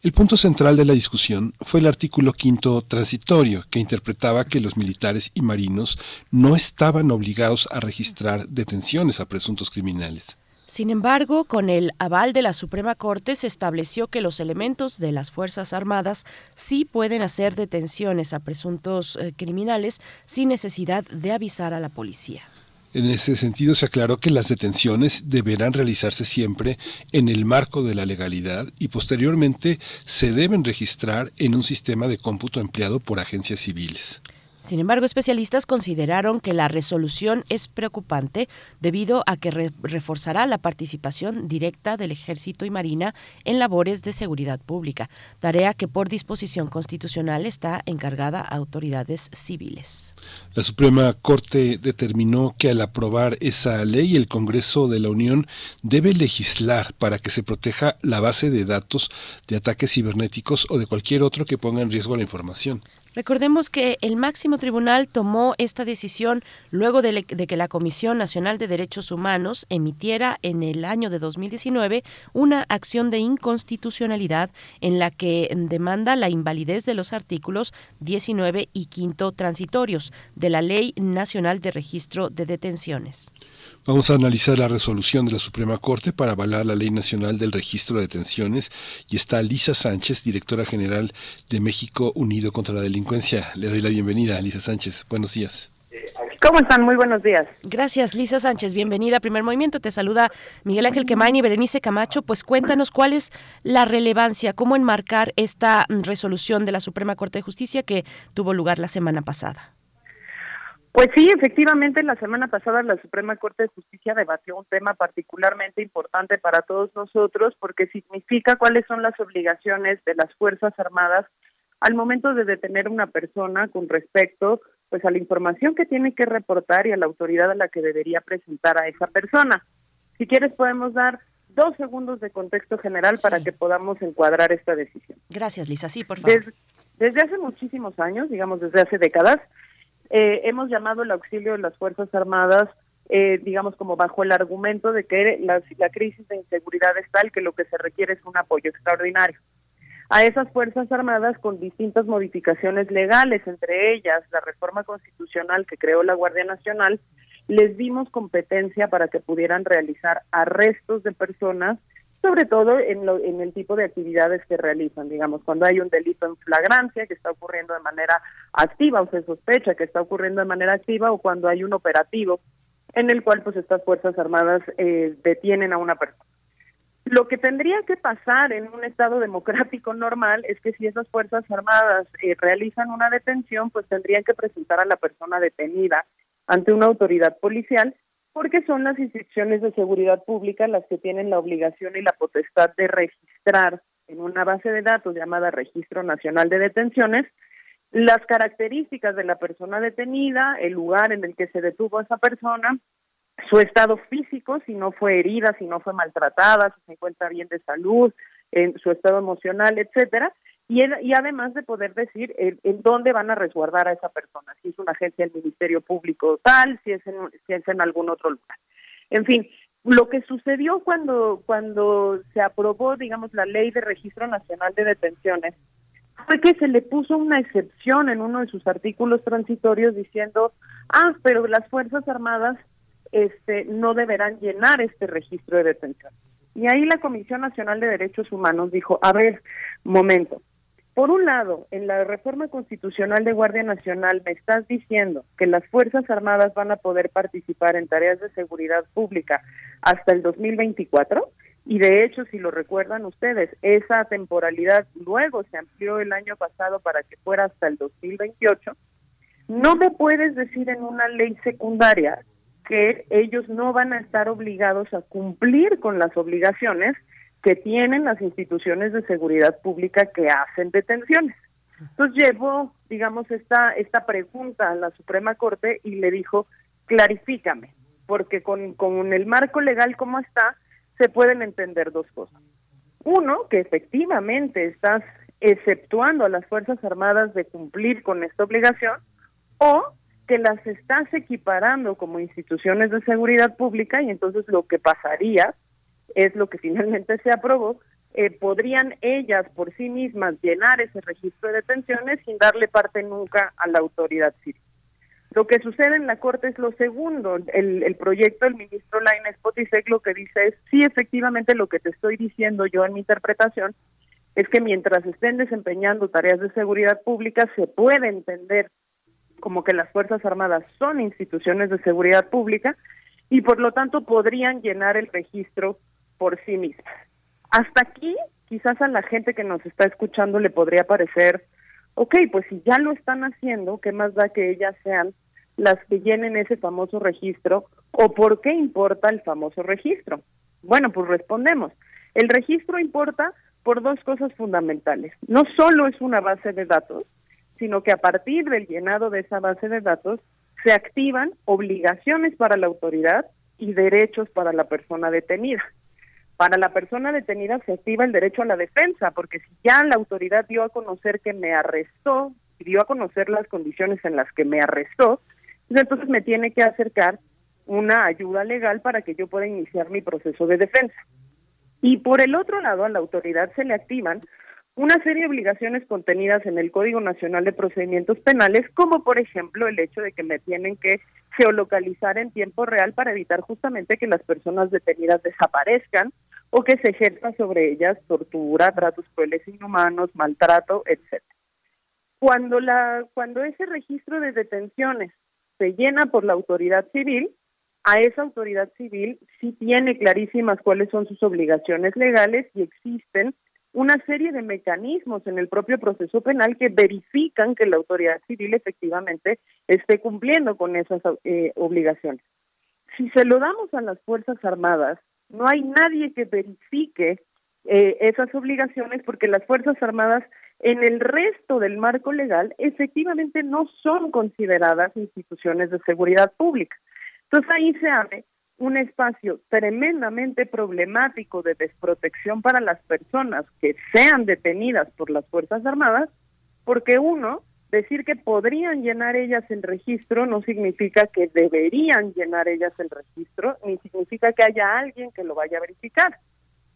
El punto central de la discusión fue el artículo 5 transitorio, que interpretaba que los militares y marinos no estaban obligados a registrar detenciones a presuntos criminales. Sin embargo, con el aval de la Suprema Corte se estableció que los elementos de las Fuerzas Armadas sí pueden hacer detenciones a presuntos eh, criminales sin necesidad de avisar a la policía. En ese sentido, se aclaró que las detenciones deberán realizarse siempre en el marco de la legalidad y posteriormente se deben registrar en un sistema de cómputo empleado por agencias civiles. Sin embargo, especialistas consideraron que la resolución es preocupante debido a que re- reforzará la participación directa del Ejército y Marina en labores de seguridad pública, tarea que por disposición constitucional está encargada a autoridades civiles. La Suprema Corte determinó que al aprobar esa ley el Congreso de la Unión debe legislar para que se proteja la base de datos de ataques cibernéticos o de cualquier otro que ponga en riesgo la información. Recordemos que el máximo tribunal tomó esta decisión luego de, que la Comisión Nacional de Derechos Humanos emitiera en el año de 2019 una acción de inconstitucionalidad en la que demanda la invalidez de los artículos 19 y quinto transitorios de la Ley Nacional de Registro de Detenciones. Vamos a analizar la resolución de la Suprema Corte para avalar la Ley Nacional del Registro de Detenciones y está Lisa Sánchez, directora general de México Unido contra la Delincuencia. Le doy la bienvenida, Lisa Sánchez. Buenos días. ¿Cómo están? Muy buenos días. Gracias, Lisa Sánchez. Bienvenida a Primer Movimiento. Te saluda Miguel Ángel Quemain y Berenice Camacho. Pues cuéntanos cuál es la relevancia, cómo enmarcar esta resolución de la Suprema Corte de Justicia que tuvo lugar la semana pasada. Pues sí, efectivamente, la semana pasada la Suprema Corte de Justicia debatió un tema particularmente importante para todos nosotros porque significa cuáles son las obligaciones de las Fuerzas Armadas al momento de detener a una persona con respecto pues a la información que tiene que reportar y a la autoridad a la que debería presentar a esa persona. Si quieres podemos dar dos segundos de contexto general para que podamos encuadrar esta decisión. Gracias, Lisa. Sí, por favor. Des- desde hace muchísimos años, digamos desde hace décadas, eh, hemos llamado el auxilio de las Fuerzas Armadas, eh, digamos como bajo el argumento de que la, la crisis de inseguridad es tal que lo que se requiere es un apoyo extraordinario. A esas Fuerzas Armadas con distintas modificaciones legales, entre ellas la reforma constitucional que creó la Guardia Nacional, les dimos competencia para que pudieran realizar arrestos de personas sobre todo en, lo- en el tipo de actividades que realizan, digamos, cuando hay un delito en flagrancia que está ocurriendo de manera activa o se sospecha que está ocurriendo de manera activa o cuando hay un operativo en el cual pues estas Fuerzas Armadas eh, detienen a una persona. Lo que tendría que pasar en un Estado democrático normal es que si esas Fuerzas Armadas eh, realizan una detención, pues tendrían que presentar a la persona detenida ante una autoridad policial porque son las instituciones de seguridad pública las que tienen la obligación y la potestad de registrar en una base de datos llamada Registro Nacional de Detenciones las características de la persona detenida, el lugar en el que se detuvo a esa persona, su estado físico, si no fue herida, si no fue maltratada, si se encuentra bien de salud, en su estado emocional, etcétera, y, además de poder decir en, en dónde van a resguardar a esa persona, si es una agencia del Ministerio Público tal, si es en, si es en algún otro lugar. En fin, lo que sucedió cuando cuando se aprobó, digamos, la Ley de Registro Nacional de Detenciones fue que se le puso una excepción en uno de sus artículos transitorios diciendo, ah, pero las Fuerzas Armadas este, no deberán llenar este registro de detención. Y ahí la Comisión Nacional de Derechos Humanos dijo, a ver, momento, por un lado, en la reforma constitucional de Guardia Nacional me estás diciendo que las Fuerzas Armadas van a poder participar en tareas de seguridad pública hasta el 2024 y de hecho, si lo recuerdan ustedes, esa temporalidad luego se amplió el año pasado para que fuera hasta el 2028. No me puedes decir en una ley secundaria que ellos no van a estar obligados a cumplir con las obligaciones que tienen las instituciones de seguridad pública que hacen detenciones. Entonces llevó, digamos, esta, esta pregunta a la Suprema Corte y le dijo, clarifícame, porque con, con el marco legal como está, se pueden entender dos cosas. Uno, que efectivamente estás exceptuando a las Fuerzas Armadas de cumplir con esta obligación, o que las estás equiparando como instituciones de seguridad pública y entonces lo que pasaría es lo que finalmente se aprobó, eh, podrían ellas por sí mismas llenar ese registro de detenciones sin darle parte nunca a la autoridad civil. Lo que sucede en la Corte es lo segundo. El, el proyecto del ministro Lainez Potisek lo que dice es, sí, efectivamente, lo que te estoy diciendo yo en mi interpretación es que mientras estén desempeñando tareas de seguridad pública, se puede entender como que las Fuerzas Armadas son instituciones de seguridad pública y por lo tanto podrían llenar el registro por sí mismas. Hasta aquí, quizás a la gente que nos está escuchando le podría parecer, ok, pues si ya lo están haciendo, ¿qué más da que ellas sean las que llenen ese famoso registro o por qué importa el famoso registro? Bueno, pues respondemos. El registro importa por dos cosas fundamentales. No solo es una base de datos, sino que a partir del llenado de esa base de datos se activan obligaciones para la autoridad y derechos para la persona detenida. Para la persona detenida se activa el derecho a la defensa, porque si ya la autoridad dio a conocer que me arrestó, dio a conocer las condiciones en las que me arrestó, pues entonces me tiene que acercar una ayuda legal para que yo pueda iniciar mi proceso de defensa. Y por el otro lado, a la autoridad se le activan una serie de obligaciones contenidas en el Código Nacional de Procedimientos Penales, como por ejemplo el hecho de que me tienen que geolocalizar en tiempo real para evitar justamente que las personas detenidas desaparezcan o que se ejerza sobre ellas tortura, tratos crueles inhumanos, maltrato, etcétera. Cuando la cuando ese registro de detenciones se llena por la autoridad civil, a esa autoridad civil sí tiene clarísimas cuáles son sus obligaciones legales y existen una serie de mecanismos en el propio proceso penal que verifican que la autoridad civil efectivamente esté cumpliendo con esas eh, obligaciones. Si se lo damos a las Fuerzas Armadas, no hay nadie que verifique eh, esas obligaciones porque las Fuerzas Armadas en el resto del marco legal efectivamente no son consideradas instituciones de seguridad pública. Entonces ahí se abre un espacio tremendamente problemático de desprotección para las personas que sean detenidas por las Fuerzas Armadas, porque uno, decir que podrían llenar ellas el registro no significa que deberían llenar ellas el registro, ni significa que haya alguien que lo vaya a verificar.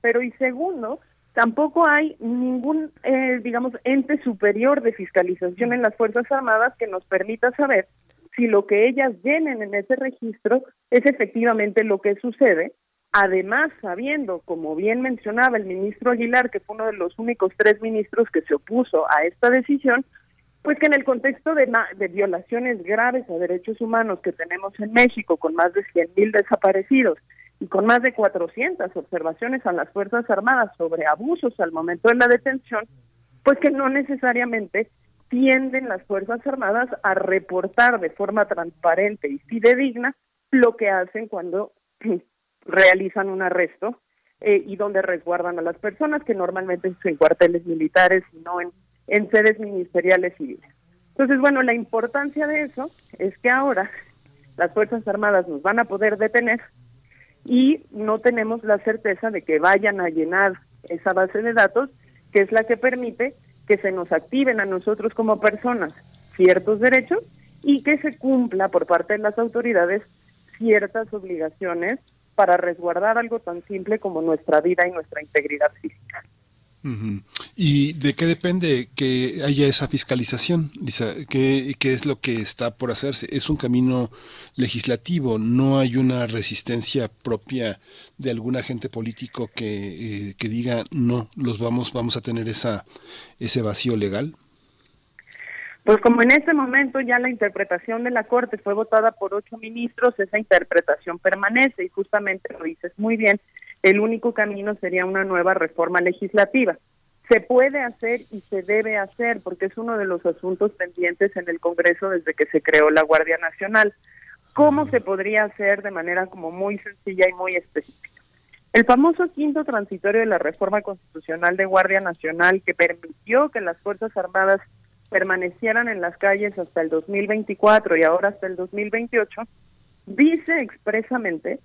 Pero y segundo, tampoco hay ningún, eh, digamos, ente superior de fiscalización en las Fuerzas Armadas que nos permita saber si lo que ellas llenen en ese registro es efectivamente lo que sucede, además sabiendo, como bien mencionaba el ministro Aguilar, que fue uno de los únicos tres ministros que se opuso a esta decisión, pues que en el contexto de, de violaciones graves a derechos humanos que tenemos en México, con más de 100 mil desaparecidos y con más de 400 observaciones a las Fuerzas Armadas sobre abusos al momento de la detención, pues que no necesariamente tienden las Fuerzas Armadas a reportar de forma transparente y fidedigna lo que hacen cuando realizan un arresto eh, y donde resguardan a las personas, que normalmente son en cuarteles militares y no en, en sedes ministeriales civiles. Entonces, bueno, la importancia de eso es que ahora las Fuerzas Armadas nos van a poder detener y no tenemos la certeza de que vayan a llenar esa base de datos, que es la que permite que se nos activen a nosotros como personas ciertos derechos y que se cumpla por parte de las autoridades ciertas obligaciones para resguardar algo tan simple como nuestra vida y nuestra integridad física. ¿Y de qué depende que haya esa fiscalización, Lisa? ¿Qué, ¿Qué es lo que está por hacerse? Es un camino legislativo, no hay una resistencia propia de algún agente político que, eh, que diga no, los vamos, vamos a tener esa, ese vacío legal. Pues como en este momento ya la interpretación de la Corte fue votada por ocho ministros, esa interpretación permanece y justamente lo dices muy bien, el único camino sería una nueva reforma legislativa. Se puede hacer y se debe hacer porque es uno de los asuntos pendientes en el Congreso desde que se creó la Guardia Nacional. ¿Cómo se podría hacer de manera como muy sencilla y muy específica? El famoso quinto transitorio de la reforma constitucional de Guardia Nacional que permitió que las Fuerzas Armadas permanecieran en las calles hasta el 2024 y ahora hasta el 2028, dice expresamente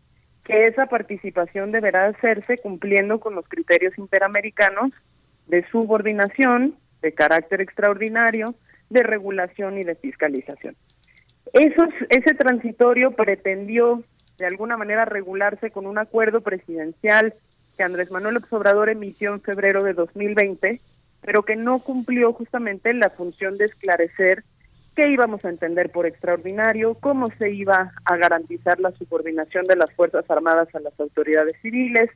que esa participación deberá hacerse cumpliendo con los criterios interamericanos de subordinación, de carácter extraordinario, de regulación y de fiscalización. Esos, ese transitorio pretendió de alguna manera regularse con un acuerdo presidencial que Andrés Manuel López Obrador emitió en febrero de 2020, pero que no cumplió justamente la función de esclarecer qué íbamos a entender por extraordinario, cómo se iba a garantizar la subordinación de las Fuerzas Armadas a las autoridades civiles,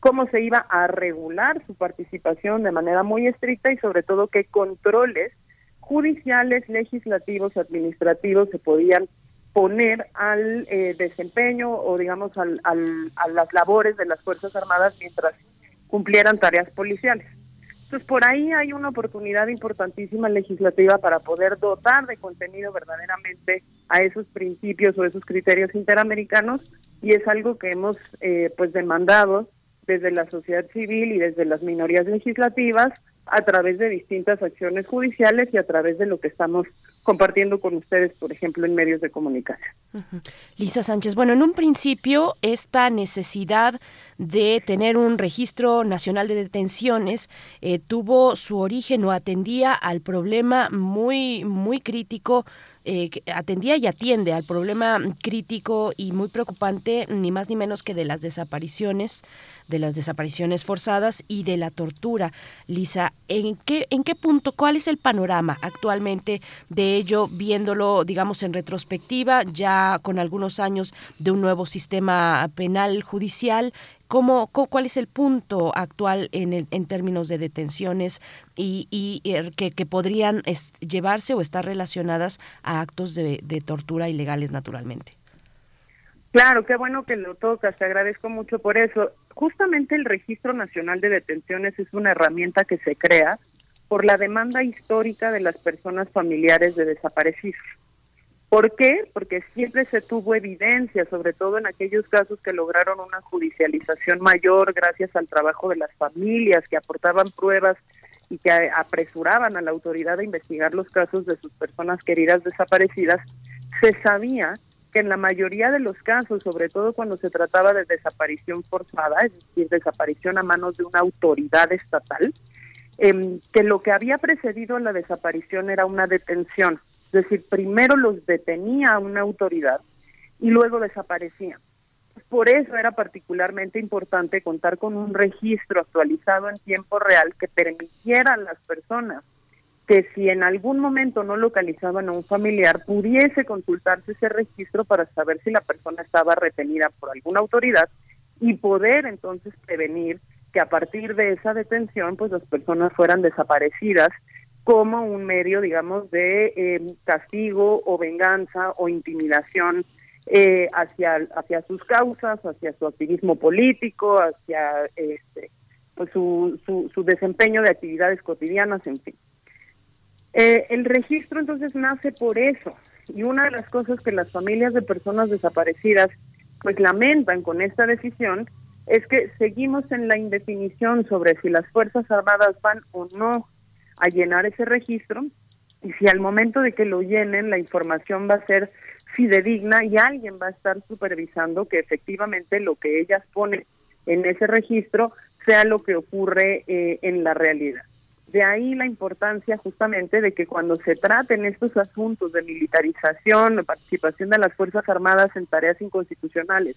cómo se iba a regular su participación de manera muy estricta y sobre todo qué controles judiciales, legislativos, administrativos se podían poner al eh, desempeño o digamos al, al- a las labores de las Fuerzas Armadas mientras cumplieran tareas policiales. Entonces por ahí hay una oportunidad importantísima legislativa para poder dotar de contenido verdaderamente a esos principios o esos criterios interamericanos y es algo que hemos eh, pues demandado desde la sociedad civil y desde las minorías legislativas a través de distintas acciones judiciales y a través de lo que estamos compartiendo con ustedes, por ejemplo, en medios de comunicación. Lisa Sánchez, bueno, en un principio esta necesidad de tener un registro nacional de detenciones eh, tuvo su origen o atendía al problema muy muy crítico eh, atendía y atiende al problema crítico y muy preocupante, ni más ni menos que de las desapariciones, de las desapariciones forzadas y de la tortura. Lisa, ¿en qué, en qué punto, cuál es el panorama actualmente de ello, viéndolo, digamos, en retrospectiva, ya con algunos años de un nuevo sistema penal judicial? ¿Cómo, cu- ¿Cuál es el punto actual en, el- en términos de detenciones y, y, eh, que, que podrían llevarse o estar relacionadas a actos de, de tortura ilegales naturalmente? Claro, qué bueno que lo tocas, te agradezco mucho por eso. Justamente el Registro Nacional de Detenciones es una herramienta que se crea por la demanda histórica de las personas familiares de desaparecidos. ¿Por qué? Porque siempre se tuvo evidencia, sobre todo en aquellos casos que lograron una judicialización mayor gracias al trabajo de las familias que aportaban pruebas y que apresuraban a la autoridad a investigar los casos de sus personas queridas desaparecidas, se sabía que en la mayoría de los casos, sobre todo cuando se trataba de desaparición forzada, es decir, desaparición a manos de una autoridad estatal, em, que lo que había precedido a la desaparición era una detención. Es decir, primero los detenía una autoridad y luego desaparecían. Por eso era particularmente importante contar con un registro actualizado en tiempo real que permitiera a las personas que si en algún momento no localizaban a un familiar, pudiese consultarse ese registro para saber si la persona estaba retenida por alguna autoridad y poder entonces prevenir que a partir de esa detención, pues las personas fueran desaparecidas como un medio, digamos, de eh, castigo o venganza o intimidación eh, hacia, hacia sus causas, hacia su activismo político, hacia este, pues su, su, su desempeño de actividades cotidianas, en fin. Eh, el registro entonces nace por eso y una de las cosas que las familias de personas desaparecidas pues lamentan con esta decisión es que seguimos en la indefinición sobre si las Fuerzas Armadas van o no a llenar ese registro y si al momento de que lo llenen la información va a ser fidedigna y alguien va a estar supervisando que efectivamente lo que ellas ponen en ese registro sea lo que ocurre eh, en la realidad. De ahí la importancia justamente de que cuando se traten estos asuntos de militarización, de participación de las Fuerzas Armadas en tareas inconstitucionales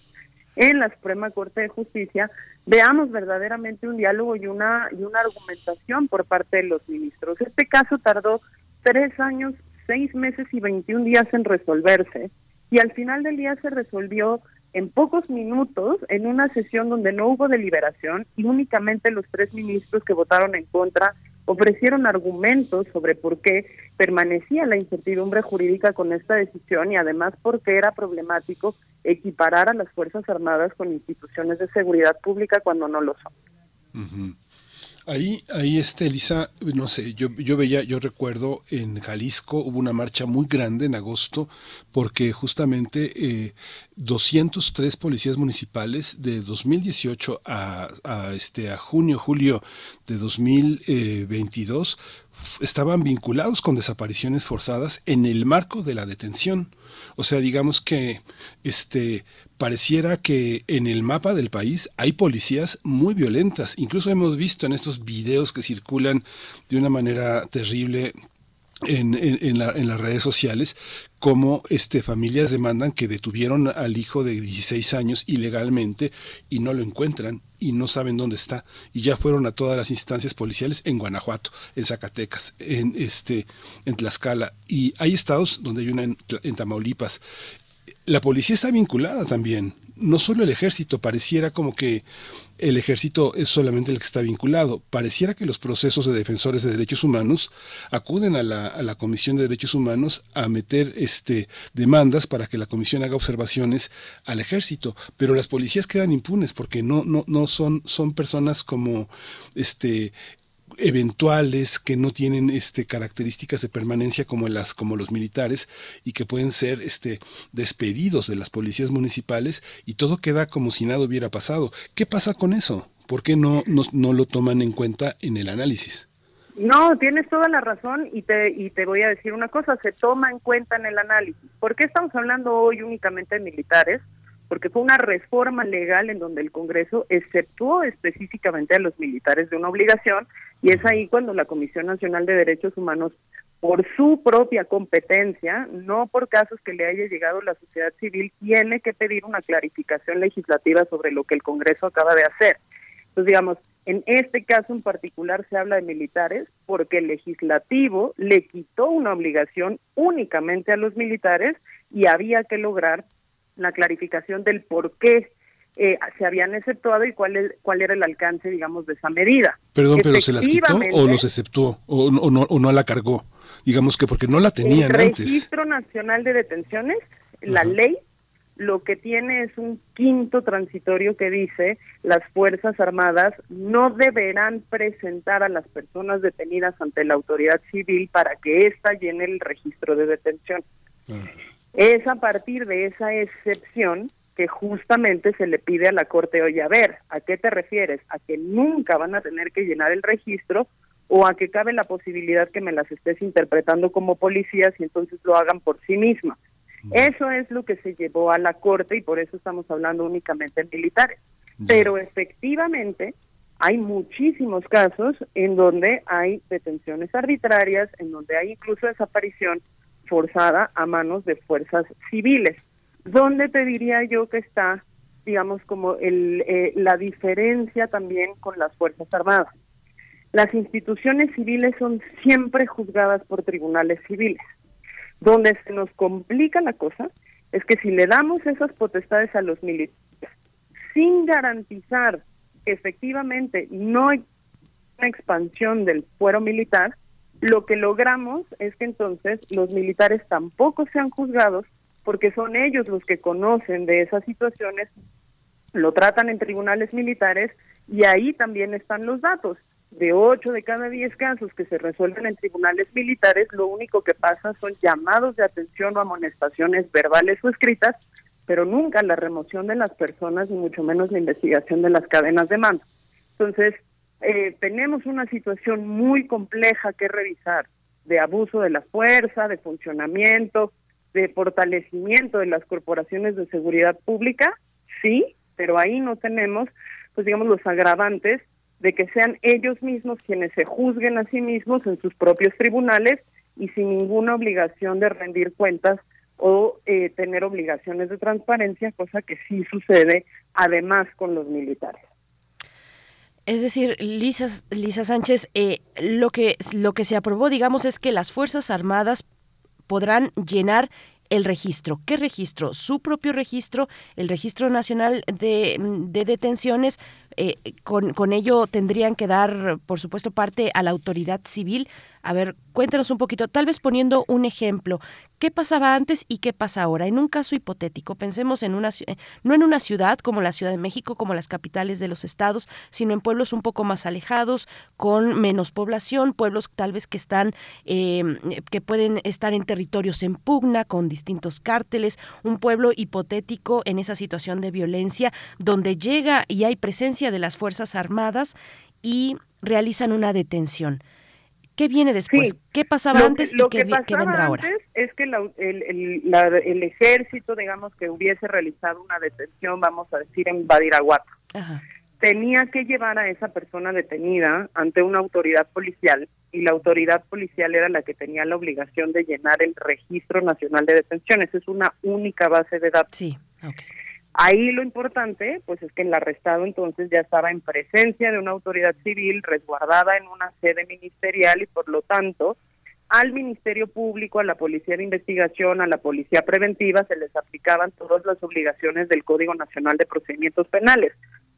en la Suprema Corte de Justicia, veamos verdaderamente un diálogo y una, y una argumentación por parte de los ministros. Este caso tardó tres años, seis meses y 21 días en resolverse y al final del día se resolvió en pocos minutos en una sesión donde no hubo deliberación y únicamente los tres ministros que votaron en contra ofrecieron argumentos sobre por qué permanecía la incertidumbre jurídica con esta decisión y además por qué era problemático equiparar a las Fuerzas Armadas con instituciones de seguridad pública cuando no lo son. Ahí, ahí este, Elisa, no sé, yo, yo veía, yo recuerdo en Jalisco hubo una marcha muy grande en agosto porque justamente eh, 203 policías municipales de 2018 a, este, a junio, julio de 2022 f- estaban vinculados con desapariciones forzadas en el marco de la detención. O sea, digamos que este pareciera que en el mapa del país hay policías muy violentas. Incluso hemos visto en estos videos que circulan de una manera terrible en, en- la- en las redes sociales cómo este, familias demandan que detuvieron al hijo de 16 años ilegalmente y no lo encuentran y no saben dónde está. Y ya fueron a todas las instancias policiales en Guanajuato, en Zacatecas, en este en Tlaxcala. Y hay estados donde hay una en Tamaulipas. La policía está vinculada también, no solo el ejército, pareciera como que el ejército es solamente el que está vinculado. Pareciera que los procesos de defensores de derechos humanos acuden a la, a la Comisión de Derechos Humanos a meter este, demandas para que la Comisión haga observaciones al ejército, pero las policías quedan impunes porque no, no, no son, son personas como este eventuales que no tienen este características de permanencia como las como los militares y que pueden ser este despedidos de las policías municipales y todo queda como si nada hubiera pasado. ¿Qué pasa con eso? ¿Por qué no, no, no lo toman en cuenta en el análisis? No, tienes toda la razón y te, y te voy a decir una cosa, se toma en cuenta en el análisis. ¿Por qué estamos hablando hoy únicamente de militares? Porque fue una reforma legal en donde el Congreso exceptuó específicamente a los militares de una obligación y es ahí cuando la Comisión Nacional de Derechos Humanos, por su propia competencia, no por casos que le haya llegado la sociedad civil, tiene que pedir una clarificación legislativa sobre lo que el Congreso acaba de hacer. Entonces, digamos, en este caso en particular se habla de militares porque el legislativo le quitó una obligación únicamente a los militares y había que lograr la clarificación del por qué eh, se habían exceptuado y cuál, es- cuál era el alcance, digamos, de esa medida. Perdón, pero ¿se las quitó o los exceptuó o, no- o no, o no la cargó? Digamos que porque no la tenían el antes. Registro Nacional de Detenciones, la ley, lo que tiene es un quinto transitorio que dice las Fuerzas Armadas no deberán presentar a las personas detenidas ante la autoridad civil para que ésta llene el registro de detención. Es a partir de esa excepción que justamente se le pide a la Corte, oye, a ver, ¿a qué te refieres? ¿A que nunca van a tener que llenar el registro o a que cabe la posibilidad que me las estés interpretando como policías y entonces lo hagan por sí mismas? Eso es lo que se llevó a la Corte y por eso estamos hablando únicamente de militares. Pero efectivamente hay muchísimos casos en donde hay detenciones arbitrarias, en donde hay incluso desaparición forzada a manos de fuerzas civiles. ¿Dónde te diría yo que está, digamos, como el, eh, la diferencia también con las Fuerzas Armadas? Las instituciones civiles son siempre juzgadas por tribunales civiles. Donde se nos complica la cosa es que si le damos esas potestades a los militares sin garantizar que efectivamente no hay una expansión del fuero militar, lo que logramos es que entonces los militares tampoco sean juzgados porque son ellos los que conocen de esas situaciones, lo tratan en tribunales militares y ahí también están los datos. De ocho de cada diez casos que se resuelven en tribunales militares, lo único que pasa son llamados de atención o amonestaciones verbales o escritas, pero nunca la remoción de las personas, ni mucho menos la investigación de las cadenas de mando. Entonces, eh, tenemos una situación muy compleja que revisar de abuso de la fuerza, de funcionamiento, de fortalecimiento de las corporaciones de seguridad pública, sí, pero ahí no tenemos, pues digamos, los agravantes de que sean ellos mismos quienes se juzguen a sí mismos en sus propios tribunales y sin ninguna obligación de rendir cuentas o eh, tener obligaciones de transparencia, cosa que sí sucede además con los militares. Es decir, Lisa, Lisa Sánchez, eh, lo, que, lo que se aprobó, digamos, es que las Fuerzas Armadas podrán llenar el registro. ¿Qué registro? Su propio registro, el Registro Nacional de, de Detenciones. eh, con, con ello tendrían que dar, por supuesto, parte a la autoridad civil. A ver, cuéntanos un poquito, tal vez poniendo un ejemplo. ¿Qué pasaba antes y qué pasa ahora? En un caso hipotético, pensemos en una, no en una ciudad como la Ciudad de México, como las capitales de los estados, sino en pueblos un poco más alejados, con menos población, pueblos tal vez que están, eh, que pueden estar en territorios en pugna, con distintos cárteles, un pueblo hipotético en esa situación de violencia, donde llega y hay presencia de las Fuerzas Armadas y realizan una detención. ¿Qué viene después? Sí. ¿Qué pasaba Lo antes lo y qué, que qué pasaba vendrá ahora? antes es que la- el, el- la- el ejército, digamos, que hubiese realizado una detención, vamos a decir, en Badiraguato, Ajá. tenía que llevar a esa persona detenida ante una autoridad policial y la autoridad policial era la que tenía la obligación de llenar el registro nacional de detenciones. Es una única base de datos. Sí, Ahí lo importante, pues es que el arrestado entonces ya estaba en presencia de una autoridad civil resguardada en una sede ministerial y por lo tanto al Ministerio Público, a la Policía de Investigación, a la Policía Preventiva se les aplicaban todas las obligaciones del Código Nacional de Procedimientos Penales.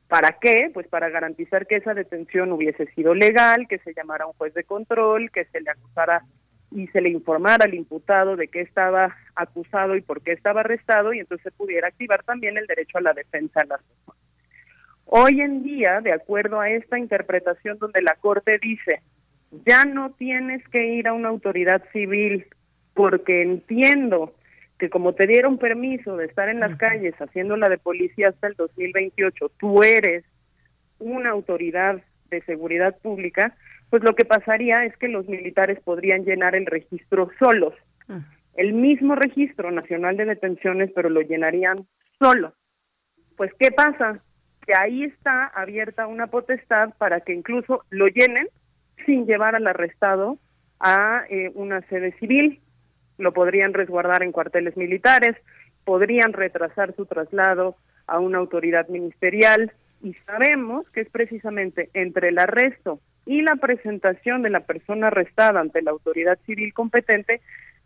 ¿Para qué? Pues para garantizar que esa detención hubiese sido legal, que se llamara un juez de control, que se le acusara y se le informara al imputado de qué estaba acusado y por qué estaba arrestado y entonces se pudiera activar también el derecho a la defensa de las personas. Hoy en día, de acuerdo a esta interpretación donde la Corte dice, ya no tienes que ir a una autoridad civil porque entiendo que como te dieron permiso de estar en las calles haciendo la de policía hasta el 2028, tú eres una autoridad de seguridad pública, pues lo que pasaría es que los militares podrían llenar el registro solos, el mismo registro nacional de detenciones, pero lo llenarían solos. Pues ¿qué pasa? Que ahí está abierta una potestad para que incluso lo llenen sin llevar al arrestado a eh, una sede civil, lo podrían resguardar en cuarteles militares, podrían retrasar su traslado a una autoridad ministerial y sabemos que es precisamente entre el arresto y la presentación de la persona arrestada ante la autoridad civil competente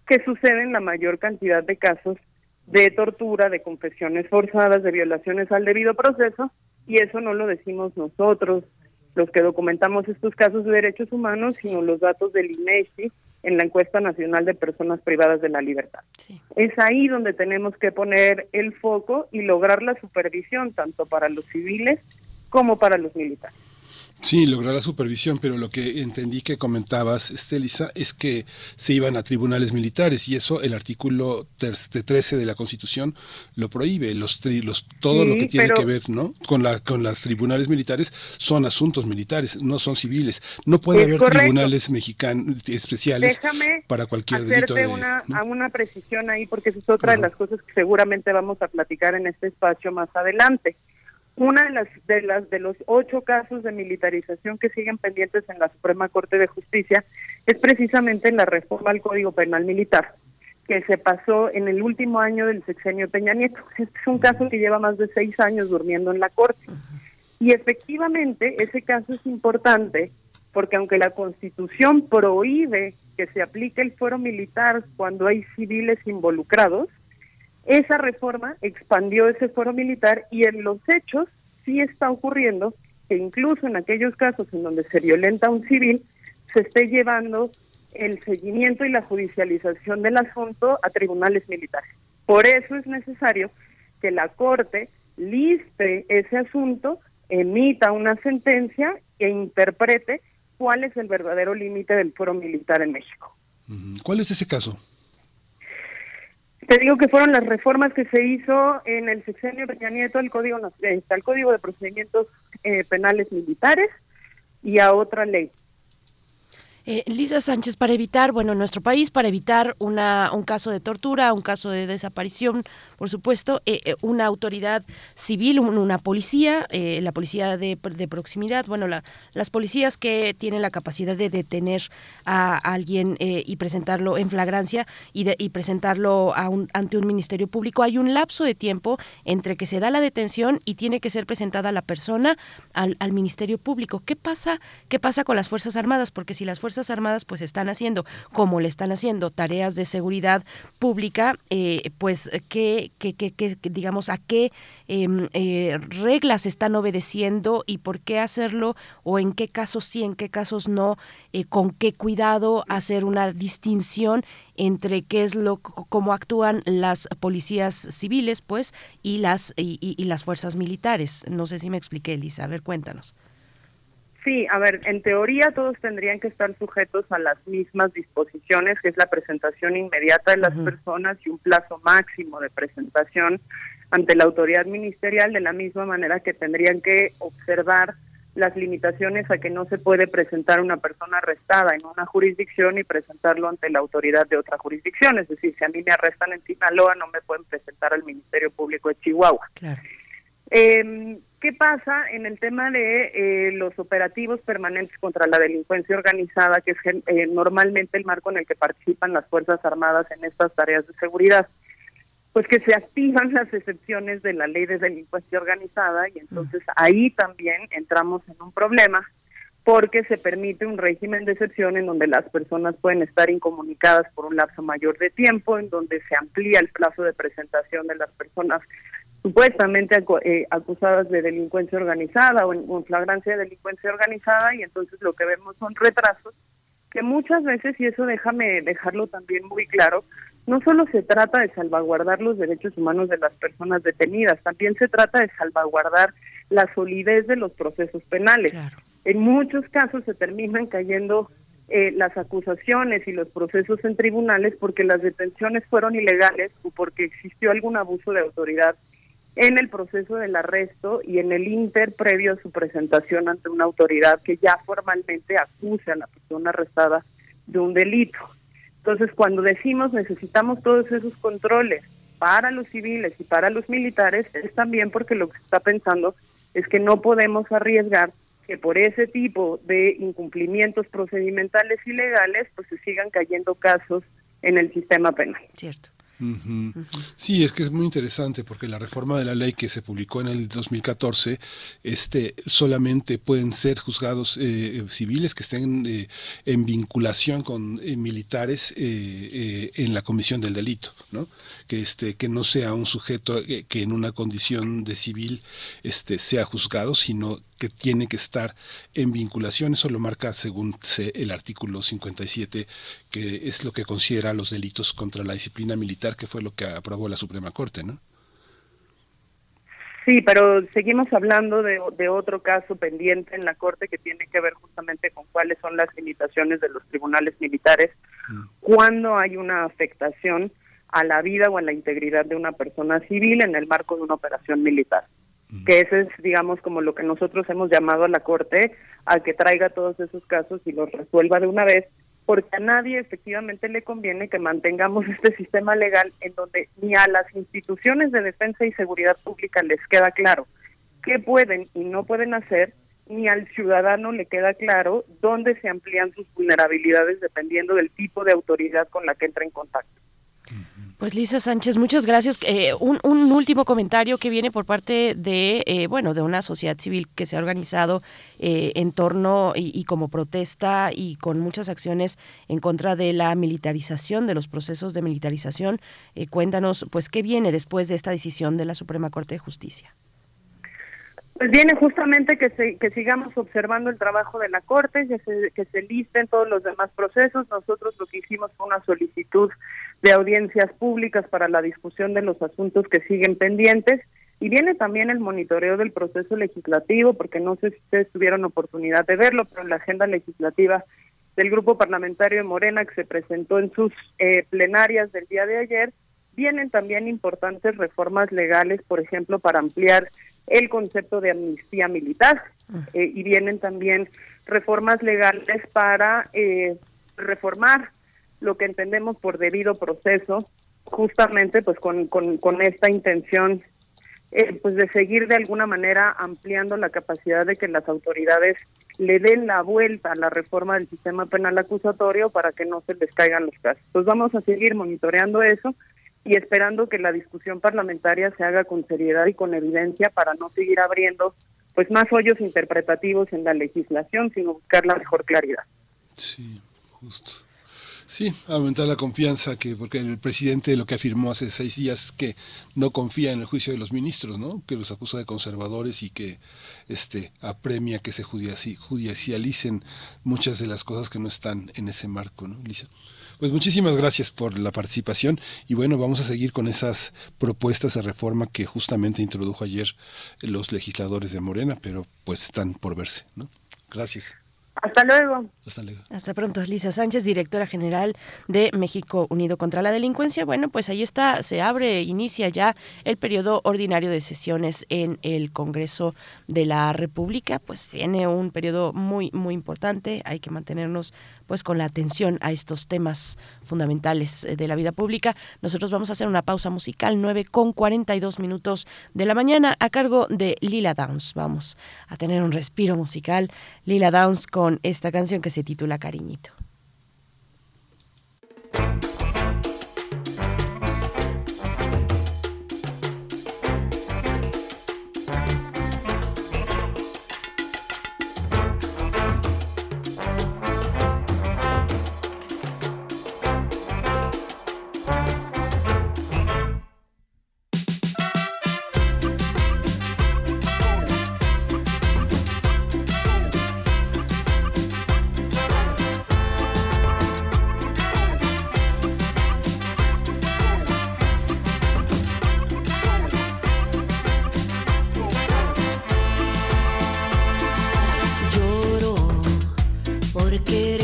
que suceden la mayor cantidad de casos de tortura, de confesiones forzadas, de violaciones al debido proceso, y eso no lo decimos nosotros, los que documentamos estos casos de derechos humanos, sino los datos del INEGI en la encuesta nacional de personas privadas de la libertad. Es ahí donde tenemos que poner el foco y lograr la supervisión tanto para los civiles como para los militares. Sí, lograr la supervisión, pero lo que entendí que comentabas, Estelisa, es que se iban a tribunales militares y eso el artículo ter- de 13 de la Constitución lo prohíbe. Los, tri- los todo Sí, lo que tiene pero- que ver, ¿no? Con la con las tribunales militares son asuntos militares, no son civiles. No puede Es haber correcto. tribunales mexicanos especiales Déjame para cualquier delito. de- una, a una precisión ahí, porque esa es otra de las cosas que seguramente vamos a platicar en este espacio más adelante. Una de las de las de los ocho casos de militarización que siguen pendientes en la Suprema Corte de Justicia es precisamente la reforma al Código Penal Militar que se pasó en el último año del sexenio Peña Nieto. Este es un caso que lleva más de seis años durmiendo en la Corte. Y efectivamente ese caso es importante porque aunque la Constitución prohíbe que se aplique el fuero militar cuando hay civiles involucrados, esa reforma expandió ese fuero militar y en los hechos sí está ocurriendo que incluso en aquellos casos en donde se violenta un civil, se esté llevando el seguimiento y la judicialización del asunto a tribunales militares. Por eso es necesario que la Corte liste ese asunto, emita una sentencia e interprete cuál es el verdadero límite del fuero militar en México. ¿Cuál es ese caso? Te digo que fueron las reformas que se hizo en el sexenio Peña Nieto al Código, Nac- eh, al Código de Procedimientos eh, Penales Militares y a otra ley. Eh, Lisa Sánchez, para evitar, bueno, en nuestro país, para evitar una, un caso de tortura, un caso de desaparición, por supuesto, eh, eh, una autoridad civil, un- una policía, eh, la policía de, de proximidad, bueno, la- las policías que tienen la capacidad de detener a alguien y presentarlo en flagrancia y, de- y presentarlo a un- ante un ministerio público, hay un lapso de tiempo entre que se da la detención y tiene que ser presentada la persona al, al ministerio público. ¿Qué pasa? ¿Qué pasa con las Fuerzas Armadas? Porque si las Fuerzas Armadas pues están haciendo, como le están haciendo, tareas de seguridad pública, eh, pues ¿qué, qué, qué- qué- digamos, a qué em, eh, reglas están obedeciendo y por qué hacerlo o en qué casos sí, en qué casos no, eh, con qué cuidado hacer una distinción entre qué es lo cómo actúan las policías civiles pues y las y- y las fuerzas militares. No sé si me expliqué Elisa. A ver cuéntanos Sí, a ver, en teoría todos tendrían que estar sujetos a las mismas disposiciones, que es la presentación inmediata de las personas y un plazo máximo de presentación ante la autoridad ministerial, de la misma manera que tendrían que observar las limitaciones a que no se puede presentar una persona arrestada en una jurisdicción y presentarlo ante la autoridad de otra jurisdicción. Es decir, si a mí me arrestan en Sinaloa, no me pueden presentar al Ministerio Público de Chihuahua. Eh, ¿Qué pasa en el tema de eh, los operativos permanentes contra la delincuencia organizada, que es eh, normalmente el marco en el que participan las Fuerzas Armadas en estas tareas de seguridad? Pues que se activan las excepciones de la ley de delincuencia organizada y entonces ahí también entramos en un problema porque se permite un régimen de excepción en donde las personas pueden estar incomunicadas por un lapso mayor de tiempo, en donde se amplía el plazo de presentación de las personas supuestamente acu- eh, acusadas de delincuencia organizada o en, o en flagrancia de delincuencia organizada y entonces lo que vemos son retrasos que muchas veces, y eso déjame dejarlo también muy claro, no solo se trata de salvaguardar los derechos humanos de las personas detenidas, también se trata de salvaguardar la solidez de los procesos penales. En muchos casos se terminan cayendo eh, las acusaciones y los procesos en tribunales porque las detenciones fueron ilegales o porque existió algún abuso de autoridad en el proceso del arresto y en el inter previo a su presentación ante una autoridad que ya formalmente acuse a la persona arrestada de un delito. Entonces, cuando decimos necesitamos todos esos controles para los civiles y para los militares, es también porque lo que se está pensando es que no podemos arriesgar que por ese tipo de incumplimientos procedimentales y legales, pues se sigan cayendo casos en el sistema penal. Cierto. Sí, es que es muy interesante porque la reforma de la ley que se publicó en el 2014, este, solamente pueden ser juzgados eh, civiles que estén eh, en vinculación con eh, militares eh, eh, en la comisión del delito, ¿no? Que este, que no sea un sujeto eh, que en una condición de civil, este, sea juzgado, sino que tiene que estar en vinculación, eso lo marca según se- el artículo 57, que es lo que considera los delitos contra la disciplina militar, que fue lo que aprobó la Suprema Corte, ¿no? Sí, pero seguimos hablando de, de otro caso pendiente en la Corte que tiene que ver justamente con cuáles son las limitaciones de los tribunales militares cuando hay una afectación a la vida o a la integridad de una persona civil en el marco de una operación militar. Que ese es, digamos, como lo que nosotros hemos llamado a la Corte a que traiga todos esos casos y los resuelva de una vez, porque a nadie efectivamente le conviene que mantengamos este sistema legal en donde ni a las instituciones de defensa y seguridad pública les queda claro qué pueden y no pueden hacer, ni al ciudadano le queda claro dónde se amplían sus vulnerabilidades dependiendo del tipo de autoridad con la que entra en contacto. Pues Lisa Sánchez, muchas gracias. Eh, un, un último comentario que viene por parte de, eh, bueno, de una sociedad civil que se ha organizado eh, en torno y, y como protesta y con muchas acciones en contra de la militarización, de los procesos de militarización. Eh, cuéntanos, pues, qué viene después de esta decisión de la Suprema Corte de Justicia. Pues viene justamente que, se, que sigamos observando el trabajo de la Corte, que se, que se listen todos los demás procesos. Nosotros lo que hicimos fue una solicitud de audiencias públicas para la discusión de los asuntos que siguen pendientes. Y viene también el monitoreo del proceso legislativo, porque no sé si ustedes tuvieron oportunidad de verlo, pero en la agenda legislativa del grupo parlamentario de Morena que se presentó en sus eh, plenarias del día de ayer, vienen también importantes reformas legales, por ejemplo, para ampliar el concepto de amnistía militar eh, y vienen también reformas legales para eh, reformar lo que entendemos por debido proceso, justamente pues con, con, con esta intención eh, pues de seguir de alguna manera ampliando la capacidad de que las autoridades le den la vuelta a la reforma del sistema penal acusatorio para que no se les caigan los casos. Pues vamos a seguir monitoreando eso y esperando que la discusión parlamentaria se haga con seriedad y con evidencia para no seguir abriendo pues más hoyos interpretativos en la legislación, sino buscar la mejor claridad. Sí, justo. Sí, aumentar la confianza, que porque el presidente lo que afirmó hace seis días es que no confía en el juicio de los ministros, ¿no? Que los acusa de conservadores y que este apremia que se judici- judicialicen muchas de las cosas que no están en ese marco, ¿no, Lisa? Pues muchísimas gracias por la participación y bueno, vamos a seguir con esas propuestas de reforma que justamente introdujo ayer los legisladores de Morena, pero pues están por verse, ¿no? Gracias. Hasta luego. Hasta luego. Hasta pronto, Lisa Sánchez, directora general de México Unido contra la Delincuencia. Bueno, pues ahí está, se abre, inicia ya el periodo ordinario de sesiones en el Congreso de la República. Pues viene un periodo muy, muy importante. Hay que mantenernos pues con la atención a estos temas fundamentales eh, de la vida pública. Nosotros vamos a hacer una pausa musical, 9 con 42 minutos de la mañana, a cargo de Lila Downs. Vamos a tener un respiro musical. Lila Downs con esta canción que se titula Cariñito. Por quererte,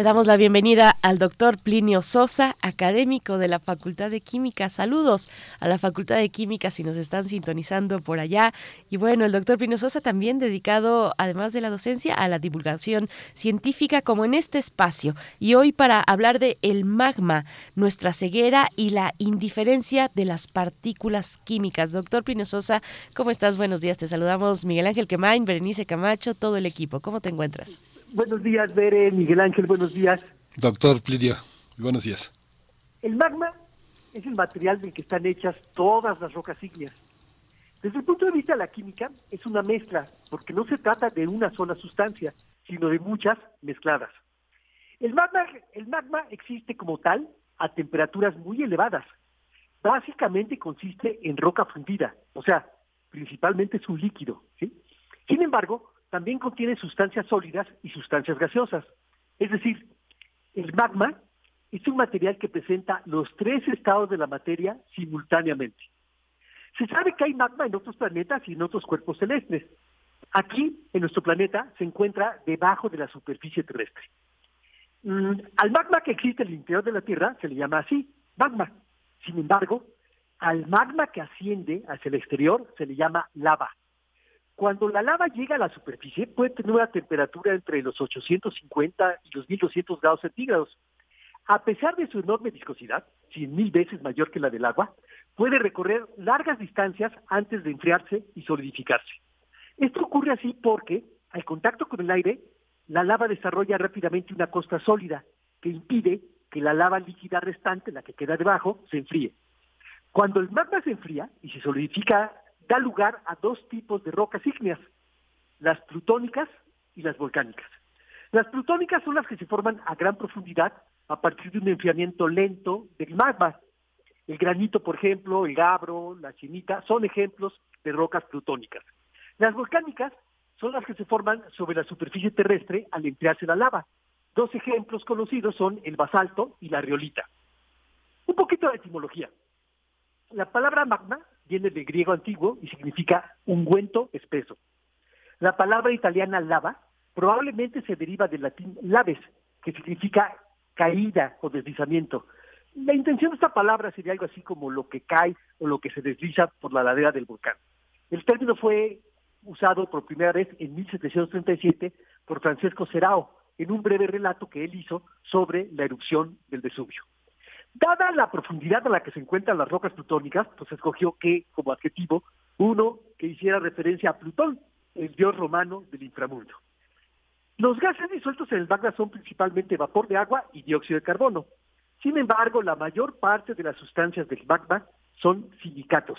Le damos la bienvenida al doctor Plinio Sosa, académico de la Facultad de Química. Saludos a la Facultad de Química si nos están sintonizando por allá. Y bueno, el doctor Plinio Sosa también dedicado, además de la docencia, a la divulgación científica como en este espacio. Y hoy para hablar de el magma, nuestra ceguera y la indiferencia de las partículas químicas. Doctor Plinio Sosa, ¿cómo estás? Buenos días. Te saludamos Miguel Ángel Quemain, Berenice Camacho, todo el equipo. ¿Cómo te encuentras? Buenos días, Bere, Miguel Ángel, buenos días. Doctor Plidio, buenos días. El magma es el material del que están hechas todas las rocas ígneas. Desde el punto de vista de la química, es una mezcla, porque no se trata de una sola sustancia, sino de muchas mezcladas. El magma, el magma existe como tal a temperaturas muy elevadas. Básicamente consiste en roca fundida, o sea, principalmente es un líquido. ¿sí? Sin embargo, también contiene sustancias sólidas y sustancias gaseosas. Es decir, el magma es un material que presenta los tres estados de la materia simultáneamente. Se sabe que hay magma en otros planetas y en otros cuerpos celestes. Aquí, en nuestro planeta, se encuentra debajo de la superficie terrestre. Mm, al magma que existe en el interior de la Tierra se le llama así, magma. Sin embargo, al magma que asciende hacia el exterior se le llama lava. Cuando la lava llega a la superficie puede tener una temperatura entre los 850 y los 1200 grados centígrados. A pesar de su enorme viscosidad, 100 mil veces mayor que la del agua, puede recorrer largas distancias antes de enfriarse y solidificarse. Esto ocurre así porque, al contacto con el aire, la lava desarrolla rápidamente una costa sólida que impide que la lava líquida restante, la que queda debajo, se enfríe. Cuando el magma se enfría y se solidifica, da lugar a dos tipos de rocas ígneas, las plutónicas y las volcánicas. Las plutónicas son las que se forman a gran profundidad a partir de un enfriamiento lento del magma. El granito, por ejemplo, el gabro, la chinita, son ejemplos de rocas plutónicas. Las volcánicas son las que se forman sobre la superficie terrestre al enfriarse la lava. Dos ejemplos conocidos son el basalto y la riolita. Un poquito de etimología. La palabra magma viene del griego antiguo y significa ungüento espeso. La palabra italiana lava probablemente se deriva del latín laves, que significa caída o deslizamiento. La intención de esta palabra sería algo así como lo que cae o lo que se desliza por la ladera del volcán. El término fue usado por primera vez en 1737 por Francesco Serao en un breve relato que él hizo sobre la erupción del Vesubio. Dada la profundidad a la que se encuentran las rocas plutónicas, pues escogió que, como adjetivo, uno que hiciera referencia a Plutón, el dios romano del inframundo. Los gases disueltos en el magma son principalmente vapor de agua y dióxido de carbono. Sin embargo, la mayor parte de las sustancias del magma son silicatos.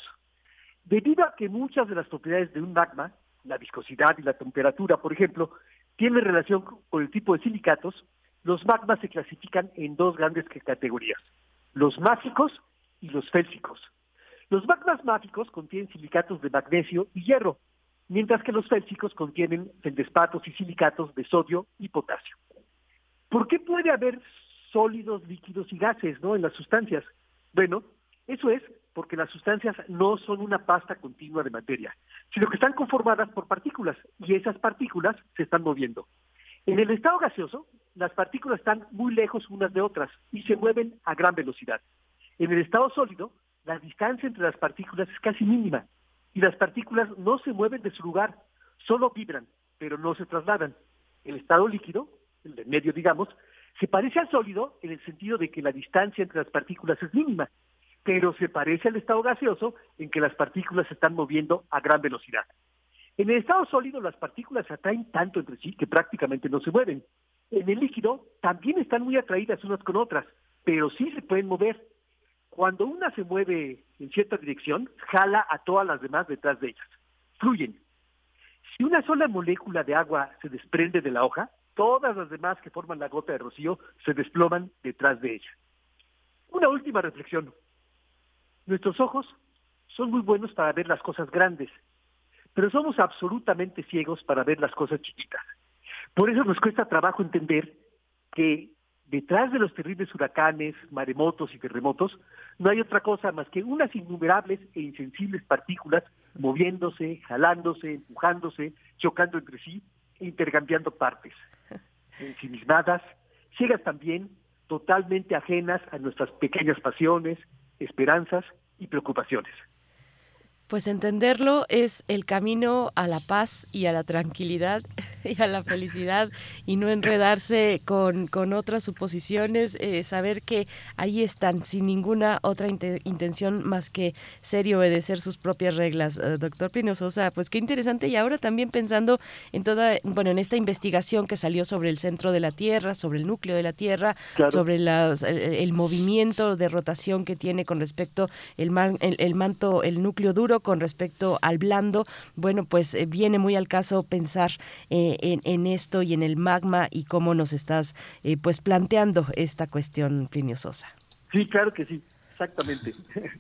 Debido a que muchas de las propiedades de un magma, la viscosidad y la temperatura, por ejemplo, tienen relación con el tipo de silicatos, los magmas se clasifican en dos grandes categorías, los mágicos y los félsicos. Los magmas mágicos contienen silicatos de magnesio y hierro, mientras que los félsicos contienen feldespatos y silicatos de sodio y potasio. ¿Por qué puede haber sólidos, líquidos y gases ¿no? en las sustancias? Bueno, eso es porque las sustancias no son una pasta continua de materia, sino que están conformadas por partículas y esas partículas se están moviendo. En el estado gaseoso, las partículas están muy lejos unas de otras y se mueven a gran velocidad. En el estado sólido, la distancia entre las partículas es casi mínima y las partículas no se mueven de su lugar, solo vibran, pero no se trasladan. El estado líquido, el de medio digamos, se parece al sólido en el sentido de que la distancia entre las partículas es mínima, pero se parece al estado gaseoso en que las partículas se están moviendo a gran velocidad. En el estado sólido las partículas se atraen tanto entre sí que prácticamente no se mueven. En el líquido también están muy atraídas unas con otras, pero sí se pueden mover. Cuando una se mueve en cierta dirección, jala a todas las demás detrás de ellas. Fluyen. Si una sola molécula de agua se desprende de la hoja, todas las demás que forman la gota de rocío se desploman detrás de ella. Una última reflexión. Nuestros ojos son muy buenos para ver las cosas grandes, pero somos absolutamente ciegos para ver las cosas chiquitas. Por eso nos cuesta trabajo entender que detrás de los terribles huracanes, maremotos y terremotos, no hay otra cosa más que unas innumerables e insensibles partículas moviéndose, jalándose, empujándose, chocando entre sí e intercambiando partes. Ensimismadas, ciegas también, totalmente ajenas a nuestras pequeñas pasiones, esperanzas y preocupaciones. Pues entenderlo es el camino a la paz y a la tranquilidad y a la felicidad y no enredarse con, con otras suposiciones, eh, saber que ahí están sin ninguna otra inte- intención más que ser y obedecer sus propias reglas. Eh, doctor Pino Sosa, pues qué interesante y ahora también pensando en toda, bueno, en esta investigación que salió sobre el centro de la Tierra, sobre el núcleo de la Tierra, Claro. sobre las- el, el movimiento de rotación que tiene con respecto el, man- el, el manto, el núcleo duro con respecto al blando, bueno, pues eh, viene muy al caso pensar eh, en, en esto y en el magma y cómo nos estás eh, pues planteando esta cuestión, Plinio Sosa. Sí, claro que sí, exactamente.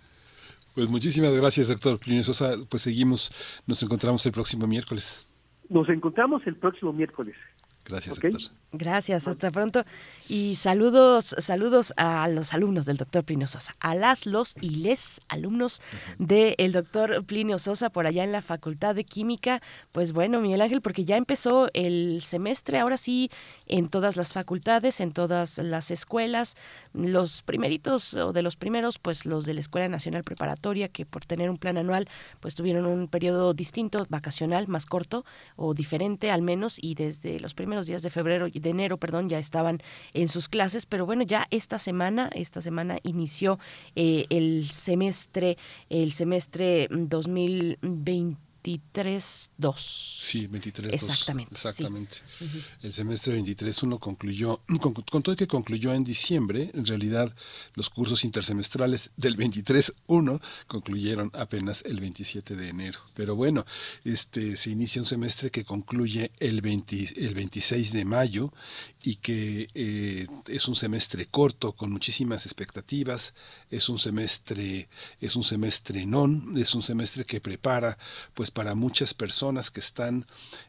Pues muchísimas gracias, doctor Plinio Sosa. Pues seguimos, nos encontramos el próximo miércoles. Nos encontramos el próximo miércoles. Gracias, doctor. Gracias, hasta pronto. Y saludos, saludos a los alumnos del doctor Plinio Sosa, a las, los y les alumnos del doctor Plinio Sosa por allá en la Facultad de Química. Pues bueno, Miguel Ángel, porque ya empezó el semestre, ahora sí, en todas las facultades, en todas las escuelas. Los primeritos o de los primeros, pues los de la Escuela Nacional Preparatoria, que por tener un plan anual, pues tuvieron un periodo distinto, vacacional, más corto o diferente al menos, y desde los primeros días de febrero y de enero, perdón, ya estaban en sus clases, pero bueno, ya esta semana, esta semana inició eh, el semestre, el semestre 2023-2. Sí, 23. Exactamente, sí. Exactamente. Ujú. El semestre 23-1 concluyó, con, con todo que concluyó en diciembre, en realidad los cursos intersemestrales del 23-1 concluyeron apenas el 27 de enero. Pero bueno, este se inicia un semestre que concluye el, 20 el 26 de mayo y que eh, es un semestre corto con muchísimas expectativas, es un semestre es un semestre non, es un semestre que prepara pues para muchas personas que están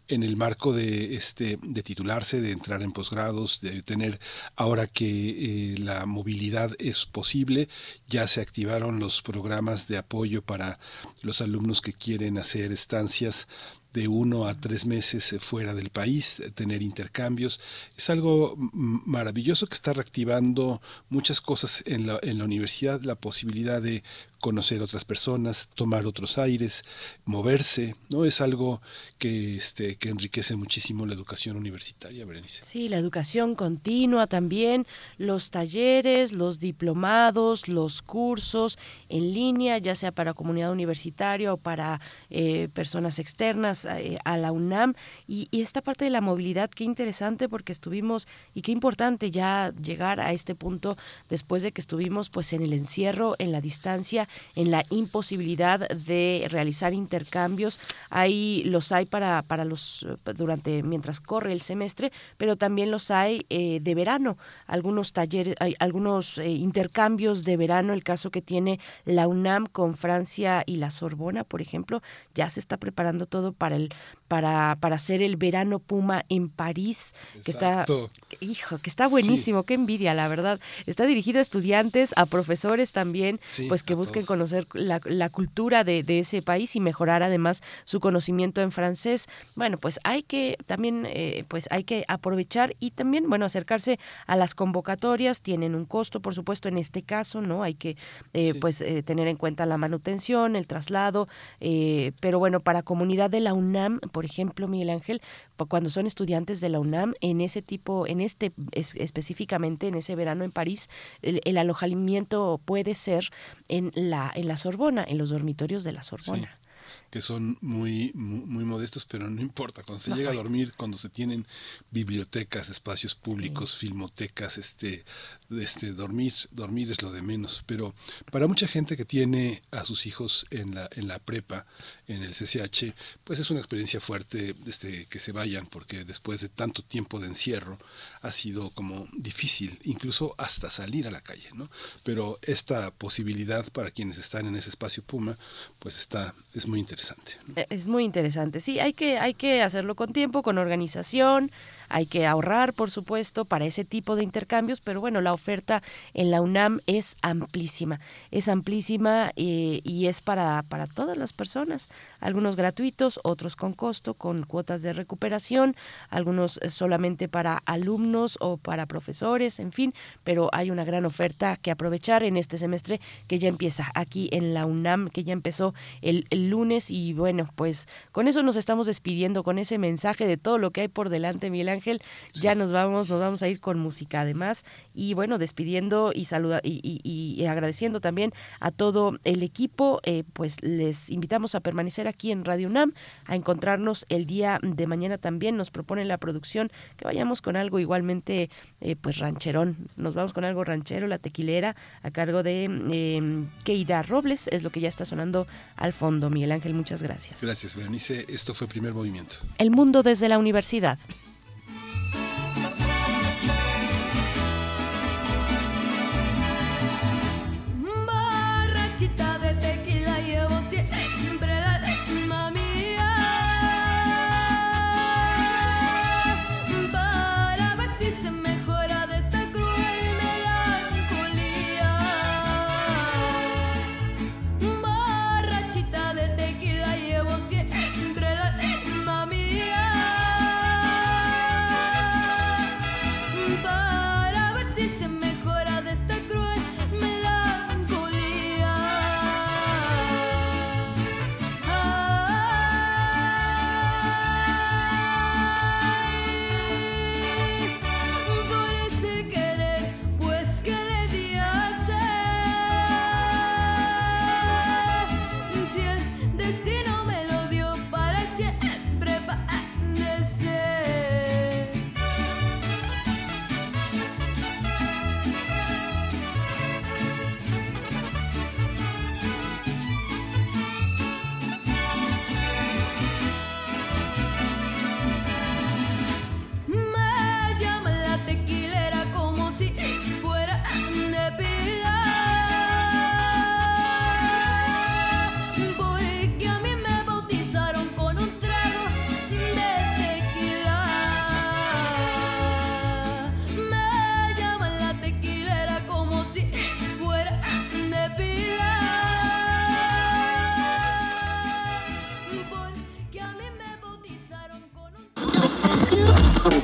en el marco de este de titularse, de entrar en posgrados, de tener ahora que eh, la movilidad es posible, ya se activaron los programas de apoyo para los alumnos que quieren hacer estancias de uno a tres meses eh, fuera del país, eh, tener intercambios. Es algo maravilloso que está reactivando muchas cosas en la, en la universidad, la posibilidad de conocer otras personas, tomar otros aires, moverse, ¿no? Es algo que, este, que enriquece muchísimo la educación universitaria, Berenice. Sí, la educación continua también, los talleres, los diplomados, los cursos en línea, ya sea para comunidad universitaria o para eh, personas externas eh, a la UNAM. Y, y esta parte de la movilidad, qué interesante porque estuvimos y qué importante ya llegar a este punto después de que estuvimos pues en el encierro, en la distancia, en la imposibilidad de realizar intercambios. Ahí los hay para, para los durante mientras corre el semestre, pero también los hay eh, de verano. Algunos talleres, hay algunos eh, intercambios de verano. El caso que tiene la UNAM con Francia y la Sorbona, por ejemplo, ya se está preparando todo para el para, para hacer el verano Puma en París, que está hijo, que está buenísimo, qué envidia, la verdad. Está dirigido a estudiantes, a profesores también, Sí, pues que a busquen conocer la, la cultura de, de ese país y mejorar además su conocimiento en francés. Bueno, pues hay que también, eh, pues hay que aprovechar y también, bueno, acercarse a las convocatorias. Tienen un costo, por supuesto, en este caso, ¿no? Hay que, eh, Sí. pues, eh, tener en cuenta la manutención, el traslado, eh, pero bueno, para comunidad de la UNAM, por ejemplo, Miguel Ángel, cuando son estudiantes de la UNAM, en ese tipo, en este es- específicamente, en ese verano en París, el, el alojamiento puede ser en la, en la Sorbona, en los dormitorios de la Sorbona. que son muy, muy, muy modestos, pero no importa. Cuando se No, llega a dormir, cuando se tienen bibliotecas, espacios públicos, filmotecas, este, este, dormir, dormir es lo de menos. Pero para mucha gente que tiene a sus hijos en la, en la prepa, en el CCH, pues es una experiencia fuerte este, que se vayan, porque después de tanto tiempo de encierro ha sido como difícil, incluso hasta salir a la calle, ¿no? Pero esta posibilidad para quienes están en ese espacio Puma, pues está, es muy interesante. Eh, Es muy interesante, sí, hay que, hay que hacerlo con tiempo, con organización, hay que ahorrar, por supuesto, para ese tipo de intercambios, pero bueno, la oferta en la UNAM es amplísima, es amplísima eh, y es para, para todas las personas, algunos gratuitos, otros con costo, con cuotas de recuperación, algunos solamente para alumnos o para profesores, en fin, pero hay una gran oferta que aprovechar en este semestre que ya empieza aquí en la UNAM, que ya empezó el, el lunes y bueno, pues con eso nos estamos despidiendo, con ese mensaje de todo lo que hay por delante, Miguel Ángel, ya nos vamos, nos vamos a ir con música además y bueno, despidiendo y saluda y, y- y agradeciendo también a todo el equipo, eh, pues les invitamos a permanecer aquí en Radio UNAM, a encontrarnos el día de mañana también, nos propone la producción que vayamos con algo igualmente eh, pues rancherón, nos vamos con algo ranchero, la tequilera, a cargo de eh, Keira Robles, es lo que ya está sonando al fondo, Miguel Ángel, muchas gracias. Gracias, Berenice. Esto fue Primer Movimiento. El mundo desde la universidad.